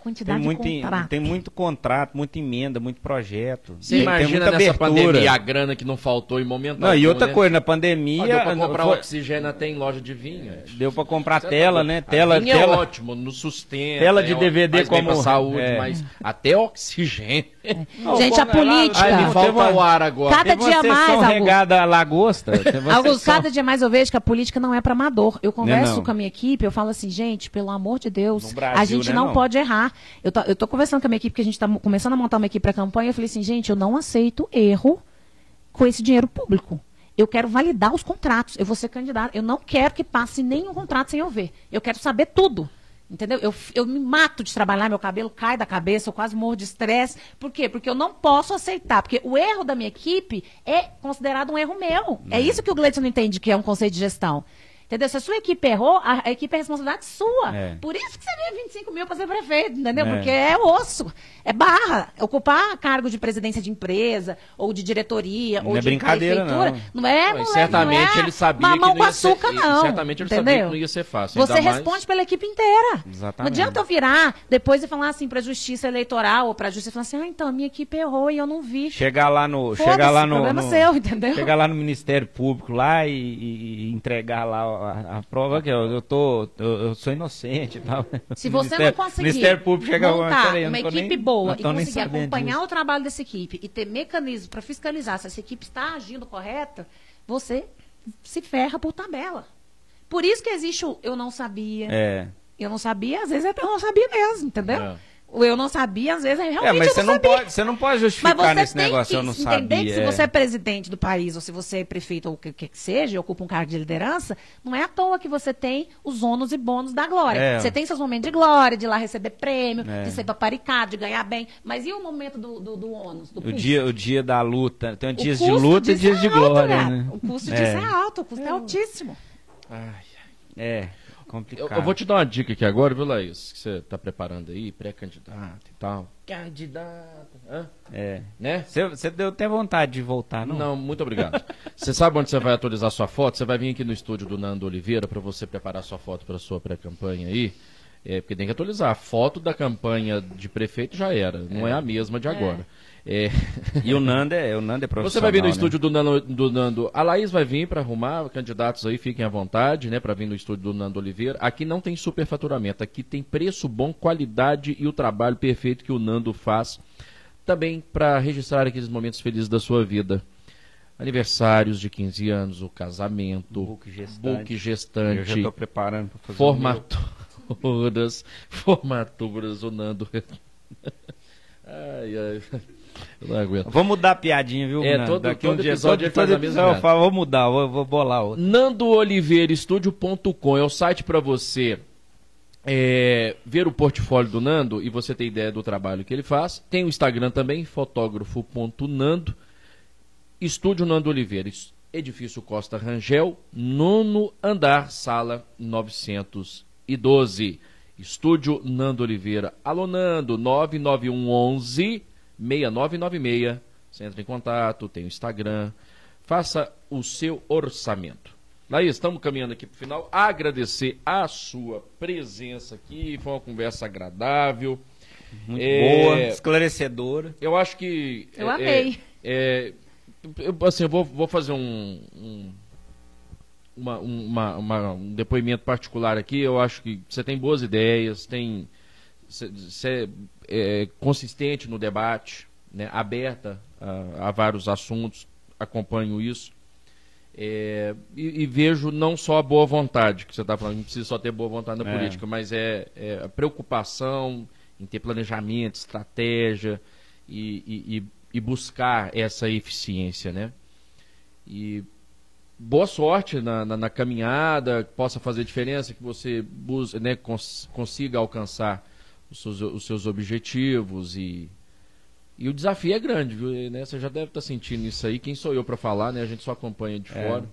É. Quantidade Tem muito, de contrato. tem muito contrato, muita emenda, muito projeto. Você tem, imagina tem muita nessa abertura. pandemia a grana que não faltou em momento Não, e outra né? coisa, na pandemia. deu pra comprar foi- oxigênio até em loja de vinho. Deu pra comprar Você tá tela, doido. né? Tela, vinha tela. é ótimo, no sustento. Tela de é DVD faz bem como- pra saúde, é. mas até oxigênio. Gente, a política. Ai, Não me falta falta o ar agora. Cada Teve uma dia mais, regada a lagosta. uma Augusto, sessão- cada dia mais eu vejo que a política não é para amador. Eu converso não. com a minha equipe, eu falo assim, gente, pelo amor de Deus, Brasil, a gente né, não, não? pode errar. Eu tô, eu tô conversando com a minha equipe, que a gente tá mo- começando a montar uma equipe para campanha, eu falei assim, gente, eu não aceito erro com esse dinheiro público. Eu quero validar os contratos. Eu vou ser candidato. Eu não quero que passe nenhum contrato sem eu ver. Eu quero saber tudo. Entendeu? Eu, eu me mato de trabalhar, meu cabelo cai da cabeça, eu quase morro de estresse. Por quê? Porque eu não posso aceitar. Porque o erro da minha equipe é considerado um erro meu. É, isso que o Gleison não entende, que é um conceito de gestão. Entendeu? Se a sua equipe errou, a, a equipe é responsabilidade sua. É. Por isso que você ganha 25 mil para ser prefeito, entendeu? É. Porque é osso, é barra. Ocupar cargo de presidência de empresa, ou de diretoria, Não ou é de brincadeira, prefeitura. não. Não, é, moleque, certamente não é ele sabia mamão que não com ser- açúcar, e- não. certamente ele entendeu? sabia que não ia ser fácil, Você mais- responde pela equipe inteira. Exatamente. Não adianta eu virar depois e falar assim para a justiça eleitoral ou para a justiça e falar assim: ah, então a minha equipe errou e eu não vi. Chegar lá no. Chegar lá no. problema no- seu, entendeu? Chegar lá no Ministério Público lá e- e entregar lá a, a prova que eu, eu tô. Eu, eu sou inocente e tal. Se você não conseguir Ministério Público chega montar "Peraí, eu uma equipe nem- boa e conseguir acompanhar disso." o trabalho dessa equipe e ter mecanismos para fiscalizar se essa equipe está agindo correta, você se ferra por tabela. Por isso que existe o eu não sabia. É. Eu não sabia, às vezes eu não sabia mesmo, entendeu? É. Eu não sabia, às vezes é realmente É, mas eu você não não, sabia. pode, você não pode Mas justificar você nesse tem negócio, que eu não entender sabia. que se é. você é presidente do país, ou se você é prefeito, ou o que, que seja, e ocupa um cargo de liderança, não é à toa que você tem os ônus e bônus da glória. É. Você tem seus momentos de glória, de ir lá receber prêmio, É. de ser paparicado, de ganhar bem. Mas e o momento do, do, do ônus? Do O dia, o dia da luta. Tem dias de luta e dias é de alto, glória, gato. né? O custo É. disso é alto, o custo é altíssimo. Ai, É, complicado. eu vou te dar uma dica aqui agora, viu, Laís? Que você está preparando aí, pré-candidato e tal. Candidato. Hã? É. Né? Você, deu até vontade de voltar, não? Não, muito obrigado. Você sabe onde você vai atualizar sua foto? Você vai vir aqui no estúdio do Nando Oliveira para você preparar sua foto para sua pré-campanha aí. É, porque tem que atualizar. A foto da campanha de prefeito já era, não é a mesma de agora. É. E o Nando é, o Nando é profissional, Você vai vir no né? estúdio do Nando, do Nando. A Laís vai vir para arrumar, candidatos aí, fiquem à vontade, né, para vir no estúdio do Nando Oliveira. Aqui não tem superfaturamento, aqui tem preço bom, qualidade e o trabalho perfeito que o Nando faz. Também para registrar aqueles momentos felizes da sua vida. Aniversários de 15 anos, o casamento, Book gestante. book Eu já gestante, estou preparando para fazer formaturas, formaturas, o Nando. ai, ai, eu não aguento. Vou mudar a piadinha, viu, É, Nando? todo- Daqui todo um dia, episódio ele faz a mesma eu falo, vou mudar, vou, vou bolar outra. NandoOliveirestudio.com é o site para você é, ver o portfólio do Nando e você ter ideia do trabalho que ele faz. Tem o Instagram também, fotógrafo.nando. Estúdio Nando Oliveira, Edifício Costa Rangel, nono andar, sala 912. Estúdio Nando Oliveira. Alô, Nando, 99111 6996. Você entra em contato, tem o Instagram. Faça o seu orçamento. Laís, estamos caminhando aqui para o final. Agradecer a sua presença aqui. Foi uma conversa agradável. Muito É, boa, esclarecedora. Eu acho que. Eu é, amei. é, eu, assim, eu vou, vou fazer um, um, uma- uma- uma- um depoimento particular aqui. Eu acho que você tem boas ideias, tem. Você é consistente no debate, né, aberta a, a vários assuntos, acompanho isso. É, e, e vejo não só a boa vontade, que você está falando, não precisa só ter boa vontade na É. política, mas é, é a preocupação em ter planejamento, estratégia e, e- e- e buscar essa eficiência, né? E boa sorte na, na- na caminhada, que possa fazer diferença, que você bus- né, cons- consiga alcançar os seus, os seus objetivos e, e o desafio é grande, viu? Né? Você já deve estar sentindo isso aí. Quem sou eu para falar, né? A gente só acompanha de É. fora.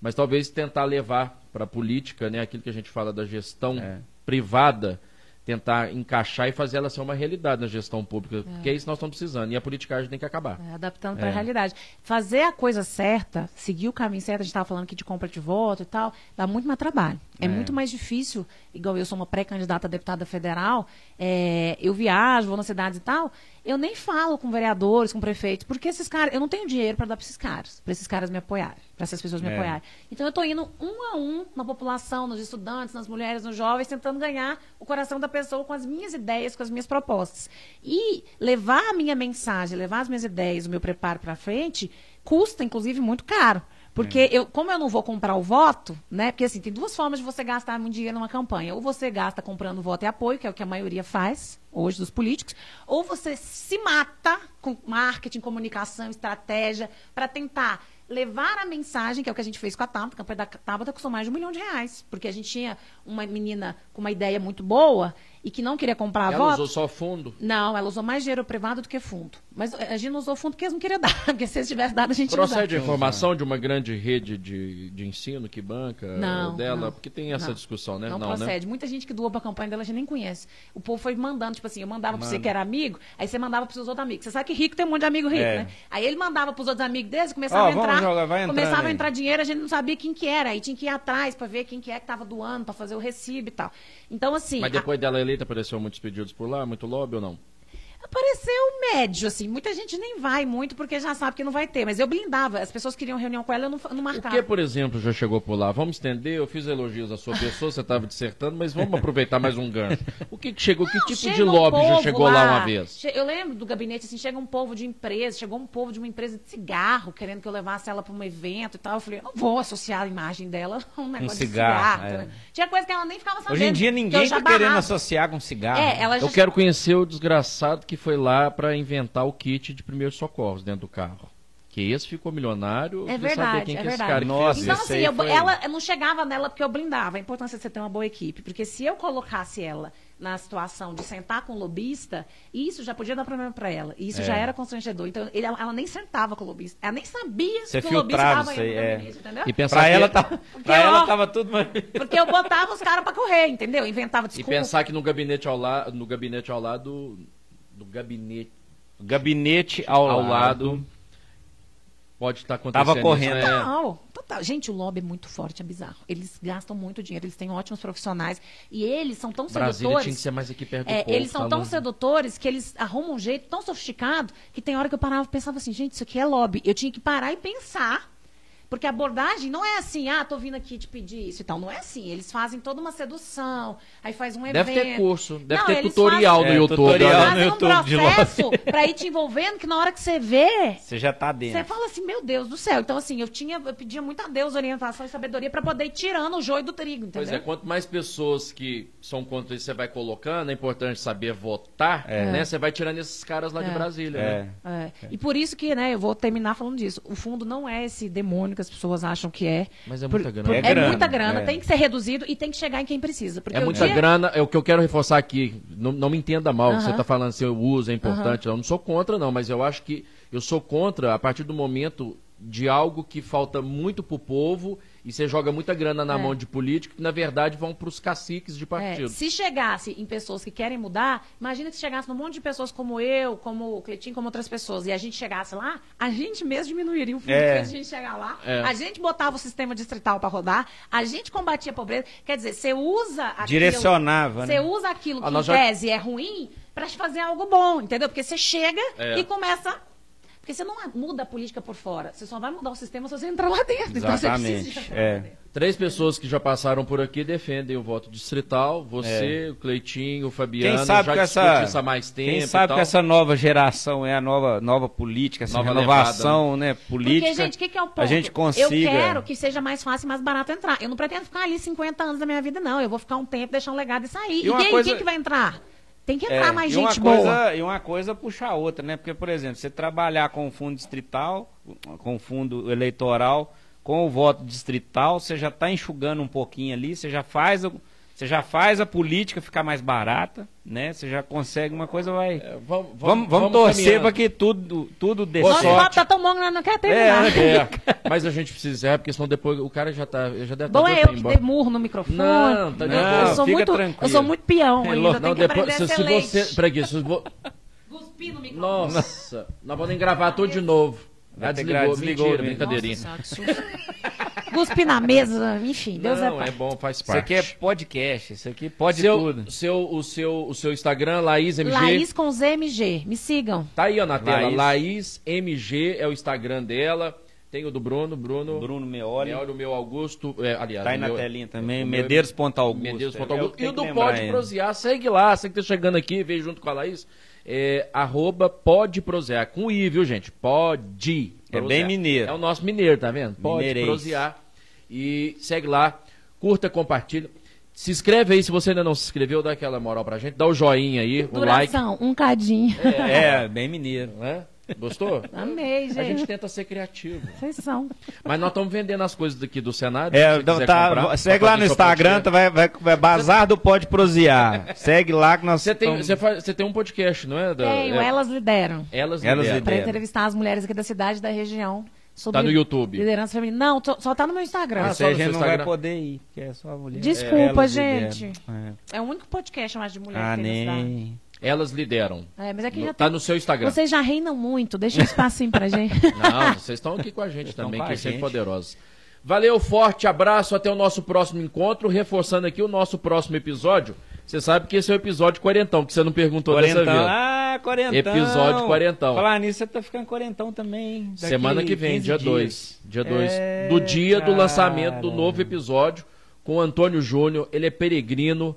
Mas talvez tentar levar para a política, né? Aquilo que a gente fala da gestão É. privada, tentar encaixar e fazer ela ser uma realidade na gestão pública. Porque é isso que nós estamos precisando. E a politicagem tem que acabar. É, adaptando para É. a realidade. Fazer a coisa certa, seguir o caminho certo, a gente estava falando aqui de compra de voto e tal, dá muito mais trabalho. É, É. muito mais difícil, igual eu sou uma pré-candidata a deputada federal, é, eu viajo, vou nas cidades e tal, eu nem falo com vereadores, com prefeitos, porque esses caras, eu não tenho dinheiro para dar para esses caras, para esses caras me apoiarem, para essas pessoas me É. apoiarem. Então eu estou indo um a um na população, nos estudantes, nas mulheres, nos jovens, tentando ganhar o coração da pessoa com as minhas ideias, com as minhas propostas. E levar a minha mensagem, levar as minhas ideias, o meu preparo para frente, custa, inclusive, muito caro. Porque eu, como eu não vou comprar o voto, né? Porque assim, tem duas formas de você gastar muito dinheiro numa campanha. Ou você gasta comprando voto e apoio, que é o que a maioria faz hoje dos políticos, ou você se mata com marketing, comunicação, estratégia, para tentar levar a mensagem, que é o que a gente fez com a Tabata, a campanha da Tabata custou mais de um milhão de reais, porque a gente tinha uma menina com uma ideia muito boa e que não queria comprar Ela voto. usou só fundo? Não, ela usou mais dinheiro privado do que fundo. Mas a gente não usou fundo porque eles não queriam dar, porque se eles tivessem dado, a gente Procede a não informação de uma grande rede de, de ensino que banca Não, dela? não. porque tem essa Não. discussão, né? Não, né? procede. Muita gente que doou pra campanha dela a gente nem conhece. O povo foi mandando, tipo assim, eu mandava pra você que era amigo, aí você mandava pros seus outros amigos. Você sabe que rico tem um monte de amigo rico, É. né? Aí ele mandava pros outros amigos deles, começava Ó, a vamos entrar. jogar, começava a aí. entrar dinheiro, a gente não sabia quem que era. Aí tinha que ir atrás pra ver quem que é que tava doando, pra fazer o recibo e tal. Então, assim. Mas a- depois dela eleita, apareceu muitos pedidos por lá, muito lobby ou não? Apareceu médio, assim. Muita gente nem vai muito porque já sabe que não vai ter. Mas eu blindava. As pessoas queriam reunião com ela, eu não, não marcava. que, por exemplo, já chegou por lá? Vamos estender, eu fiz elogios à sua pessoa, você estava dissertando, mas vamos aproveitar mais um gancho. O que, que chegou? Que Não, tipo chega de um lobby já povo chegou lá uma vez? Eu lembro do gabinete, assim, chega um povo de empresa, chegou um povo de uma empresa de cigarro, querendo que eu levasse ela para um evento e tal. Eu falei, eu não vou associar a imagem dela a um negócio cigarro, de cigarro. é. né? Tinha coisa que ela nem ficava sabendo. Hoje em dia que eu ninguém já tá querendo associar com cigarro. É, ela já Eu quero conhecer o desgraçado que foi lá para inventar o kit de primeiros socorros dentro do carro. Que esse ficou milionário. É eu queria saber verdade, quem é que é esse verdade. cara Nossa, Então, esse assim, eu, foi- ela eu não chegava nela porque eu blindava. A importância de você ter uma boa equipe. Porque se eu colocasse ela na situação de sentar com o lobista, isso já podia dar problema para ela. E isso É. já era constrangedor. Então, ele- ela, ela nem sentava com o lobista. Ela nem sabia Você que o lobista filtrava estava isso indo é. gabinete, entendeu? E pensar Pra que- ela, tá, pra ela ó, tava tudo... mais- Porque eu botava os caras para correr, entendeu? Inventava E desculpa. pensar que no gabinete ao, la... no gabinete ao lado. No gabinete Gabinete ao, ao lado. lado. Pode estar acontecendo. Tava correndo. isso, né? Total, total. Gente, o lobby é muito forte, é bizarro. Eles gastam muito dinheiro, eles têm ótimos profissionais. E eles são tão Brasília sedutores. tinha que ser mais aqui perto do É, povo, eles são tá tão sedutores que eles arrumam um jeito tão sofisticado que tem hora que eu parava e pensava assim, gente, isso aqui é lobby. Eu tinha que parar e pensar. Porque a abordagem não é assim, ah, tô vindo aqui te pedir isso e tal. Não é assim. Eles fazem toda uma sedução, aí faz um evento. Deve ter curso, deve Não, ter tutorial fazem- no É, YouTube. tutorial no Fazem um YouTube de lobby. processo pra ir te envolvendo que na hora que você vê, Você já tá dentro. você fala assim, meu Deus do céu. Então, assim, eu tinha, eu pedia muito a Deus orientação e sabedoria pra poder ir tirando o joio do trigo, entendeu? Pois é, quanto mais pessoas que são contra isso você vai colocando, é importante saber votar, É. né? Você vai tirando esses caras lá de É. Brasília, É. né? É. E por isso que, né, eu vou terminar falando disso. O fundo não é esse demônio que as pessoas acham que é. Mas é Por- muita grana. por- É É, grana, muita grana, é. tem que ser reduzido e tem que chegar em quem precisa. Porque É o muita dia- grana, é o que eu quero reforçar aqui. Não, não me entenda mal, Aham. você está falando assim, o uso é importante. Eu não sou contra, não, mas eu acho que eu sou contra a partir do momento de algo que falta muito pro povo e você joga muita grana na É. mão de políticos que, na verdade, vão para os caciques de É, partido. se chegasse em pessoas que querem mudar, imagina que se chegasse num monte de pessoas como eu, como o Cleitinho, como outras pessoas, e a gente chegasse lá, a gente mesmo diminuiria o fundo É. a gente chegar lá, É. a gente botava o sistema distrital para rodar, a gente combatia a pobreza. Quer dizer, você usa aquilo, Direcionava, Você né? usa aquilo Ah, que nós em já- tese é ruim para fazer algo bom, entendeu? Porque você chega É. e começa. Porque você não muda a política por fora, você só vai mudar o sistema se você entrar lá dentro. Então você precisa Exatamente, entrar é. lá dentro. Três pessoas que já passaram por aqui defendem o voto distrital. Você, o Cleitinho, o Fabiano, É. Quem sabe já discute essa, isso há mais tempo. quem e sabe tal. que essa nova geração é a nova, nova política, essa Nova renovação, né, política. Porque, gente, o que, que é o ponto? A gente consiga. Eu quero que seja mais fácil e mais barato entrar. Eu não pretendo ficar ali 50 anos da minha vida, não. Eu vou ficar um tempo, deixar um legado e sair. E E, aí, coisa- quem que vai entrar? Tem que É, entrar mais e uma gente boa. coisa, E uma coisa puxa a outra, né? Porque, por exemplo, você trabalhar com o fundo distrital, com o fundo eleitoral, com o voto distrital, você já está enxugando um pouquinho ali, você já faz, você já faz a política ficar mais barata, né? Você já consegue uma coisa, vai. É, vamos, Vamos, vamos, torcer para que tudo, tudo dê Boa certo. papo tá tão bom não quer terminar. É, É, mas a gente precisa encerrar, porque senão depois o cara já tá. Já deve Bom tá é eu que dei murro no microfone. Não, tá eu, não, eu sou fica muito, tranquilo. eu sou muito peão É ainda, Não, que depois, aprender se, se você. Peraí, se vo... Cuspir no microfone. Nossa, nós vamos gravar tudo de novo. Já desligou, gra- desligou, mentira, brincadeirinha. Nossa. Cuspe na mesa, enfim, Deus é Não, pai. é bom, faz Isso parte. aqui é podcast, isso aqui pode seu, tudo. Seu, o, seu, o seu Instagram, Laís MG. Laís com ZMG, me sigam. Tá aí, ó, na tela. Laís. Laís MG é o Instagram dela. Tem o do Bruno, Bruno. Bruno Meoli. Meoli, o meu Augusto. É, aliás, Tá aí o na meu- telinha também. meu- Medeiros Ponta Augusto. Medeiros É Augusto. E o do Pode ainda. Prosear, segue lá. Você que tá chegando aqui, veio junto com a Laís. É, arroba Pode Prosear. Com I, viu, gente? Pode. É Prosear. bem mineiro. É o nosso mineiro, tá vendo? Pode Mineirês. Prosear. E segue lá. Curta, compartilha. Se inscreve aí, se você ainda não se inscreveu, dá aquela moral pra gente. Dá o joinha aí, o like. Um cadinho. É, bem mineiro. Né? Gostou? Amei, gente. A gente tenta ser criativo. Vocês são. Mas nós estamos vendendo as coisas daqui do Senado. É, se então quiser tá, comprar, segue pra lá no Instagram, tá, vai, vai, vai Bazar do Pode Prosear. segue lá que nós Você tem, você, tem um podcast, não é? Da- Tenho, é, elas lideram. Elas, Elas lideram. Para Lideram. entrevistar as mulheres aqui da cidade e da região. Sobre Tá no YouTube. Liderança feminina. Não, tô- só tá no meu Instagram. Ah, só a gente não vai Instagram. poder ir, porque é só mulher. Desculpa, Elas gente. lideram. É o único podcast mais de mulher É. Ah, que nem. Elas lideram. É, mas aqui No- já tá tem... no seu Instagram. Vocês já reinam muito, deixa um espacinho pra gente. Não, vocês estão aqui com a gente também, que a sempre poderosos. Valeu, forte abraço, até o nosso próximo encontro. Reforçando aqui o nosso próximo episódio. Você sabe que esse é o episódio quarentão, que você não perguntou Quarentão. dessa vez. Ah, quarentão. Episódio quarentão. Falar nisso, você tá ficando quarentão também. Daqui Semana que vem, 15 dia dias. 2. Dia 2. É, do dia do lançamento do novo episódio com o Antônio Júnior. Ele é peregrino.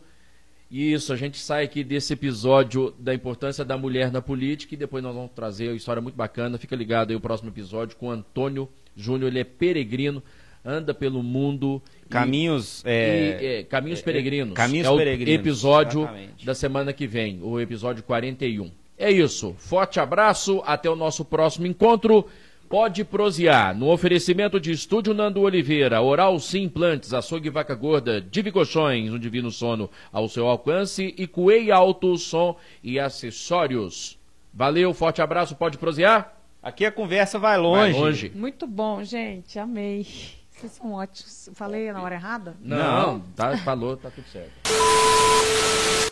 E Isso, a gente sai aqui desse episódio da importância da mulher na política e depois nós vamos trazer uma história muito bacana. Fica ligado aí o próximo episódio com o Antônio Júnior. Ele é peregrino, anda pelo mundo. e- Caminhos. e, É, é, Caminhos Peregrinos. Caminhos é o Peregrinos, episódio exatamente. da semana que vem, o episódio 41. É isso. Forte abraço, até o nosso próximo encontro. Pode prosear. No oferecimento de Estúdio Nando Oliveira, Oral Sim Implantes, Açougue Vaca Gorda, Divi Colchões, um divino sono ao seu alcance e Cuei Alto Som e Acessórios. Valeu, forte abraço, pode prosear? aqui a conversa vai longe. Vai longe. Muito bom, gente. Amei. Vocês são ótimos. Falei na hora errada? Não, tá, falou, tá tudo certo.